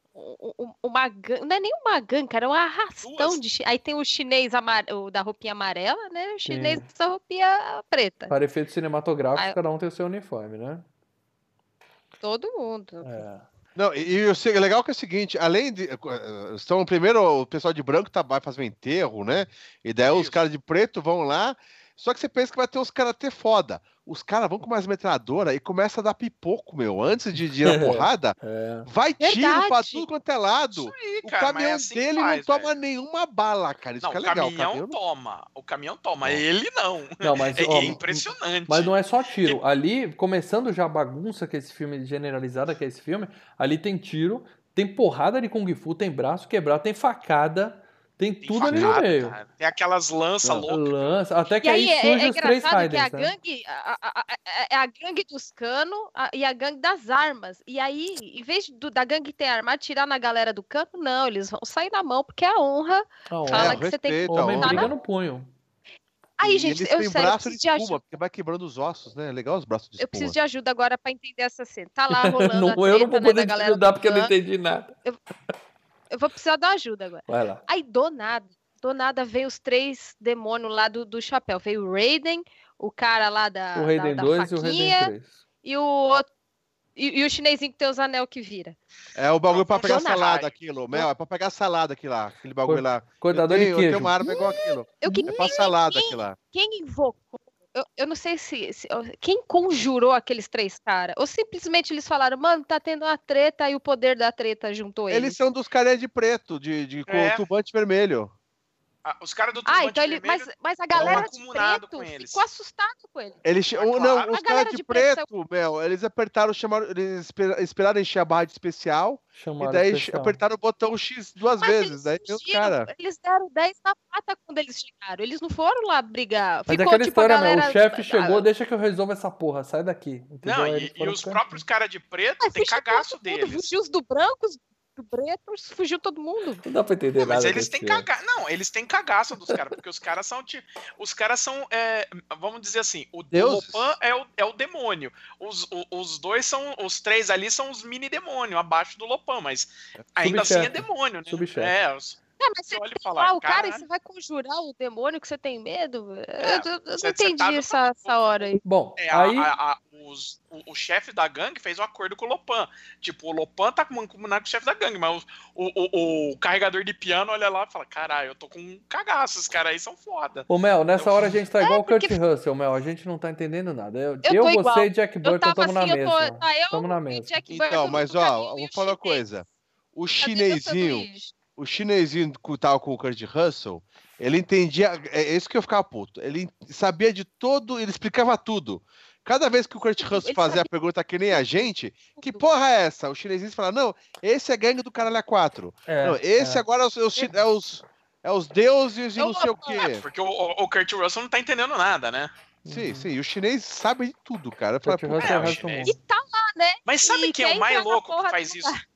uma gangue. Não é nem uma gangue, cara, é um arrastão Duas. de. Aí tem o chinês amar... o da roupinha amarela, né? O chinês da roupinha preta. Para efeitos cinematográficos, Aí- cada um tem o seu uniforme, né? Todo mundo. É. Não, e, e o se- legal que é o seguinte, além de. eh, Estão primeiro o pessoal de branco tá, vai fazer um enterro, né? E daí os Isso. caras de preto vão lá. Só que você pensa que vai ter uns karatê foda. Os caras vão com mais metralhadora e começa a dar pipoco, meu. Antes de ir na porrada, É. vai tiro Verdade. pra tudo quanto é lado. Isso aí, O cara, mas caminhão é assim dele faz, não toma velho. nenhuma bala, cara. Isso Não, que é o legal. caminhão, não- toma. O caminhão toma, ele não. Não, mas, É, ó, é impressionante. mas não é só tiro. Ali, começando já a bagunça que é esse filme, generalizada que é esse filme, ali tem tiro, tem porrada de Kung Fu, tem braço quebrado, tem facada, tem, Tem tudo ali no meio. cara. Tem aquelas lanças loucas. Lança, até que E aí, aí é, surge é os três engraçado que a né? gangue a- a- a- é a gangue dos canos a- e a gangue das armas. E aí, em vez do- da gangue ter arma atirar na galera do cano, não, eles vão sair na mão, porque é a honra A fala. É, que você tem que respeito, a homem honra. briga no punho. Aí, E gente, eles eu têm sério, eu braço de preciso de espuma, ajuda. porque vai quebrando os ossos, né? É legal os braços de Eu espuma. preciso de ajuda agora pra entender essa cena. Tá lá rolando Não, a eu treta, não vou né, poder da te ajudar porque eu não entendi nada. Eu vou precisar da ajuda agora. Vai lá. Aí, do nada, do nada veio os três demônios lá do, do chapéu. Veio o Raiden, o cara lá da, O da, Raiden da 2 e o Raiden 3. e o outro. E, e o chinesinho que tem os anel que vira. É o bagulho pra pegar salada, aquilo. Mel, é pra pegar salada aquilo lá. Aquele bagulho lá. Cuidador eu de tenho, eu queijo. tenho uma arma igual aquilo. Eu É queria pra salada aquilo lá. quem invocou. Eu, eu não sei se, se- Quem conjurou aqueles três caras? Ou simplesmente eles falaram, mano, tá tendo uma treta e o poder da treta juntou eles. Eles são dos carinha de preto, de, de com É. turbante vermelho. Ah, Os caras do Ah, turbante então ele. Mas, mas a galera de preto com eles. ficou assustado com ele. Eles, Ah, claro. não, os caras de, de preto preto, Mel, eles apertaram, chamaram, eles esper- esperaram encher a barra de especial Chamaram e daí especial. apertaram o botão X duas Mas vezes. eles Daí tem os fugiram, caras. Eles deram 10 na pata quando eles chegaram. Eles não foram lá brigar. Mas é Ficou aquela tipo a história, meu. galera. O chefe ah, chegou, deixa que eu resolva essa porra, sai daqui. Entendeu? Não, e, e os próprios caras de preto Mas tem cagaço deles. Fugiu os do brancos, do preto, fugiu todo mundo. Não dá pra entender Não, mas nada. eles desse têm cagaço. Não, eles têm cagaço dos caras, porque os caras são tipo. Os caras são. é, vamos dizer assim, o Deuses. Lopan é o, é o demônio. Os, o- os dois são. Os três ali são os mini demônios, abaixo do Lopan, mas ainda assim é demônio, né? Subchefe. É, os, É, mas você você olha e fala. o cara e você vai conjurar o demônio que você tem medo? É, eu, eu- eu não você- você entendi tá no- essa, essa hora aí. Bom, É, a- aí. a- a- os- o, o chefe da gangue fez um acordo com o Lopan. Tipo, o Lopan tá combinado com o chefe da gangue, mas o, o, o carregador de piano olha lá e fala: caralho, eu tô com um cagaço, esses caras aí são foda. Ô, Mel, nessa Eu- hora a gente tá igual o Kurt porque- Russell, Mel. A gente não tá entendendo nada. Eu, Eu eu, tô você igual. e Jack Burton estamos na assim, eu tô. mesma. Tá, eu Tamo na mesma. Jack Burton Então, mas ó, eu vou o falar uma coisa. O chinesinho? O chinesinho que tava com o Kurt Russell, ele entendia. É é isso que eu ficava puto. Ele sabia de todo, ele explicava tudo. Cada vez que o Kurt Russell Ele fazia sabia a pergunta que nem a gente, que porra é essa? O chinesinho fala, não, esse é gangue do caralho a 4. É, não, esse é. agora é os, é os é os, é os deuses e não sei o quê. Porque o, o, Kurt Russell não tá entendendo nada, né? Sim, sim, e o chinês sabe de tudo, cara. Eu falei, Kurt "Puta, Russell é mundo. E tá lá, né? Mas sabe E quem é o mais louco que faz isso?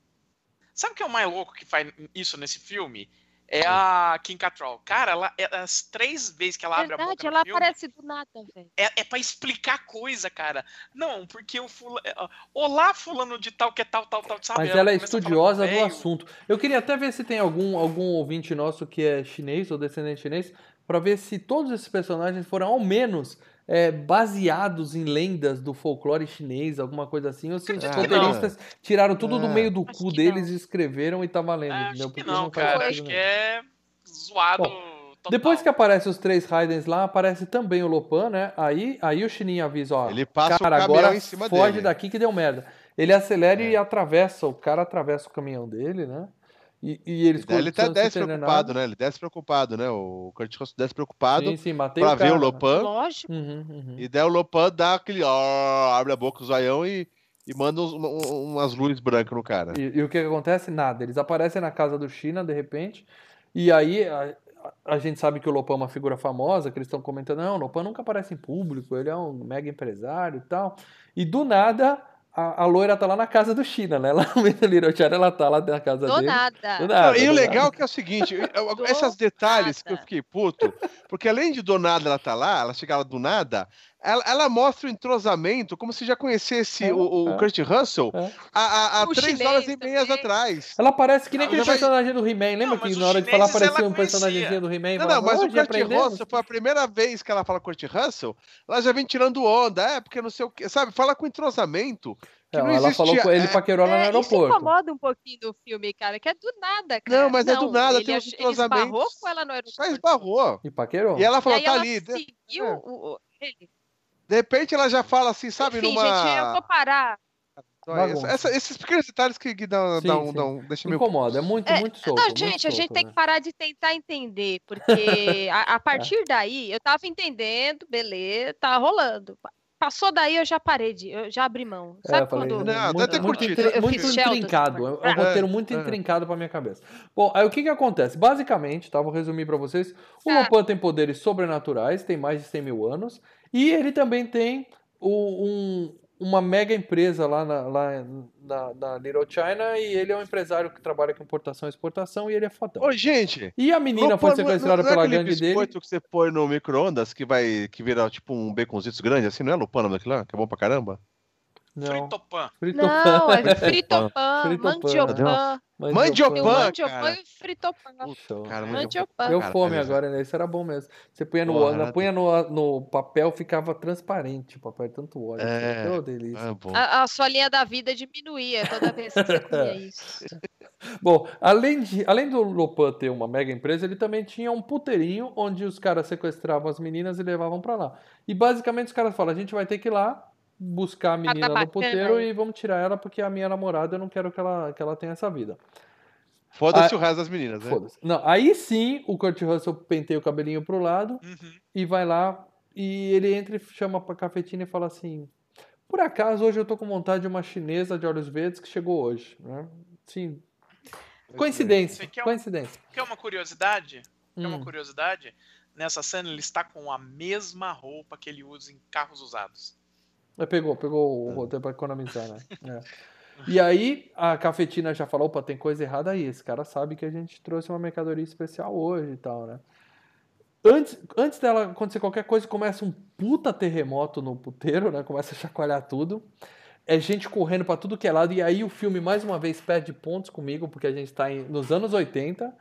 Sabe quem é o mais louco que faz isso nesse filme? É a Kim Cattrall. Cara, ela, é- as três vezes que ela abre a Verdade, boca ela filme, aparece do nada, velho. é, é para explicar coisa, cara. Não, porque o fulano... Olá, fulano de tal, que é tal, tal, tal, sabe? Mas ela é começa a falar com estudiosa o do assunto. Eu queria até ver se tem algum, algum ouvinte nosso que é chinês ou descendente chinês, pra ver se todos esses personagens foram ao menos é, baseados em lendas do folclore chinês, alguma coisa assim, ou se os Acredito que não. roteiristas tiraram tudo do É. meio do Acho cu deles não. e escreveram e tá valendo, entendeu? Acho que não, faz cara. Acho que é zoado total. Depois que aparecem os três Raidens lá, aparece também o Lopan, né? Aí, aí o Chininho avisa, ó, Ele passa cara, o agora em cima foge dele. daqui que deu merda. Ele acelera É. e atravessa, o cara atravessa o caminhão dele, né? E, e eles ele até continuam sem desce entender preocupado, nada. né? Ele desce preocupado, né? O Kurt Russell desce preocupado Sim, sim, pra o ver cara. o Lopan. Lógico. Uhum, uhum. E daí o Lopan dá aquele. Ó, abre a boca, o zoião e, e manda uns- um- umas luzes brancas no cara. E, e o que acontece? Nada. Eles aparecem na casa do China, de repente, e aí a, a- a gente sabe que o Lopan é uma figura famosa, que eles estão comentando, não, o Lopan nunca aparece em público, ele é um mega empresário e tal. E do nada, a, a loira tá lá na casa do China, né? Lá no meio do Little China, ela tá lá na casa Do dele. nada. Do Não, nada, e do o nada. legal é que é o seguinte, esses detalhes que eu nada. fiquei puto, porque além de do nada ela tá lá, ela chega lá do nada, ela, ela mostra o entrosamento como se já conhecesse É, o, o é. Kurt Russell É. há, há, há O três horas e meias também. atrás. Ela parece que nem aquele vai- personagem do He-Man. Lembra Não, que mas na hora de falar parecia um personagemzinho do He-Man? Não, não, mas "Ó, o Kurt aprendemos?" Russell foi a primeira vez que ela fala Kurt Russell, ela já vem tirando onda, é, porque não sei o que, sabe? Fala com entrosamento. Que Não, não ela falou com ele é, paquerou lá no É, isso aeroporto. incomoda um pouquinho do filme, cara, que é do nada, cara. Não, mas é do nada, ele, tem uns ach- ele esbarrou entrosamentos. com ela no aeroporto. Só esbarrou. E paquerou. E ela E falou, aí tá ela ali. Seguiu é. o, o- ele. De repente ela já fala assim, sabe, Enfim, numa. gente, eu vou parar. Essa- esses pequenos detalhes que, que dão, Sim, dão, sim. dão, deixa meio. Incomoda, é muito, É, muito solto. Não, muito gente, a gente solto, tem né? que parar de tentar entender, porque a, a partir daí eu tava entendendo, beleza, tá rolando. Passou daí, eu já parei de, eu já abri mão. É, Sabe eu falei, quando. Não, muito, muito, intri- Eu muito intrincado. É um É, roteiro muito é. intrincado pra minha cabeça. Bom, aí o que que acontece? Basicamente, tá, vou resumir pra vocês. O Tá. Lopan tem poderes sobrenaturais, tem mais de 100 mil anos. E ele também tem o- um- uma mega empresa lá, na, lá na, na Little China. E ele é um empresário que trabalha com importação e exportação. E ele é fodão. Ô, gente! E a menina foi não é- sequestrada não é pela aquele gangue dele. que você põe no micro-ondas que vai que vira tipo um baconzito grande, assim, não é Lupan o nome daquilo lá? Que é bom pra caramba? Não, Fritopan. fritopan. Não, é fritopan, Fritopan. mandiopan. Mandiopan. Mandiopan cara. e o fritopan. Show. Cara, Mandiopan. Deu fome agora, né? Isso era bom mesmo. Você punha no, Porra, na- punha no, no papel, ficava transparente o papel, tanto óleo. É. Ô, delícia. Bom. A, a sua linha da vida diminuía toda vez que você comia isso. Bom, além, de, além do Lopan ter uma mega empresa, ele também tinha um puteirinho onde os caras sequestravam as meninas e levavam pra lá. E basicamente os caras falam: a gente vai ter que ir lá buscar a menina tá no bacana puteiro aí. e vamos tirar ela porque a minha namorada eu não quero que ela, que ela tenha essa vida. Foda-se Ah, o resto das meninas, né? Foda-se. Não, aí sim o Kurt Russell penteia o cabelinho pro lado Uhum. e vai lá e ele entra e chama pra cafetina e fala assim: Por acaso hoje eu tô com vontade de uma chinesa de olhos verdes que chegou hoje, né? Sim. Coincidência, Você quer um- coincidência. Quer uma curiosidade? Quer uma Hum. curiosidade? Nessa cena ele está com a mesma roupa que ele usa em carros usados. Pegou, pegou o roteiro pra economizar, né? É. E aí a cafetina já falou, opa, tem coisa errada aí. Esse cara sabe que a gente trouxe uma mercadoria especial hoje e tal, né? Antes, antes dela acontecer qualquer coisa, começa um puta terremoto no puteiro, né? Começa a chacoalhar tudo. É gente correndo pra tudo que é lado. E aí o filme, mais uma vez, perde pontos comigo, porque a gente tá em- nos anos 80.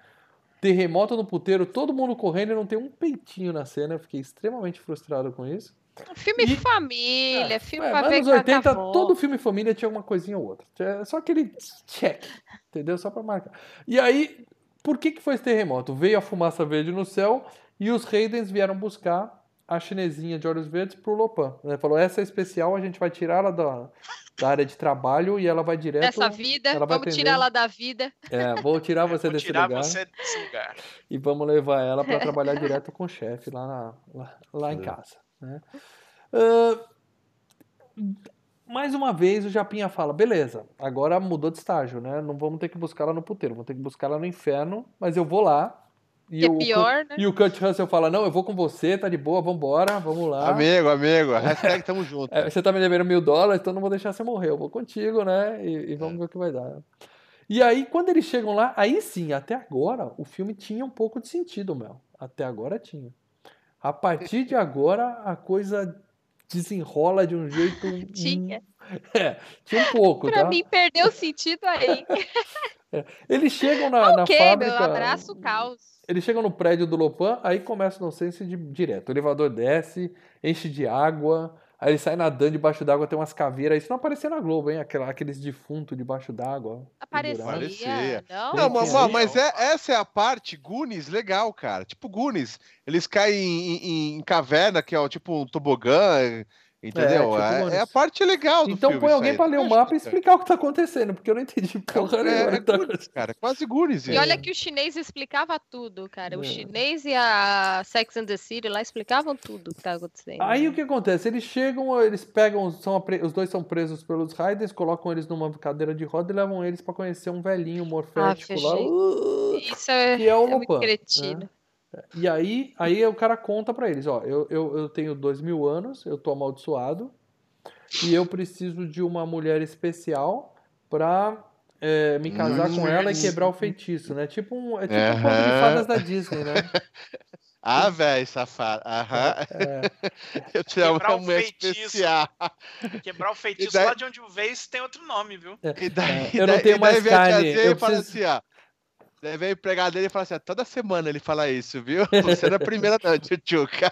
Terremoto no puteiro, todo mundo correndo e não tem um peitinho na cena. Eu fiquei extremamente frustrado com isso. Um filme E- família, filme É, pra ver nos com a 80, avó. todo filme família tinha uma coisinha ou outra. É só aquele check, entendeu? Só pra marcar. E aí, por que que foi esse terremoto? Veio a fumaça verde no céu e os Raidens vieram buscar a chinesinha de olhos verdes pro Lopan. Né? Falou, essa é especial, a gente vai tirar ela da, da área de trabalho e ela vai direto... Dessa vida, ela vai vamos tirar ela da vida. É, vou tirar você Vou desse tirar lugar você desse lugar. e vamos levar ela para trabalhar direto com o chefe lá, na- lá, lá em casa. Né? Ah, mais uma vez o Japinha fala, beleza, agora mudou de estágio, né? Não vamos ter que buscar ela no puteiro, vamos ter que buscar ela no inferno, mas eu vou lá. E, é o, pior, né? e o Kurt Russell fala, não, eu vou com você, tá de boa, vambora, vamos lá. Amigo, amigo, hashtag tamo junto. É, você tá me devendo mil dólares, então não vou deixar você morrer. Eu vou contigo, né? E, e vamos ver o que vai dar. E aí, quando eles chegam lá, aí sim, até agora, o filme tinha um pouco de sentido, Mel. Até agora tinha. A partir de agora, a coisa desenrola de um jeito. Tinha. É, tinha um pouco, Pra tá? mim, perdeu o sentido aí. Eles chegam na, na ok, fábrica. meu abraço, caos. Eles chegam no prédio do Lopan, aí começa o nonsense de, direto. O elevador desce, enche de água, aí ele sai nadando debaixo d'água, tem umas caveiras. Isso não aparecia na Globo, hein? Aquela, aqueles defuntos debaixo d'água. Aparecia, Parecia. não? Não, mas, mas é, essa é a parte Goonies legal, cara. Tipo Goonies, eles caem em, em- em caverna, que é ó, tipo um tobogã, entendeu? tipo É, é a parte legal do Então filme. põe isso alguém pra ler o mapa e explicar o que tá acontecendo, porque eu não entendi porra É, nenhuma. é tá cara, quase Goonies. E isso. olha que o chinês explicava tudo, cara. O É. chinês e a Sex and the City lá explicavam tudo o que tá acontecendo. Aí o que acontece? Eles chegam, eles pegam, são apre- os dois são presos pelos Raiders, colocam eles numa cadeira de roda e levam eles pra conhecer um velhinho morfético lá. gente. Uh, Isso é, que é o é muito Lopan, cretino. E aí, aí o cara conta pra eles, ó, eu, eu, eu tenho dois mil anos, eu tô amaldiçoado, e eu preciso de uma mulher especial pra é, me casar com ela e quebrar o feitiço, né? Tipo um, é tipo um conto de fadas da Disney, né? Ah, velho, safado. Aham. É, Eu te amo, Quebrar é o mulher feitiço. especial. Quebrar o feitiço daí- lá de onde veio tem outro nome, viu? E daí, É, eu não tenho e daí mais carne, eu e preciso- assim, ó. Daí vem o empregado dele e fala assim, ó, toda semana ele fala isso, viu? Você não é a primeira não, tchutchuca.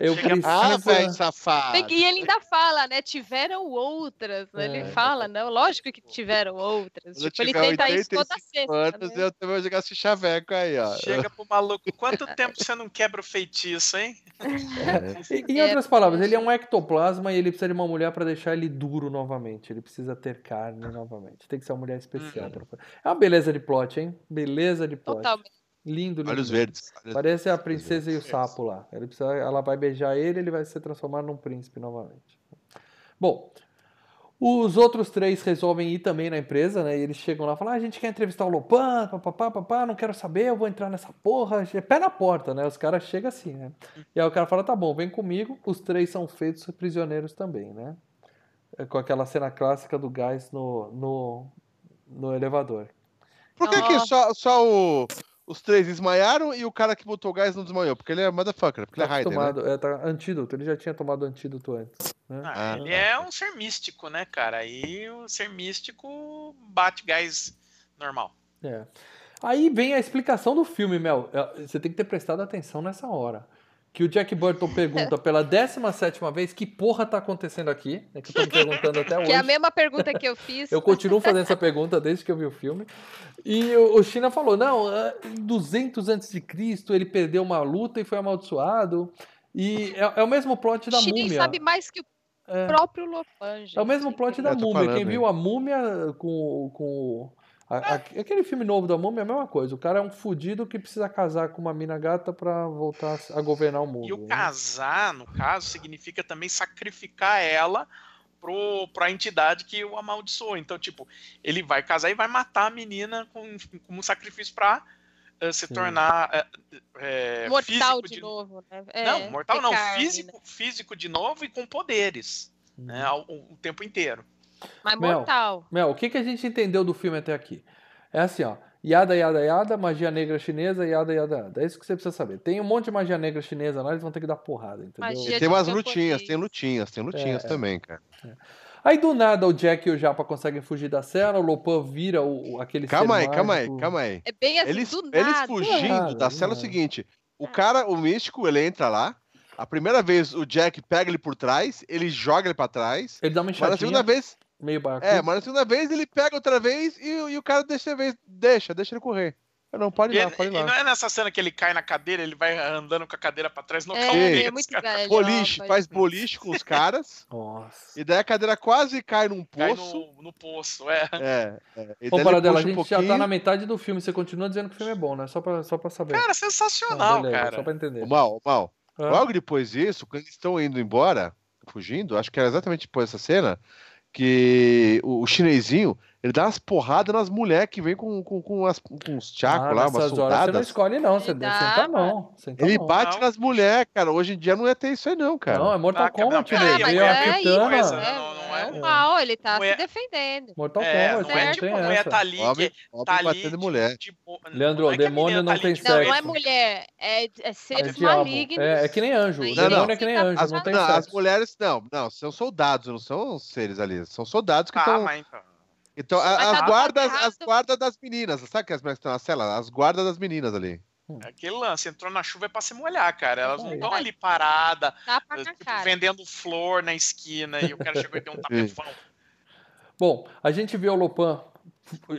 eu Chega- preciso. Ah, velho, safado. E ele ainda fala, né? Tiveram outras. né? Ele É. fala, não, lógico que tiveram outras. Quando Tipo, ele tenta isso toda 85 sexta. anos, né? eu também vou jogar esse chaveco aí, ó. Chega pro maluco, quanto tempo você não quebra o feitiço, hein? Em É, outras palavras, ele é um ectoplasma e ele precisa de uma mulher para deixar ele duro novamente. Ele precisa ter carne novamente. Tem que ser uma mulher especial. Uhum. pra- É uma beleza de plot, hein? Beleza de plot. Totalmente. Lindo, lindo. Olhos verdes. Parece a princesa e o sapo lá. Ele precisa, ela vai beijar ele, ele vai ser transformado num príncipe novamente. Bom, os outros três resolvem ir também na empresa, né? E eles chegam lá e falam: ah, a gente quer entrevistar o Lopan, papapá, papá, não quero saber, eu vou entrar nessa porra. É Pé na porta, né? Os caras chegam assim, né? E aí o cara fala: tá bom, vem comigo. Os três são feitos prisioneiros também, né? É Com aquela cena clássica do gás no, no, no elevador. Por que, que Ó. só, só o- os três desmaiaram e o cara que botou o gás não desmaiou? Porque ele é motherfucker, porque ele é Tá Raiden, né? acostumado, é, tá, antídoto, ele já tinha tomado antídoto antes. Né? Ah, Ah, ele tá. é um ser místico, né, cara? Aí o ser místico bate gás normal. É. Aí vem a explicação do filme, Mel. É, Você tem que ter prestado atenção nessa hora. Que o Jack Burton pergunta pela 17 vez que porra tá acontecendo aqui. É que eu tô me perguntando até hoje. Que é a mesma pergunta que eu fiz. Eu continuo fazendo essa pergunta desde que eu vi o filme. E o China falou: não, é, em 200 antes de Cristo ele perdeu uma luta e foi amaldiçoado. E é, é o mesmo plot da Shirin múmia. sabe mais que o É. próprio Lopan, gente. É o mesmo plot da múmia. falando, Quem hein. viu a múmia com. com a- a- aquele filme novo da múmia é a mesma coisa. O cara é um fudido que precisa casar com uma mina gata pra voltar a governar o mundo. E o né? casar, no caso, significa também sacrificar ela pro, pra entidade que o amaldiçoou. Então, tipo, ele vai casar e vai matar a menina com, como um sacrifício pra eh, se Sim. tornar eh, eh, Mortal físico de novo, né? É, Não, mortal ter não, físico, físico de novo e com poderes, Uhum. né, ao- o, o tempo inteiro. Mas Mel. mortal. Mel, o que, que a gente entendeu do filme até aqui? É assim, ó. Yada, yada, yada, magia negra chinesa, yada, yada, yada. É isso que você precisa saber. Tem um monte de magia negra chinesa lá, eles vão ter que dar porrada, entendeu? Magia E tem umas lutinhas, tem lutinhas, tem lutinhas É, é. também, cara. Aí do nada o Jack e o Japa conseguem fugir da cela, o Lopan vira o, aquele Calma ser aí, calma aí, calma aí. É bem assim, Eles, do eles nada. fugindo nada, da cela é o seguinte: o cara, o místico, ele entra lá. A primeira vez o Jack pega ele por trás, ele joga ele pra trás. Ele dá uma Mas na enxadinha, segunda vez, meio barco. é, mas na segunda vez ele pega outra vez e, e o cara deixa, vez, deixa, deixa ele correr. Eu não, pode ir E, lá, pode ir e lá. não é nessa cena que ele cai na cadeira, ele vai andando com a cadeira pra trás, no É, é muito. Boliche, faz boliche com os caras, Nossa. e daí a cadeira quase cai num Cai poço. no, no poço, é. É, é. E Ô, Paradela, a puxa um gente já tá na metade do filme. Você continua dizendo que o filme é bom, né? Só pra, só pra saber. Cara, Ah, sensacional, beleza, cara. Só pra entender. Ô, Mal, ô, Mal, Ah, Logo depois disso, quando eles estão indo embora, fugindo, acho que era exatamente depois dessa cena, que o, o chinesinho, ele dá umas porradas nas mulheres que vem com, com, com, as, com uns tchacos ah, lá, umas horas você não soldadas. escolhe, não. Você dá, senta a mão. Senta Ele mão. bate Não. nas mulheres, cara. Hoje em dia não ia ter isso aí, não, cara. Não, é Mortal Ah, Kombat, né? Veio a é isso, Kitana. é, não- não é é- o mal, ele tá não é- se defendendo. Mortal É, Kombat, não é não tipo, tem não é essa. tá ali, Homem, que, homem tá ali batendo mulher. tipo, Leandro, não é demônio não tá tem de Não, sexo. não é sexo. mulher, é, é É seres diabo. malignos. É, é que nem anjo. O Aí demônio ele é que nem anjo, não As, tem não, as sexo. mulheres, não, não, são soldados, não são seres ali. São soldados que Ah, estão. mas então. Então, a- tá as tudo guardas, as guardas das meninas. Sabe que as mulheres que estão na cela? As guardas das meninas ali. É Aquele lance, entrou na chuva é pra se molhar, cara. Elas não Aí. estão ali paradas, pra tipo, vendendo flor na esquina e o cara chegou e deu um tapefão. Bom, a gente vê o Lopan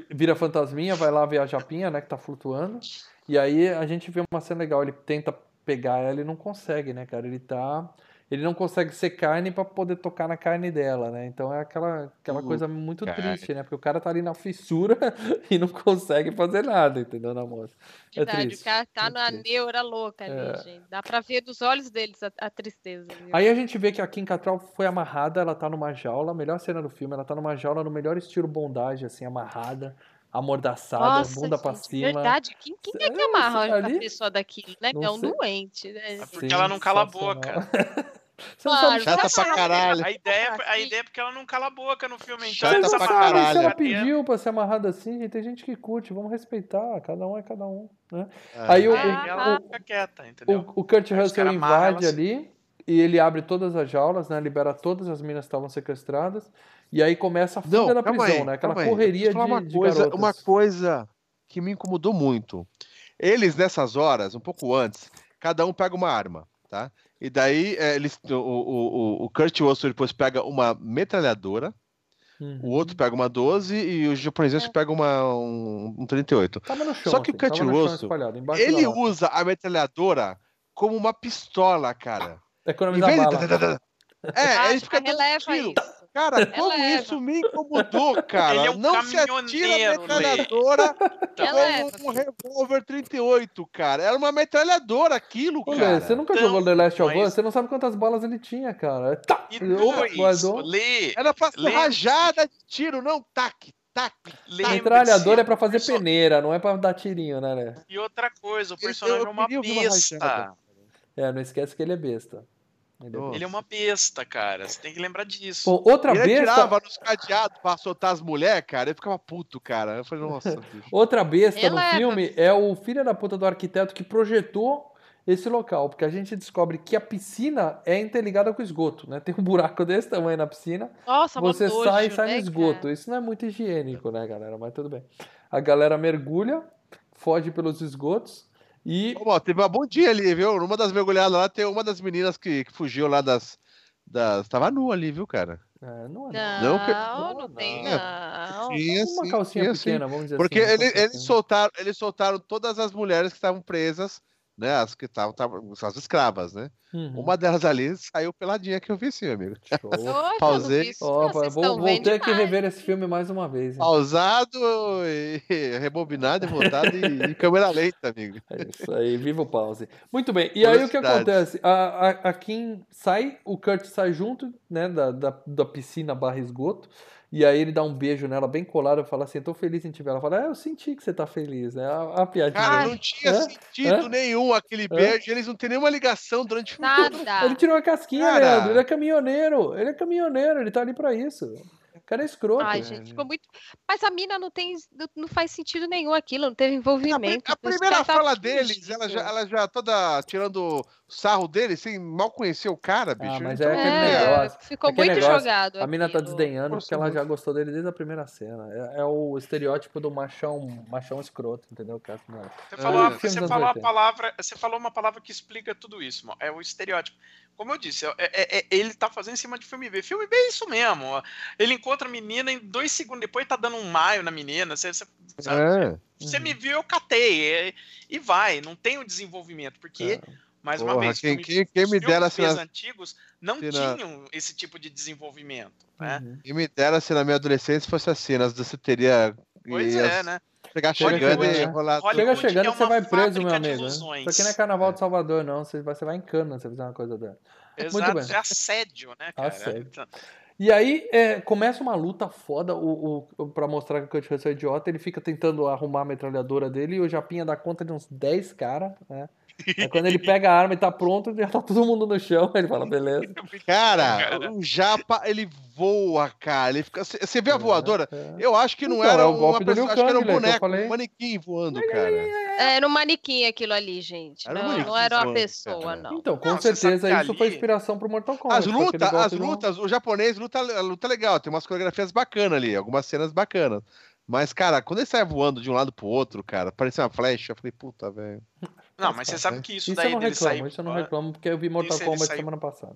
vira fantasminha, vai lá ver a Japinha, né, que tá flutuando. E aí a gente vê uma cena legal, ele tenta pegar ela e não consegue, né, cara? Ele tá ele não consegue ser carne pra poder tocar na carne dela, né? Então é aquela, aquela Uh, coisa muito cara. triste, né? Porque o cara tá ali na fissura e não consegue fazer nada, entendeu, na moça? É Verdade, triste. o cara tá muito na triste. neura louca ali, É. gente. Dá pra ver dos olhos deles a, a tristeza. viu? Aí a gente vê que a Kim Cattrall foi amarrada, ela tá numa jaula, a melhor cena do filme, ela tá numa jaula no melhor estilo bondagem, assim, amarrada, amordaçada, Nossa, bunda pra gente, cima. Verdade, quem, quem é que É, amarra ali- a pessoa daquilo, né? Não É um sei. doente, né? É porque ela não cala a boca. Você não Claro, sabe Chata pra caralho. A ideia, a Assim. ideia é porque ela não cala a boca no filme, então Chata pra não sabem se ela caralho. pediu pra ser amarrada assim, gente. Tem gente que curte, vamos respeitar. Cada um é cada um, né? É. Aí o, É, o- ela o- fica quieta, entendeu? O, o Kurt Russell invade ali e ele abre todas as jaulas, né? Libera todas as minas que estavam sequestradas. E aí começa a fuga Não, da prisão, aí, né? Aquela correria de, uma de coisa, garotas. uma coisa que me incomodou muito. Eles nessas horas, um pouco antes, cada um pega uma arma, tá? E daí é, eles, o, o, o, o Kurt Russell depois pega uma metralhadora, Uhum. o outro pega uma 12 e os japoneses pegam uma, um, um 38. Tava no chão, Só que o assim, Kurt Russell, Ele usa a metralhadora como uma pistola, cara. Em Economizar vez bala. de... É, Ah, ele fica dando releva tiro. Cara, como Releva. isso me incomodou, cara. Ele é um não se atira a metralhadora Releva. como um revólver 38, cara. Era uma metralhadora aquilo, Ô, Lê, cara. você nunca Então, jogou The Last of mas- Us? Você não sabe quantas balas ele tinha, cara. Tá! E dois, lê, Era pra rajada de tiro, não taque, taque. lembre-se, Metralhador é pra fazer perso- peneira, não é pra dar tirinho, né, Lê? E outra coisa, o personagem é uma uma besta. rajada. É, não esquece que ele é besta. Ele é Nossa. Ele é uma besta, cara. Você tem que lembrar disso. Bom, outra Ele besta. atirava nos cadeados pra soltar as mulheres, cara. Eu ficava puto, cara. Eu falei, nossa, bicho. Outra besta no filme é o filho da puta do arquiteto que projetou esse local, porque a gente descobre que a piscina é interligada com o esgoto, né? Tem um buraco desse tamanho na piscina, Nossa, você nojo, sai e sai né, no esgoto. cara? Isso não é muito higiênico, né, galera? Mas tudo bem. A galera mergulha, foge pelos esgotos e Mal, teve uma bom dia ali, viu? Numa das mergulhadas lá, tem uma das meninas que, que fugiu lá das, das. Tava nua ali, viu, cara? é, não é Não, Não, que- não, não, tem, não. não. Tinha uma sim, calcinha sim. pequena, vamos dizer Porque assim. uma ele- eles, soltaram, eles soltaram todas as mulheres que estavam presas, né? As que estavam, as escravas, né? Uhum. Uma delas ali saiu peladinha que eu vi sim, amigo. Show. Pausei. isso. Vou, vou ter que rever esse filme mais uma vez. hein? Pausado e rebobinado e voltado e, e câmera lenta, amigo. É isso aí, viva o pause. Muito bem, e aí o que acontece? A, a, a Kim sai, o Kurt sai junto, né, da, da, da piscina barra esgoto, e aí ele dá um beijo nela bem colado e fala assim, tô feliz em te ver. Ela fala, é, eu senti que você tá feliz, né? A, a piadinha. Cara, não tinha Hã? sentido Hã? nenhum aquele beijo, eles não têm nenhuma ligação durante o. Nada. Ele tirou a casquinha, Cara. Leandro, ele é caminhoneiro, ele é caminhoneiro, ele tá ali pra isso. O cara é escroto. Ai, gente, ficou muito. Mas a mina não tem. Não, faz sentido nenhum aquilo, não teve A, envolvimento. a Os primeira caras tá fala deles, ela já, ela já toda tirando sarro dele, sem mal conhecer o cara, bicho. Ah, mas Então, é aquele É, negócio. ficou aquele muito negócio, jogado. A mina tá desdenhando porque ela já gostou dele desde a primeira cena. É, é o estereótipo do machão, machão escroto, entendeu? Que é assim? Você É, falou, você falou a 80. palavra, você falou uma palavra que explica tudo isso, mano. É o estereótipo. Como eu disse, é- é- é- ele tá fazendo em cima de filme B. Filme B é isso mesmo. ó. Ele encontra a menina em dois segundos depois tá dando um maio na menina. Você, você? É. Você me viu, eu catei. é- e vai, não tem o desenvolvimento. Porque, mais uma Porra, vez, quem- quem- quem os me dera se nas- antigos não se na- tinham esse tipo de desenvolvimento. Né? Uhum. E me dera se na minha adolescência fosse assim, nas danceteria. Pois ia é, né? Chegar Chega chegando. Hollywood Chega é chegando que você uma vai preso, meu amigo. ilusões. Isso aqui não é carnaval de Salvador, não. Você vai, você vai em cana se fizer uma coisa dessa. Exato, bem. é assédio, né, cara? Assédio. Então, E aí é, começa uma luta foda o, o, pra mostrar que o Kurt Russell é idiota. Ele fica tentando arrumar a metralhadora dele e o Japinha dá conta de uns 10 caras, né? Aí quando ele pega a arma e tá pronto, já tá todo mundo no chão. Ele fala, beleza. Cara, Cara. o Japa, ele voa, cara. Ele fica. Você vê a voadora? É. Eu acho que não Então, era é o uma golpe do pessoa, acho que era um né, boneco, falei. um manequim voando, cara. É, era um manequim aquilo ali, gente. Era um não, manequim não era uma pessoa, cara. não. Então, com Não, certeza isso foi ali- inspiração pro Mortal Kombat. As lutas, as lutas, o japonês luta, luta legal, tem umas coreografias bacanas ali, algumas cenas bacanas. Mas, cara, quando ele sai voando de um lado pro outro, cara, parecia uma flecha, eu falei, puta, velho. Não, mas você sabe né? que isso, Isso eu daí não dele reclamo, sair isso eu não voando- reclamo, porque eu vi Mortal Isso Kombat saiu- semana passada.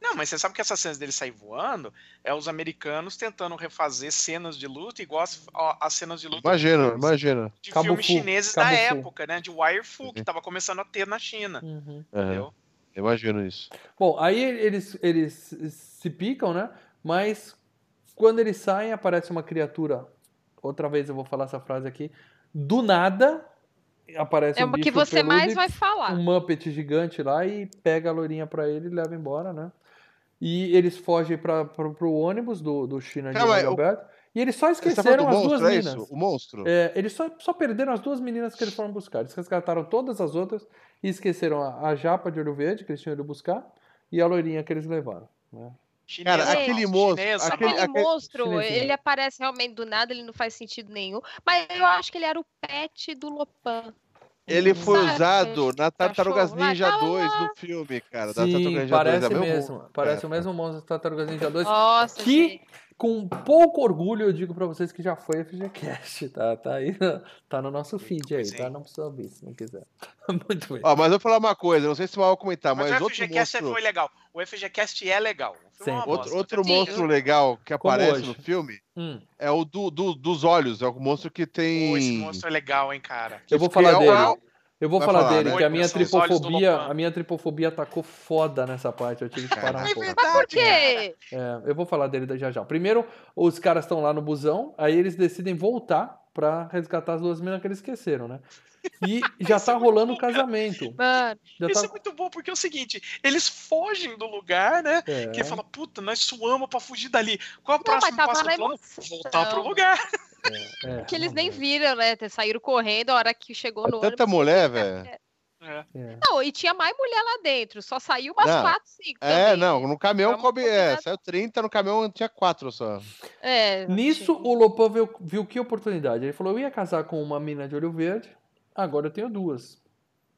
Não, mas você sabe que essas cenas dele sair voando é os americanos tentando refazer cenas de luta igual as, ó, as cenas de luta Imagina, de, imagina. de Cabo filmes Fu, chineses Cabo da Fu. época, né? De Wire Fu, que tava começando a ter na China. Uhum. Aham, Entendeu? imagino isso. Bom, aí eles, eles se picam, né? Mas quando eles saem, aparece uma criatura. Outra vez eu vou falar essa frase aqui. Do nada, aparece É um o que você peludo mais vai falar. um Muppet gigante lá e pega a lourinha pra ele e leva embora, né? E eles fogem para pro ônibus do, do China de Calma aí, o- Alberto. E eles só tá esqueceram as monstro, duas é minas. isso? O monstro? É, eles só, só perderam as duas meninas que eles foram buscar. Eles resgataram todas as outras e esqueceram a, a japa de olho verde, que eles tinham ido buscar, e a loirinha que eles levaram. Né? Cara, Chinesa, aquele nossa, moço, chinesa, aquele- Aquele mano. monstro, chinesinho. ele aparece realmente do nada, ele não faz sentido nenhum. Mas eu acho que ele era o pet do Lopan. Ele foi Sabe, usado na Tartarugas lá, Ninja tava 2 lá. no filme, cara. da Sim, Tartarugas Ninja 2 parece é meu mesmo. monstro, Parece cara. o mesmo monstro do Tartarugas Ninja 2. Nossa, Que- gente. Com pouco orgulho eu digo pra vocês que já foi FGCast, tá? Tá aí, tá no nosso feed aí, Sim. tá? Não precisa ouvir se não quiser. Muito bem. Ó, mas eu vou falar uma coisa, não sei se o Mal vai comentar, Mas, mas, o outro FGCast monstro, foi legal. O FGCast é legal. O filme é outro, outro Sim. monstro legal que aparece no filme Hum, é o do, do- dos olhos, é o monstro que tem... Pô, esse monstro é legal, hein, cara. eu vou falar é o- dele. Eu vou falar falar, dele, né? que a minha tripofobia, a minha tripofobia atacou foda nessa parte, eu tive que parar um É pouco. verdade, Por quê? É, eu vou falar dele já já. Primeiro, os caras estão lá no busão, aí eles decidem voltar pra resgatar as duas meninas que eles esqueceram, né? E já tá é rolando o casamento. Mano, Já Isso tá... é muito bom, porque é o seguinte, eles fogem do lugar, né? é. Que fala, puta, nós suamos pra fugir dali. Qual é Não, mas próximo tava passo na do plano? emoção. Voltar pro lugar. É, que eles nem viram, né? Saíram correndo a hora que chegou É no tanta ônibus. mulher, velho. É. É. Não, e tinha mais mulher lá dentro. Só saiu umas Não. quatro, cinco. É, também. não, no caminhão coube, é, saiu 30, no caminhão tinha 4 só. É, Nisso, tinha- o Lopan viu, viu que oportunidade. Ele falou: eu ia casar com uma mina de olho verde, agora eu tenho duas.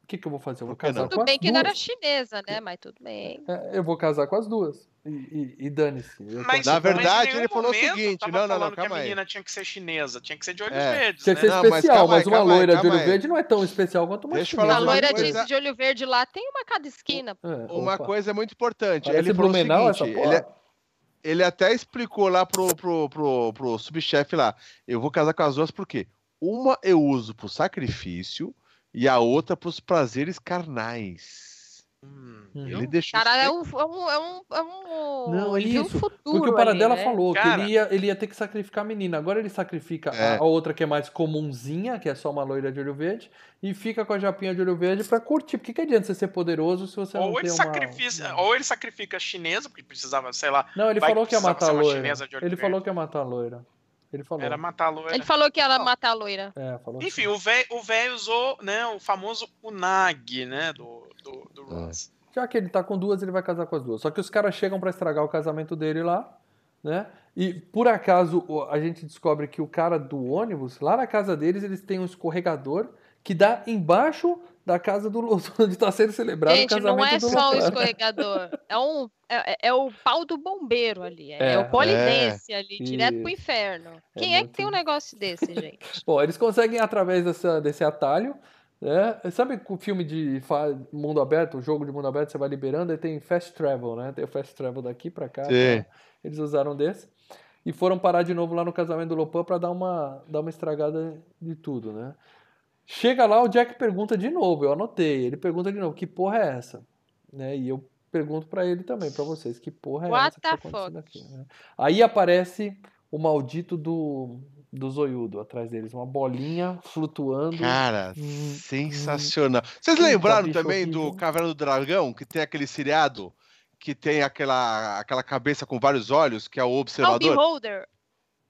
O que, que eu vou fazer? Eu vou casar não? com Tudo as bem que duas. não era chinesa, né? Mas tudo bem. É, eu vou casar com as duas. E, e- e dane-se. Mas, Na mas verdade, ele falou o seguinte, não, não, não, falando que calma a aí. menina tinha que ser chinesa, tinha que ser de olhos É. verdes, Tinha né? que ser Não, mas especial, calma aí, mas uma calma aí, loira de olho aí. verde não é tão especial quanto uma Deixa eu chinesa. falar A uma loira coisa- de, de olho verde lá tem uma cada esquina. É, Uma opa. coisa muito importante, Parece ele falou o Blumenau seguinte, essa ele, é ele até explicou lá pro, pro, pro, pro subchefe lá, eu vou casar com as duas porque uma eu uso pro sacrifício e a outra pros prazeres carnais. Hum, Uhum. viu? Ele deixou Cara, é um. É um, é um, é um Não, é ele viu isso. um futuro. Porque o ali, Paradela né? falou que Cara. ele ia, ele ia ter que sacrificar a menina. Agora ele sacrifica a- É. a, outra que é mais comunzinha, que é só uma loira de olho verde, e fica com a japinha de olho verde pra curtir. Porque que adianta você ser poderoso se você não Ou ele, tem uma... sacrifica, ou ele sacrifica a chinesa, porque precisava, sei lá, Não, ele falou que que ia matar a loira. Ele falou que ia matar a loira. Ele falou. era matar a loira. Ele falou que ela matar a loira. É, falou Enfim, assim. o velho o velho usou né, o famoso Unag, né, do, do, do É. Ross. Já que ele tá com duas, ele vai casar com as duas. Só que os caras chegam pra estragar o casamento dele lá, né? E por acaso o- a gente descobre que o cara do ônibus, lá na casa deles, eles têm um escorregador que dá embaixo da casa do onde tá sendo celebrado o Gente, casamento não é só o escorregador. É, um, é, é o pau do bombeiro ali. É, É. o polidense ali, direto pro Isso. inferno. É Quem é, muito- que tem um negócio desse, gente? Bom, eles conseguem através dessa, desse atalho. Né? Sabe o filme de mundo aberto, o jogo de mundo aberto, você vai liberando e tem fast travel, né? Tem o fast travel daqui pra cá. Sim. tá? Eles usaram desse. E foram parar de novo lá no casamento do Lopan pra dar uma, dar uma estragada de tudo, né? Chega lá, o Jack pergunta de novo, eu anotei. Ele pergunta de novo, que porra é essa? Né? E eu pergunto pra ele também, pra vocês, que porra é What essa que tá aqui? né? Aí aparece o maldito do, do zoiudo atrás deles, uma bolinha flutuando. Cara, Hum, sensacional. Vocês Puta, lembraram também do. Caverna do Dragão, que tem aquele seriado que tem aquela, aquela cabeça com vários olhos, que é o É o observador?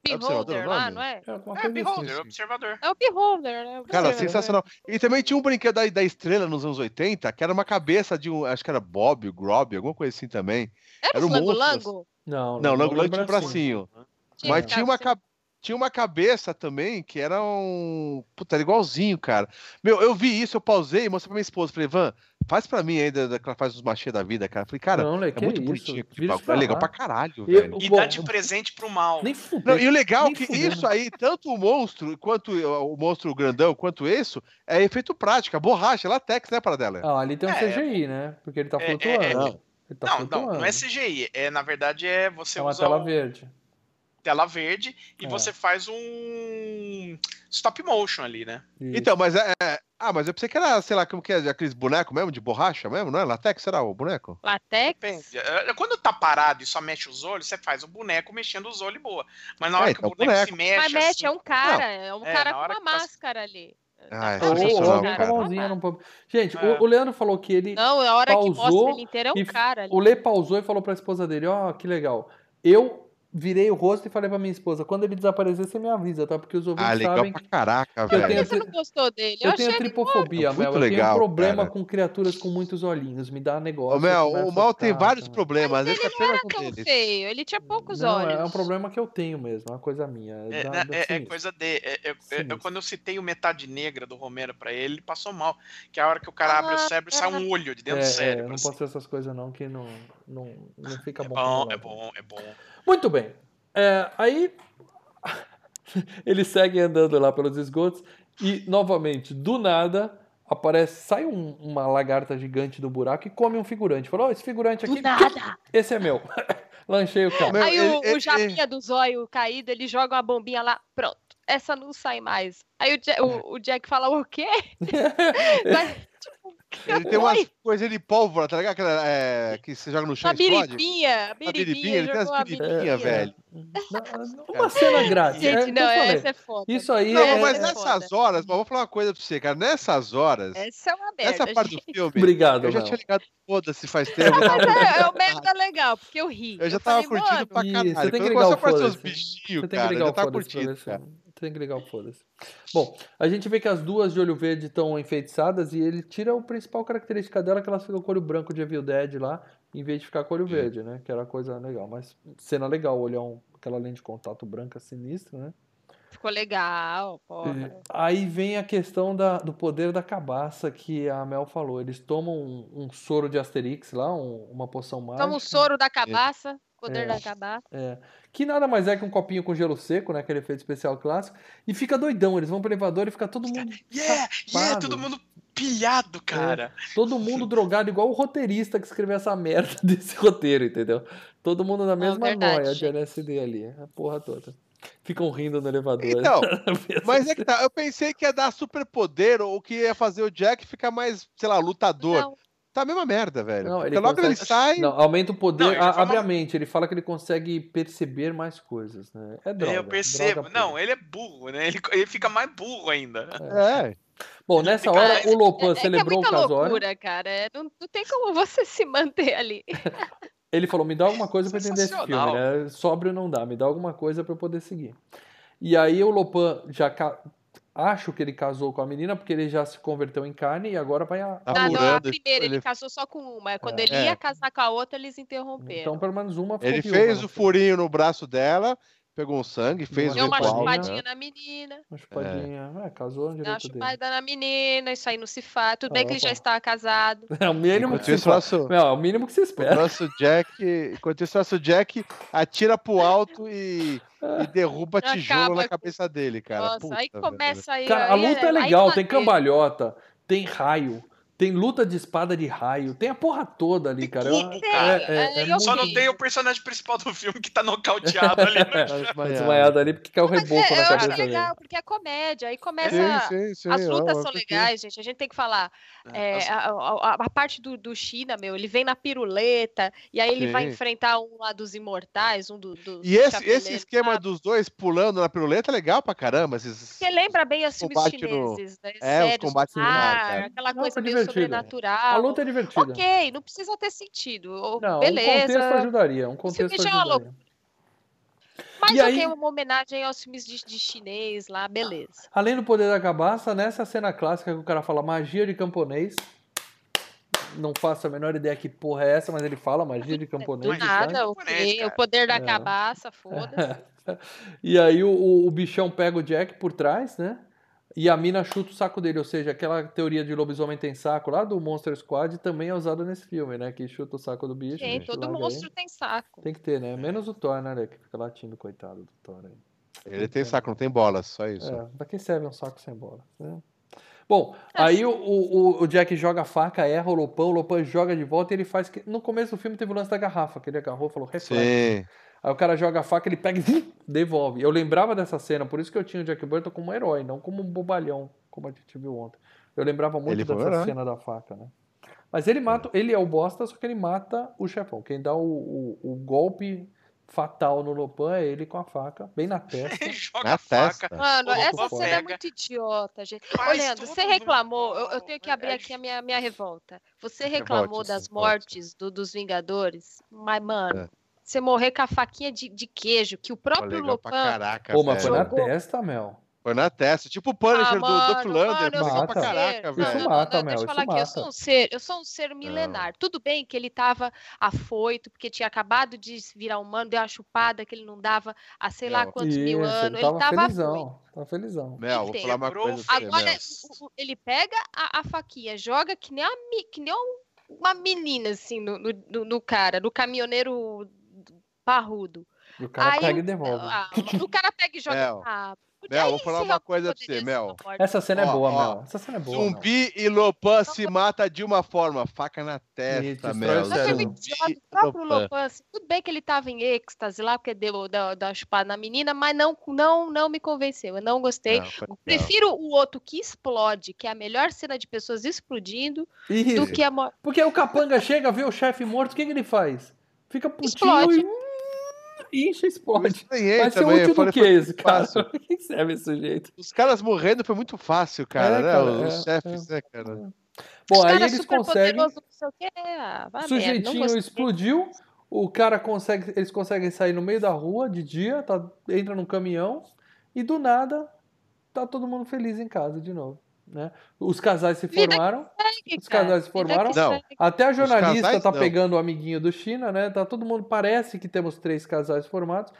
Beholder. É Beholder lá, nome? não é? É, É, Beholder, assim. observador. É o Beholder, né? Cara, Observer. sensacional. E também tinha um brinquedo da, da estrela nos anos 80, que era uma cabeça de um, acho que era Bob, Grob, alguma coisa assim também. Era Era o um monstro, Lango-Lango? Não, Não, Lango Lango tinha um bracinho. bracinho. Tinha Mas tinha uma, cara, ca- tinha uma cabeça também que era um. Puta, era igualzinho, cara. Meu, eu vi isso, eu pausei e mostrei pra minha esposa. Falei, Van, faz pra mim ainda, da- que ela faz os machê da vida, cara. Falei, cara, não, Lê, é que muito isso? bonitinho. bagulho, É legal pra caralho, Eu- velho. E Bom, dá de presente pro mal. Nem fudeu. Não, e o legal é nem que fudendo. isso aí, tanto o monstro, quanto o monstro grandão, quanto isso, é efeito prático, borracha, latex, né, para dela? Ah, ali tem um É, CGI, né? Porque ele tá é, é, flutuando. é. Não. Ele tá não, flutuando. não, não é CGI. É, na verdade, é você É uma usa tela o- verde. Tela verde e É. você faz um stop motion ali, né? Isso. Então, mas é, é- Ah, mas eu pensei que era, sei lá, como que é, aqueles bonecos mesmo, de borracha mesmo, não é? Latex será o boneco? Latex? Depende. É, Quando tá parado e só mexe os olhos, você faz o boneco mexendo os olhos boa. Mas na hora É, que então, o boneco, boneco. se mexe. Mas mexe, assim, é um cara, é um É, cara com uma que tá- máscara ali. Ah, é ou sensacional, cara. Gente, É. o, o Leandro falou que ele. Não, a hora que Pausou mostra ele inteiro é um e cara ali. O Lê pausou e falou pra esposa dele: Ó, que legal. Eu virei o rosto e falei pra minha esposa: quando ele desaparecer, você me avisa, tá? Porque os ouvintes Ah, legal sabem pra caraca, que eu velho. Por tenho que você não gostou dele? eu Eu tenho achei ele tripofobia, É Mel. Eu tenho legal, problema cara. com criaturas com muitos olhinhos. Me dá negócio. Ô, Mel, eu o a Mal tem vários problemas, esse é apenas um tão deles. feio, ele tinha poucos Não, olhos. é um problema que eu tenho mesmo, é uma coisa minha. É, dá- né, dá é- é coisa de. é- é- é- eu- quando eu citei o Metade Negra do Romero pra ele, ele passou mal. Que é a hora que o cara abre o Ah, cérebro sai um olho de dentro É, do é, cérebro. eu não assim. posso ter essas coisas não, que não, não, não fica É bom. bom, pra é bom, é bom. Muito bem. É, aí eles seguem andando lá pelos esgotos e, novamente, do nada, aparece, sai um- uma lagarta gigante do buraco e come um figurante. Falou, "Ó, esse figurante Do aqui, nada. esse é meu. Lanchei o. Meu, Aí ele- o, ele- o Japinha do zóio caído, ele joga uma bombinha lá, pronto. Essa não sai mais. Aí o Jack, o, o Jack fala, o quê? Vai, tipo, Ele tem umas Oi? coisas de pólvora, tá ligado? Aquela, é, que você joga no chão e explode. biribinha, a biribinha, ele tem as biribinha, velho. Não, Uma cena grátis. é Gente, que não, eu essa é foda. Isso aí Não, é... mas é nessas horas, mas vou falar uma coisa pra você, cara. Nessas horas, Essa é uma merda. essa parte do gente. filme, Obrigado, eu já tinha ligado, foda-se, faz tempo. eu tava Mas é, é o merda legal, porque eu ri. Eu já tava falei, curtindo mano, pra caralho. você tem que ligar o a foda-se. bichinhos, Você tem que cara, eu ligar já o tava foda-se Tem que ligar o foda-se. Bom, a gente vê que as duas de olho verde estão enfeitiçadas e ele tira a principal característica dela, que elas ficam com o olho branco de Evil Dead lá, em vez de ficar com o olho verde, né? Que era coisa legal. Mas cena legal, olhão, aquela lente de contato branca sinistra, né? Ficou legal, porra. Aí vem a questão da- do poder da cabaça que a Mel falou. Eles tomam um, um soro de Asterix lá, um- uma poção mágica. Toma o soro da cabaça, poder É. da cabaça. É. Que nada mais é que um copinho com gelo seco, né? Aquele efeito especial clássico. E fica doidão. Eles vão pro elevador e fica todo mundo. Yeah, yeah, todo mundo pilhado, cara. Todo mundo drogado, igual o roteirista que escreveu essa merda desse roteiro, entendeu? Todo mundo na mesma verdade, noia de. LSD ali. A porra toda. Ficam rindo no elevador. Então, mas é que tá, eu pensei que ia dar superpoder ou que ia fazer o Jack ficar mais, sei lá, lutador. Não, Tá a mesma merda, velho. Não, ele logo ele consegue- sai. Não, aumenta o poder, Não, ele a- fala- abre a mente. Ele fala que ele consegue perceber mais coisas, né? É droga. eu percebo. droga não, ele é burro, né? Ele, ele fica mais burro ainda. É. Bom, nessa fica- hora o Lopan é, é que é celebrou muita o casório. loucura, cara. É, Não, não tem como você se manter ali. Ele falou: me dá alguma coisa pra entender esse filme, né? Sóbrio não dá, me dá alguma coisa pra eu poder seguir. E aí o Lopan já. Acho que ele casou com a menina porque ele já se converteu em carne e agora vai a. Tá Ah, não, a primeira, ele ele- casou só com uma. Quando É. ele É. ia casar com a outra, eles interromperam. Então, pelo menos uma ficou Ele fez o furinho no braço dela, pegou um sangue, fez o Deu uma ritual, chupadinha né? na menina, Uma chupadinha. É, casou no deu uma direito dele. chupada na menina, isso aí não se faz. Tudo Ah, bem que ele já opa. está casado. É o mínimo que Enquanto se isso, o faz. nosso, Não, é o mínimo que se o espera. nosso Jack, enquanto isso, o nosso Jack atira pro alto e, e derruba Acaba tijolo na com- cabeça dele, cara. Nossa, Puta, aí velho. começa aí. Cara, a aí luta é aí legal, tem maneiro. cambalhota, tem raio, tem luta de espada de raio, tem a porra toda ali, cara. É- cara. É, é, É, é eu Só não tem o personagem principal do filme que tá nocauteado ali no Tá chão. Tá desmaiado. ali porque caiu o Mas reboco é, na eu acho cabeça dele. legal, porque é comédia. Aí começa. Sim, sim, sim. As lutas eu são curti. legais, gente. A gente tem que falar. É, As- a, a- a parte do, do China, meu, ele vem na piruleta, e aí ele vai enfrentar um lá dos imortais, um do, dos E esse, esse esquema sabe? dos dois pulando na piruleta é legal pra caramba. Esses... Porque lembra bem os filmes combate no- chineses, né? É, os Sérios, combates no no mar, aquela Não, coisa meio divertido. sobrenatural. A luta é divertida. Ok, não precisa ter sentido. Não, um beleza. contexto ajudaria, um contexto já é ajudaria. Mas E ok, aí- uma homenagem aos filmes de, de chinês lá, beleza. Além do poder da cabaça, nessa cena clássica que o cara fala magia de camponês, não faço a menor ideia que porra é essa, mas ele fala magia de Do camponês. de sangue. nada, ok. cara. O poder da É. cabaça, foda-se. E aí o- o bichão pega o Jack por trás, né? E a mina chuta o saco dele, ou seja, aquela teoria de lobisomem tem saco lá do Monster Squad também é usada nesse filme, né? Que chuta o saco do bicho. Tem, todo monstro ele. tem saco. Tem que ter, né? Menos o Thor, né? Que fica latindo, coitado do Thor aí. Ele tem saco, não tem bola, só isso. É, pra que serve um saco sem bola? né? Bom, É, aí o, o, o Jack joga a faca, erra o Lopan, o Lopan joga de volta e ele faz que. No começo do filme teve o lance da garrafa, que ele agarrou e falou, reflete. Sim. Aí o cara joga a faca, ele pega e devolve. Eu lembrava dessa cena, por isso que eu tinha o Jack Burton como um herói, não como um bobalhão, como a gente viu ontem. Eu lembrava muito Ele dessa cena da faca, né? Mas ele mata, ele é o bosta, só que ele mata o chefão. Quem dá o, o, o golpe fatal no Lopan é ele com a faca, bem na testa. Ele joga Na a faca. testa. Mano, essa cena é pega, muito idiota, gente. Ô, faz Leandro, você reclamou, eu, eu tenho que É- abrir é aqui a minha, minha revolta. Você reclamou das mortes do- dos Vingadores, mas, mano, É. você morrer com a faquinha de, de queijo, que o próprio Lopan. caraca, Pô, mas foi na testa, Mel. Foi na testa. Tipo o Punisher Ah, do mano, Duff Lander. mano, eu Legal sou pra caraca, velho. Isso não, mata, não, Mel, Deixa eu falar aqui, eu sou um ser, eu sou um ser milenar. Tudo bem que ele tava afoito, porque tinha acabado de virar humano, deu uma chupada que ele não dava há sei lá Não. quantos mil Isso, anos. ele Ele tava tava afoito. felizão. Tava felizão. Mel, vou falar uma coisa pra. Agora, Mel. ele pega a, a faquinha, joga que nem, uma, mi- que nem um- uma menina, assim, no, no, no- no cara, no caminhoneiro parrudo. E o cara Aí pega e devolve. ah, o cara pega e joga. Mel, Ah, Mel, vou falar uma coisa pra você, Mel. Essa cena é Ó, boa, ó, Mel. Essa cena é boa. Mel. Zumbi e Lopan se mata de uma forma, faca na testa, Mel. Mas próprio Lopan. Lopan, assim, tudo bem que ele tava em êxtase lá, porque deu da, da chupada na menina, mas não, não, não me convenceu. Eu não gostei. Não, foi. Prefiro o outro que explode, que é a melhor cena de pessoas explodindo, do Isso. que a morte. Porque o capanga chega, vê o chefe morto, o que, que ele faz? Fica putinho Explode. e. Incha, explode. Vai ser também, útil do que esse, cara? Por que serve esse sujeito? Os caras morrendo foi muito fácil, cara, É, né? cara, Os é, chefes, né, cara? Bom, aí eles conseguem. o. Ah, sujeitinho explodiu. O cara consegue. Eles conseguem sair no meio da rua de dia, tá, entra num caminhão e do nada tá todo mundo feliz em casa de novo. Né? Os casais se formaram. Segue, Os casais se formaram? Não. Até a jornalista casais, tá não. pegando o amiguinho do China, né? Tá todo mundo. Parece que temos três casais formados.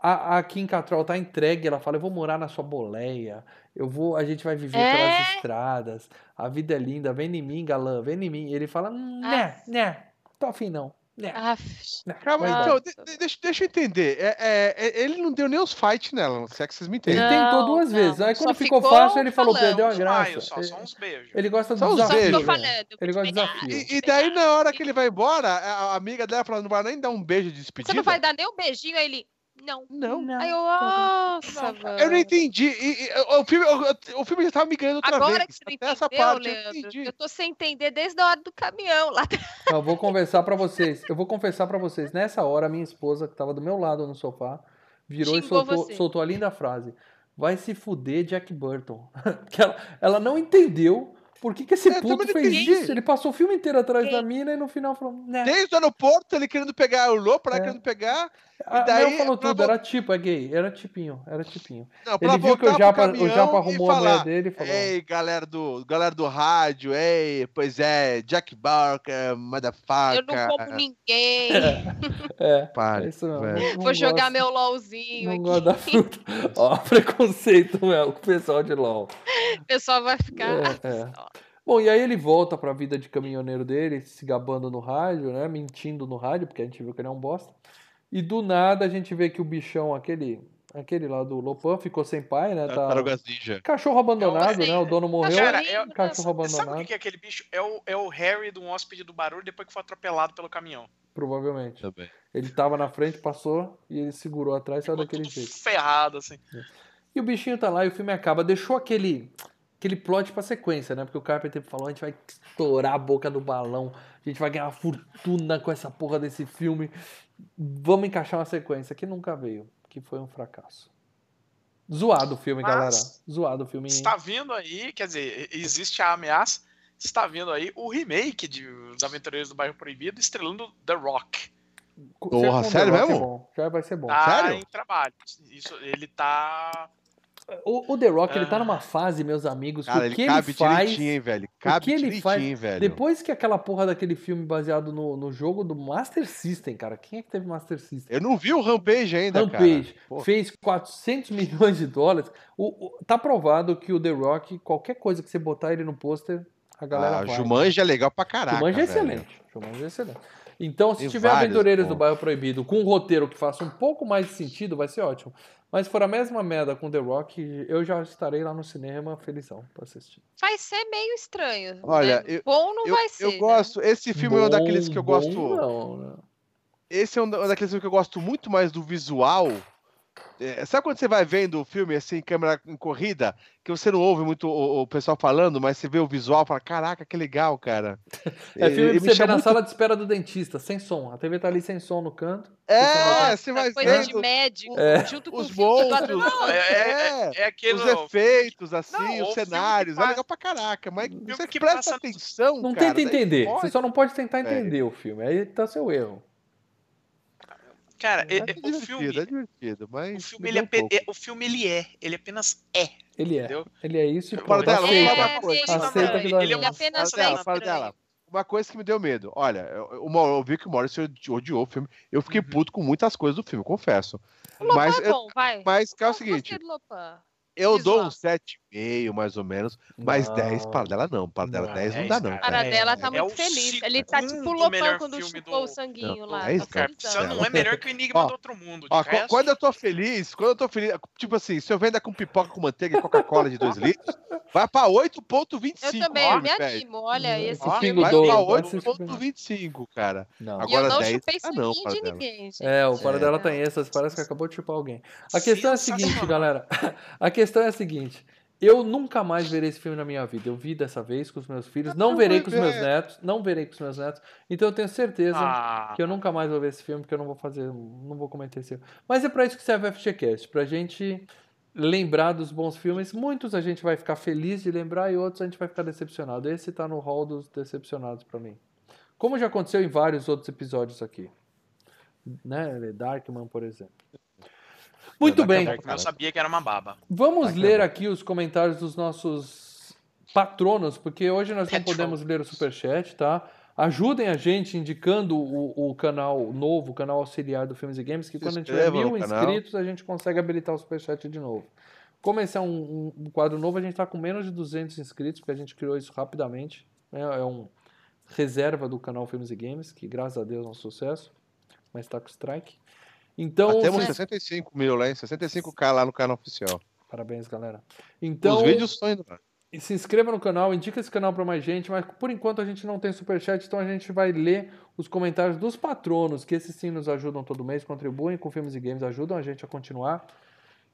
A, a Kim Cattrall tá entregue, ela fala: Eu vou morar na sua boleia, eu vou, a gente vai viver É? pelas estradas, a vida é linda, vem em mim, galã, vem em mim. E ele fala: Né, né, tô afim não. Aff. Calma, Vai então, de- de- deixa, deixa eu entender. É, é, é, ele não deu nem os fights nela, se é que vocês me Ele entendem. tentou Não, duas não, vezes. Aí quando ficou ficou fácil, ele falou. Perdeu a graça. só, só Ele- uns beijos. Ele gosta do Só os só desafio. beijos. falando. Ele gosta de pegar, desafio. E, e daí, na hora que ele vai embora, a a amiga dela fala: não vai nem dar um beijo de despedida? Você não vai dar nem um beijinho, aí ele. Não. Não. Aí eu, nossa, mano. Eu não entendi. E- e- o, filme, o, o filme já tava me ganhando outra Agora vez. que você não Até essa entendeu, parte eu não Leandro, entendi. eu tô sem entender desde a hora do caminhão lá. Eu vou conversar pra vocês. Eu vou confessar pra vocês. Nessa hora, a minha esposa, que tava do meu lado no sofá, virou e Xingou soltou, você. soltou a linda frase: Vai se fuder, Jack Burton. que ela, ela não entendeu por que, que esse É, puto não fez entendi. isso. Ele passou o filme inteiro atrás da mina e no final falou: né. Desde o aeroporto, ele querendo pegar o Lopo, ela É. querendo pegar. A daí, Mel falou pra tudo, vo- era tipo, é gay, era tipinho, era tipinho. Não, pra Ele viu que o Japa, o Japa e arrumou a mulher falar, dele e falou: Ei, galera do, galera do rádio, ei, pois é, Jack Barker, motherfucker. Eu não como ninguém. É, Para, é isso mesmo. velho. Não- não Vou jogar gosto- meu LOLzinho Não aqui. da fruta. Ó, preconceito, Mel, com o pessoal de LOL. O pessoal vai ficar. É, é. Bom, e aí ele volta pra vida de caminhoneiro dele, se gabando no rádio, né? Mentindo no rádio, porque a gente viu que ele é um bosta. E do nada a gente vê que o bichão, aquele, aquele lá do Lopan, ficou sem pai, né? Tá... Ninja. Cachorro abandonado, É o- né? O dono morreu. Cara, é-? Cachorro Sabe o abandonado, que é aquele bicho? É o, é o Harry do hóspede do barulho depois que foi atropelado pelo caminhão. provavelmente. Também. Ele tava na frente, passou e ele segurou atrás e saiu daquele tudo jeito. ferrado, assim. E o bichinho tá lá e o filme acaba. Deixou aquele aquele plot pra sequência, né? Porque o Carpenter falou, a gente vai estourar a boca do balão, a gente vai ganhar uma fortuna com essa porra desse filme. Vamos encaixar uma sequência que nunca veio, que foi um fracasso. Zoado o filme, Mas- galera. Zoado o filme. hein? Está vindo aí, quer dizer, existe a ameaça, está vindo aí o remake de Os Aventureiros do Bairro Proibido, estrelando The Rock. Porra, sério Rock é mesmo? bom, Já vai ser bom. Tá Sério? em trabalho. Isso, ele tá. O, o The Rock, ele tá Ah. numa fase, meus amigos, que Cara, o ele que cabe ele faz... hein, velho? Cabe que ele faz- hein, velho. Depois que aquela porra daquele filme baseado no, no jogo do Master System, cara. Quem é que teve Master System? Eu não vi o Rampage ainda, Rampage cara. Fez 400 milhões de dólares. O, o- tá provado que o The Rock, qualquer coisa que você botar ele no pôster, a galera ah, vai. Jumanji é legal pra caraca, Jumanji é velho. excelente. Jumanji é excelente. Então, se Tem tiver vários, Aventureiros pô. do Bairro Proibido com um roteiro que faça um pouco mais de sentido, vai ser ótimo. Mas se for a mesma merda com The Rock, eu já estarei lá no cinema felizão pra assistir. Vai ser meio estranho. Olha, né? eu- Bom não Eu, vai ser. eu né? gosto. Esse filme é um daqueles que eu Bom, gosto. bom Não, né? Esse é um da- um daqueles filmes que eu gosto muito mais do visual. É, sabe quando você vai vendo o filme assim, câmera em corrida, que você não ouve muito o, o pessoal falando, mas você vê o visual e fala: Caraca, que legal, cara. É filme e me você ver chama na muito- sala de espera do dentista, sem som. A TV tá ali sem som no canto. É, você vai coisa de vendo médico, É. junto com os monstros. Adam- Não, é, é, é aquele. os efeitos, assim, Não, os que cenários, é legal pra caraca, mas você que presta passa- atenção, Não cara, tenta entender. pode. Você só não pode tentar entender o filme. Aí tá seu erro. Cara, é, é, é o filme é divertido, mas o filme ele é, um é, o filme ele é, ele é apenas é. Ele é. Ele é isso e pronto. Dela, uma coisa. Aceita que ele é apenas dela, fala dela. É, uma coisa que me deu medo. Olha, eu, eu vi que o Morrison odiou o filme. Eu fiquei uhum. puto com muitas coisas do filme, confesso. Lopan mas, é bom, vai. Mas, cara, é o seguinte. Eu dou um 7 meio, mais ou menos. Mas não. 10 para dela não. Para dela 10 não dá, não. Para dela tá é muito feliz. Ele é tá tipo lopão quando chupou o sanguinho lá. É isso não é melhor que o Enigma do Outro Mundo. Quando eu tô feliz, quando eu tô feliz, tipo assim, se eu vender com pipoca com manteiga e Coca-Cola de 2 litros, vai para 8,25. Eu também, eu me animo, olha. Hum, esse filme vai para 8,25, cara. Agora 10 não, de ninguém, É, o para dela tá em essas, parece que acabou de chupar alguém. A questão é a seguinte, galera. A questão é a seguinte. Eu nunca mais verei esse filme na minha vida. Eu vi dessa vez com os meus filhos. Não Não verei com os meus netos. Não verei com os meus netos. Então eu tenho certeza Ah, que eu nunca mais vou ver esse filme, porque eu não vou fazer, não vou cometer esse erro. Mas é pra isso que serve o FGCast, pra gente lembrar dos bons filmes. Muitos a gente vai ficar feliz de lembrar e outros a gente vai ficar decepcionado. Esse tá no hall dos decepcionados pra mim. Como já aconteceu em vários outros episódios aqui. Né? Darkman, por exemplo. Muito bem. eu sabia que era uma baba. Vamos ler é bom. aqui os comentários dos nossos patronos, porque hoje nós não podemos ler o superchat, tá? Ajudem a gente indicando o, o canal novo, o canal auxiliar do Filmes e Games, que Se quando a gente tiver mil canal. inscritos, a gente consegue habilitar o superchat de novo. Como esse é um, um- um quadro novo, a gente está com menos de 200 inscritos, porque a gente criou isso rapidamente. É, é um reserva do canal Filmes e Games, que graças a Deus é um sucesso, mas está com strike. Então, Nós temos se- 65 mil lá, hein? 65k lá no canal oficial. parabéns, galera. Então, Os vídeos estão indo lá. E se inscreva no canal, indica esse canal para mais gente, mas por enquanto a gente não tem superchat, então a gente vai ler os comentários dos patronos, que esses sim nos ajudam todo mês, contribuem com filmes e games, ajudam a gente a continuar.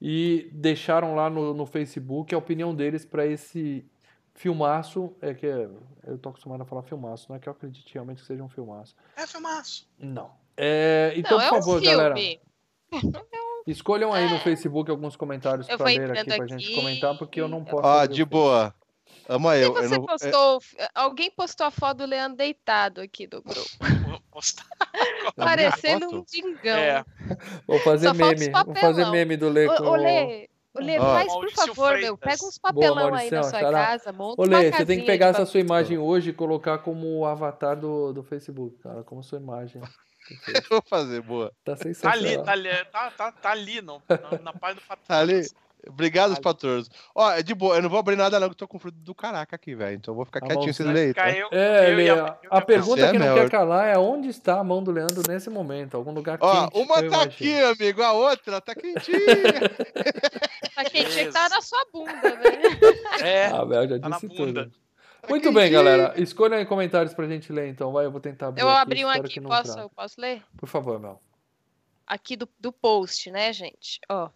E deixaram lá no, no Facebook a opinião deles para esse filmaço. É que é- eu tô acostumado a falar filmaço, não é que eu acredite realmente que seja um filmaço. É filmaço. Não. É, então, não, é por um favor, filme. galera, escolham aí no Facebook alguns comentários Eu para vou ler aqui pra gente aqui. comentar, porque eu não posso. O de boa. Ama eu. eu não- é- postou. Alguém postou a foto do Leandro deitado aqui do grupo. Vou postar. Parecendo um dingão. É. Vou fazer Só meme, vou fazer meme do Lê com... Ô, ô, Lê, ô, Lê, faz por Maurício favor, Freitas. meu. Pega uns papelão aí Mauricião, na sua xará. casa, monta Ô, uma Lê, você tem que pegar essa sua imagem hoje e colocar como o avatar do, do Facebook, cara, como sua imagem. Vou fazer, boa. Tá Tá sensacional. ali, tá ali, tá, tá, tá ali no, na, na página do Patrões. Tá ali. Obrigado, Ali. patrões. Ó, é de boa, eu não vou abrir nada não, que eu tô com fruto do caraca aqui, velho. Então eu vou ficar Tá quietinho leem, ficar tá? eu- É, eu Lê, e a, eu e a a pergunta é que não melhor. quer calar é onde está a mão do Leandro nesse momento? Algum lugar Ó, quente. uma eu tá imagino. aqui, amigo, a outra tá quentinha. Tá quente, Beleza. tá na sua bunda, né? É, Ah, velho, já Tá na disse tudo. Muito bem, galera. Escolham aí comentários pra gente ler, então. Vai, eu vou tentar abrir Eu aqui, abri um aqui, posso, trave. posso ler? Por favor, Mel. Aqui do, do post, né, gente? Ó.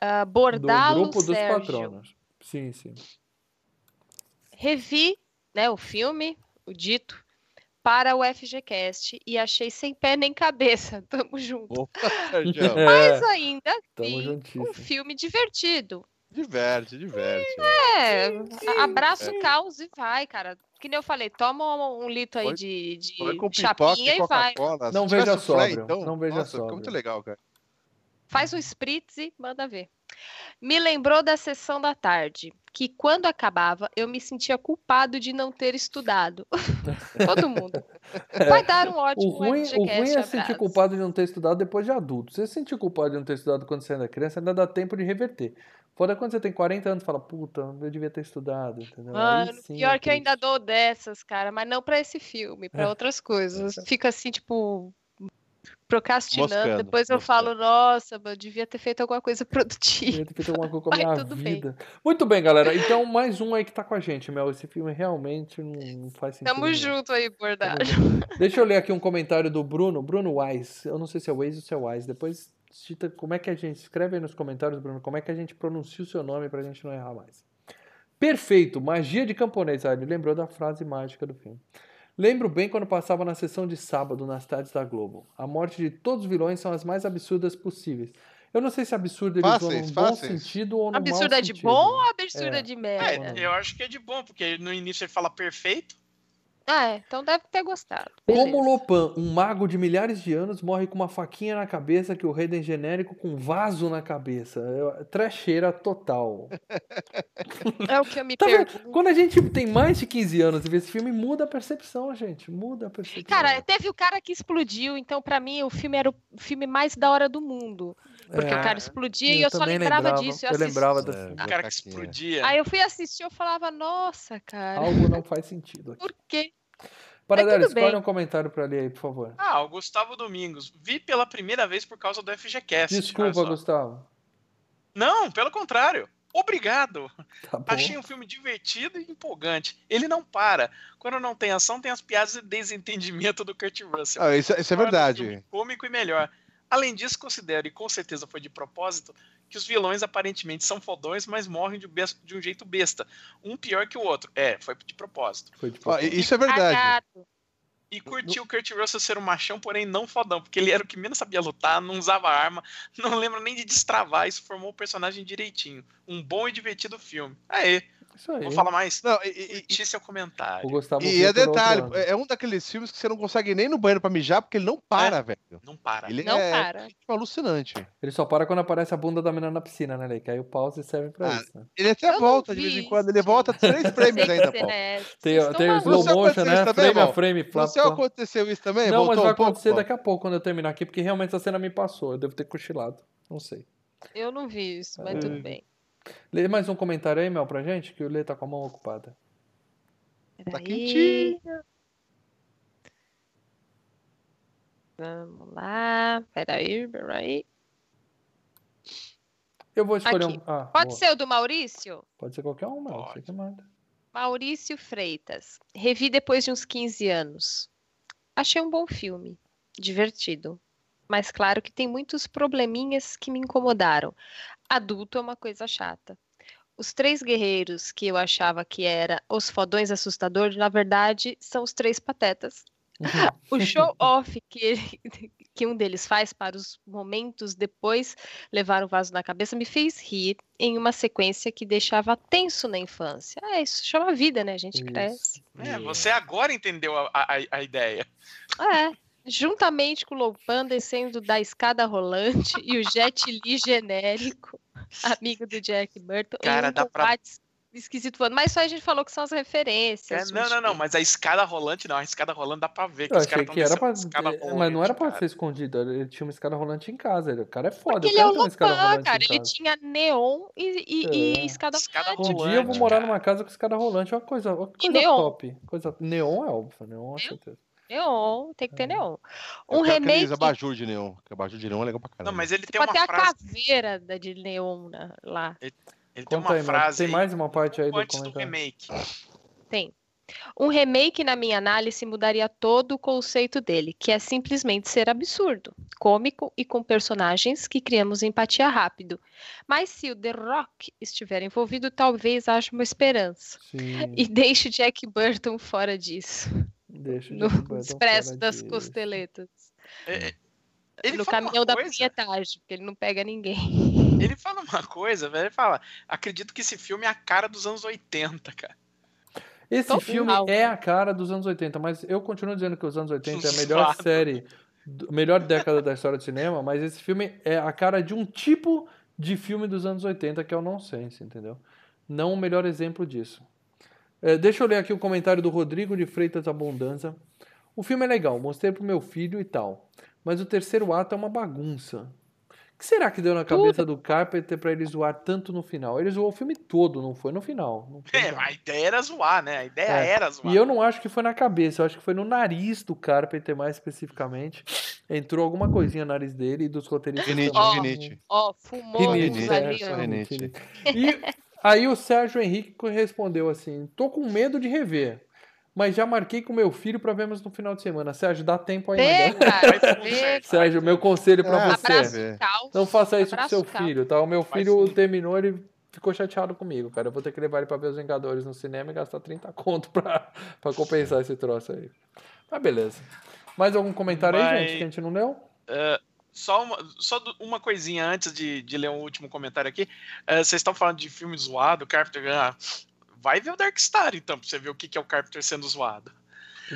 Ah, Do Bordalo grupo dos Sérgio. patronos. Sim, sim. Revi, né, o filme, o dito, para o FGCast e achei sem pé nem cabeça. Tamo junto. Opa. Mas É, ainda tamo vi um filme divertido. Diverte, diverte. É, a- abraça É. o caos e vai, cara. Que nem eu falei, toma um, litro aí de, de com chapinha e e vai. Não veja o sóbrio, então, não veja nossa, sóbrio. ficou muito legal, cara. Faz um spritz e manda ver. Me lembrou da sessão da tarde, que quando acabava eu me sentia culpado de não ter estudado. Todo mundo. Vai dar um O ótimo ruim, o ruim é sentir abraço. culpado de não ter estudado depois de adulto. Se você sentir culpado de não ter estudado quando você ainda é criança, ainda dá tempo de reverter. Foda quando você tem 40 anos e fala, puta, eu devia ter estudado, entendeu? Mano, sim pior é que eu ainda dou dessas, cara, mas não pra esse filme, pra outras coisas. Fica assim, tipo, procrastinando. Moscando, Depois eu moscando. falo, nossa, eu devia ter feito alguma coisa produtiva. Devia ter feito alguma coisa com a minha tudo bem. vida. Muito bem, galera. Então, mais um aí que tá com a gente, Mel. Esse filme realmente não não faz sentido. Tamo nenhum. junto aí, Bordado. Deixa eu ler aqui um comentário do Bruno, Bruno Wise. Eu não sei se é Wise ou se é Wise. Depois cita como é que a gente escreve aí nos comentários, Bruno, como é que a gente pronuncia o seu nome pra gente não errar mais. Perfeito, magia de camponês. Ah, ele lembrou da frase mágica do filme. Lembro bem quando passava na sessão de sábado nas tardes da Globo. A morte de todos os vilões são as mais absurdas possíveis. Eu não sei se absurdo ele usou Fáceis, num bom fáceis. sentido ou no Absurda mau de sentido. bom ou absurda É. de É, merda? eu acho que é de bom, porque no início ele fala perfeito. Ah, é. Então deve ter gostado. Como. Lopan, um mago de milhares de anos, morre com uma faquinha na cabeça que o Raiden genérico com um vaso na cabeça. É trecheira total. É o que eu me Tá pergunto. Quando a gente tem mais de 15 anos e vê esse filme, muda a percepção, gente. Muda a percepção. Cara, teve o cara que explodiu, então pra mim o filme era o filme mais da hora do mundo. Porque É, o cara explodia e eu só lembrava lembrava, disso. Eu, assisti- lembrava do É. O cara que explodia. Aí eu fui assistir e falava, nossa, cara, Algo não faz sentido aqui. por quê? Paradelis, tudo bem. escolhe um comentário pra ler aí, por favor. Ah, o Gustavo Domingos. Vi pela primeira vez por causa do FGCast. Desculpa. Gustavo. Não, pelo contrário. Obrigado. Tá bom. Achei um filme divertido e empolgante. Ele não para. Quando não tem ação, tem as piadas de desentendimento do Kurt Russell. Ah, isso, isso é Torna o verdade. filme Cômico e melhor. Além disso, considero, e com certeza foi de propósito, que os vilões aparentemente são fodões, mas morrem de, bes- de um jeito besta. Um pior que o outro. É, foi de propósito. Foi de propósito. isso é verdade. Cagado. E curti o Kurt Russell ser um machão, porém não fodão, porque ele era o que menos sabia lutar, não usava arma, não lembra nem de destravar, isso formou o personagem direitinho. Um bom e divertido filme. Aê, Isso aí. vou falar mais. Não, e, e- Curti seu comentário. O Gustavo e, e é detalhe, é um daqueles filmes que você não consegue nem no banheiro pra mijar, porque ele não para, velho. Não para. Ele Não é para. tipo, alucinante. Ele só para quando aparece a bunda da menina na piscina, né, Lei? Que aí o pause serve pra Ah, isso. Né? Ele até Eu não volta de vez em quando, ele volta três frames ainda, pô. é- Tem, vocês tem o slow motion, aconteceu né? isso também, Frame a frame, flap, Você flap. aconteceu isso também? Não, mas vai um pouco, acontecer pô? daqui a pouco quando eu terminar aqui, porque realmente essa cena me passou. Eu devo ter cochilado. Não sei. Eu não vi isso, mas É. tudo bem. Lê mais um comentário aí, Mel, pra gente, que o Lê tá com a mão ocupada. Tá quentinho. Vamos lá. Peraí, peraí. Eu vou escolher Aqui. um. Ah, Pode boa. ser o do Maurício? Pode ser qualquer um, Mel. Você que manda. Maurício Freitas. Revi depois de uns 15 anos. Achei um bom filme. Divertido. Mas claro que tem muitos probleminhas que me incomodaram. Adulto é uma coisa chata. Os três guerreiros que eu achava que era os fodões assustadores, na verdade, são os três patetas. O show-off que, ele- que um deles faz para os momentos depois levar o vaso na cabeça me fez rir em uma sequência que deixava tenso na infância. É, isso chama vida, né? A gente Isso. cresce. É, você agora entendeu a, a, a ideia. É. Juntamente com o Lopan descendo da escada rolante e o Jet Li genérico, amigo do Jack Burton, Cara, um dá pra- esquisito voando. Mas só a gente falou que são as É, referências. não, os- não, não, mas a escada rolante não, a escada rolante dá pra ver que Eu os achei caras que era pra. é, Mas não era pra rolante, ser escondido. Ele tinha uma escada rolante em casa. Ele- O cara é foda. Porque ele é quero o rolante cara. Ele tinha neon e, e- É. e escada, Escada rolante. Um dia eu vou rolante, morar cara. numa casa com escada rolante. É uma coisa, uma coisa top. Coisa... Neon é óbvio. Neon, com certeza. Neon, tem que ter É. neon. Eu Um quero aqueles remake. abajur de neon. que abajur de neon é legal pra caramba. Não, mas ele tem Pode ter uma a frase. caveira da de neon na- lá. Ele tem uma aí, frase Tem mais uma parte aí do antes do remake. Tem. Um remake, na minha análise, mudaria todo o conceito dele, que é simplesmente ser absurdo, cômico e com personagens que criamos empatia rápido. Mas se o The Rock estiver envolvido, talvez haja uma esperança. Sim. E deixe Jack Burton fora disso. Deixa No expresso das costeletas. É, é, Ele no caminhão da punhetagem, porque ele não pega ninguém. Ele fala uma coisa, velho. Ele fala: acredito que esse filme é a cara dos anos 80, cara. Esse Total. filme é a cara dos anos 80, mas eu continuo dizendo que os anos 80 é a melhor série, melhor década da história do cinema, mas esse filme é a cara de um tipo de filme dos anos 80 que é o nonsense, entendeu? Não o melhor exemplo disso. É, deixa eu ler aqui o comentário do Rodrigo de Freitas Abundança. O filme é legal, mostrei pro meu filho e tal, mas o terceiro ato é uma bagunça. O que será que deu na cabeça do Carpenter pra ele zoar tanto no final? Ele zoou o filme todo, não foi no final. Não foi É, a ideia era zoar, né? A ideia É, era zoar. e eu não acho que foi na cabeça, eu acho que foi no nariz do Carpenter, mais especificamente. Entrou alguma coisinha no nariz dele e dos roteiristas Rinite, rinite. Ó, fumou Rinite, é, rinite. E aí o Sérgio Henrique respondeu assim: tô com medo de rever. Mas já marquei com meu filho pra vermos no final de semana. Sérgio, dá tempo ainda. Vê. Sérgio, meu conselho pra Ah, você. Abraço. Não faça isso com seu filho, tá? O meu filho terminou, ele ficou chateado comigo, cara. Eu vou ter que levar ele pra ver os Vingadores no cinema e gastar 30 conto pra, pra compensar esse troço aí. Mas beleza. Mais algum comentário aí, gente, que a gente não leu? Só uma, só uma coisinha antes de, de ler um último comentário aqui. Eh, vocês estão falando de filme zoado, Carpenter. Ah, vai ver o Dark Star, então, pra você ver o que, que é o Carpenter sendo zoado.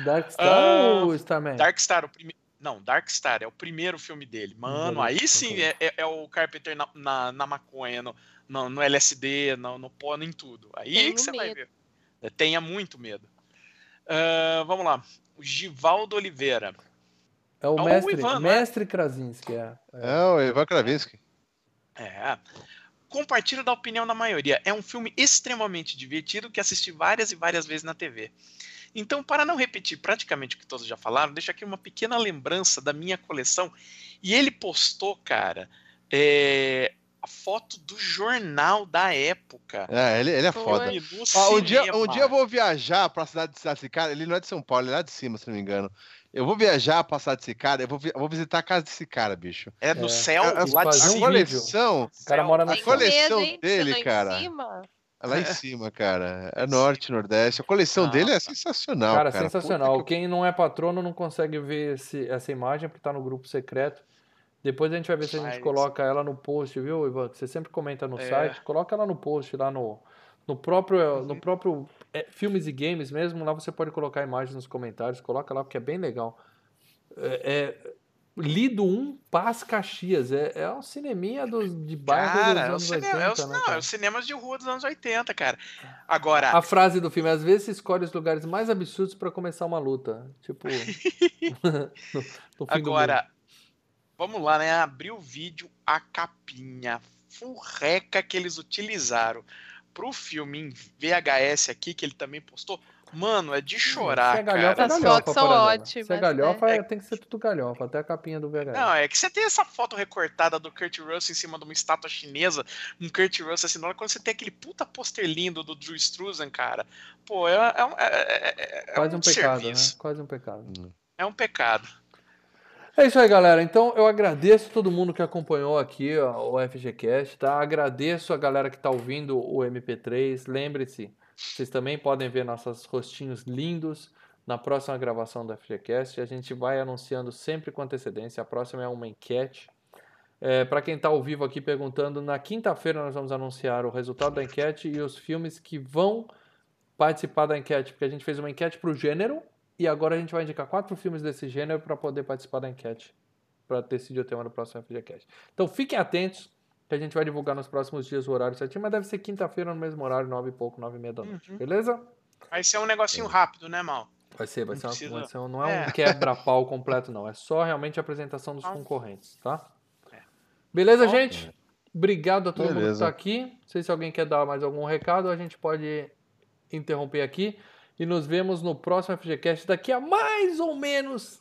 Darkstar Ah, ou Starman? Dark Star, o primeiro. Não, Dark Star é o primeiro filme dele. Mano, aí sim é, é- é o Carpenter na, na, na maconha, no, no, no LSD, no, no pó, em tudo. Aí Tenho que você vai medo. ver. É, Tenha muito medo. Ah, vamos lá. O Givaldo Oliveira. É o É o mestre, Ivan, não é? mestre Krasinski, é. é. É o Ivan Kravinsky. É. Compartilho da opinião da maioria. É um filme extremamente divertido que assisti várias e várias vezes na TV. Então, para não repetir praticamente o que todos já falaram, deixo aqui uma pequena lembrança da minha coleção. E ele postou, cara, é, a foto do jornal da época. É, ele, ele é Foi. foda. Ó, um, dia, um dia eu vou viajar pra cidade de Sacicara. Ele não é de São Paulo, ele é lá de cima, se não me engano. Eu vou viajar cidade desse cara, eu vou, eu vou visitar a casa desse cara, bicho. É no É. céu, A- a- lá de cima. coleção O cara mora na A coleção medo, hein, dele, ser lá em cara. cima. é lá em cima, cara. É norte, nordeste. A coleção Ah, dele é tá. sensacional, Cara, cara. sensacional. Puta que- Quem não é patrono não consegue ver esse- essa imagem porque tá no grupo secreto. Depois a gente vai ver se a gente coloca ela no post, viu, Ivan? Que Você sempre comenta no É. site. Coloca ela no post, lá no, no próprio, Uhum. no próprio é, Filmes e Games mesmo. Lá você pode colocar a imagem nos comentários. Coloca lá porque é bem legal. É, é Lido 1 Paz Caxias. É, é um cineminha dos, de bairro Cara, dos é o anos cinema, 80, é os, né, não, é os cinemas de rua dos anos 80, cara. Agora, A frase do filme, às vezes você escolhe os lugares mais absurdos pra começar uma luta. Tipo, no, no. Agora, vamos lá, né? Abrir o vídeo, a capinha furreca que eles utilizaram pro filme em VHS aqui, que ele também postou. Mano, é de chorar, Se é galhofa, cara. é As fotos são ótimas, Se é galhofa, né? é- tem que ser tudo galhofa, até a capinha do VHS. Não, é que você tem essa foto recortada do Kurt Russell em cima de uma estátua chinesa, um Kurt Russell assim, hora quando você tem aquele puta pôster lindo do Drew Struzan, cara. Pô, é, é, um- é, é- é Quase um pecado, serviço. né? Quase um pecado. É um pecado. É isso aí, galera. Então eu agradeço todo mundo que acompanhou aqui ó, o FGCast, tá? Agradeço a galera que tá ouvindo o MP3. Lembre-se, vocês também podem ver nossos rostinhos lindos na próxima gravação do FGCast. A gente vai anunciando sempre com antecedência. A próxima é uma enquete. É, Para quem está ao vivo aqui perguntando, na quinta-feira nós vamos anunciar o resultado da enquete e os filmes que vão participar da enquete, porque a gente fez uma enquete para o gênero e agora a gente vai indicar quatro filmes desse gênero para poder participar da enquete, para decidir o tema do próximo FGCast. Então fiquem atentos, que a gente vai divulgar nos próximos dias o horário certinho, mas deve ser quinta-feira no mesmo horário, nove e pouco, nove e meia da noite. Uhum. Beleza? Vai ser um negocinho rápido, né, Mal? Vai ser, vai Não ser, uma, precisa- vai ser um- não é um É. quebra-pau completo, não. É só realmente a apresentação dos concorrentes, tá? É. Beleza, Ó. gente? Obrigado a todo mundo que Beleza. está aqui. Não sei se alguém quer dar mais algum recado, a gente pode interromper aqui. E nos vemos no próximo FGCast daqui a mais ou menos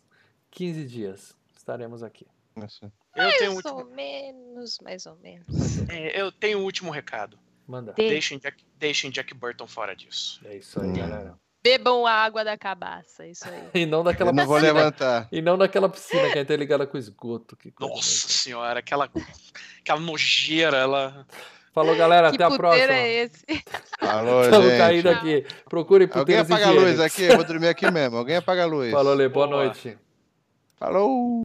15 dias. Estaremos aqui. Nossa. Eu tenho, Mais último, ou menos, mais ou menos. é, eu tenho o último recado. Manda. De- Deixem Jack, deixem Jack Burton fora disso. É isso aí, galera. Bebam a água da cabaça, isso aí. E não daquela Eu não vou piscina. levantar. E não daquela piscina que é interligada com esgoto. Nossa senhora, aquela, aquela nojeira, ela. Falou, galera. que Até a próxima. é esse? Alô, Estamos gente. caindo aqui. Procure Alguém apaga a luz aqui, eu vou dormir aqui mesmo. Alguém apaga a luz. Falou, Lê. Boa Boa. noite. Falou.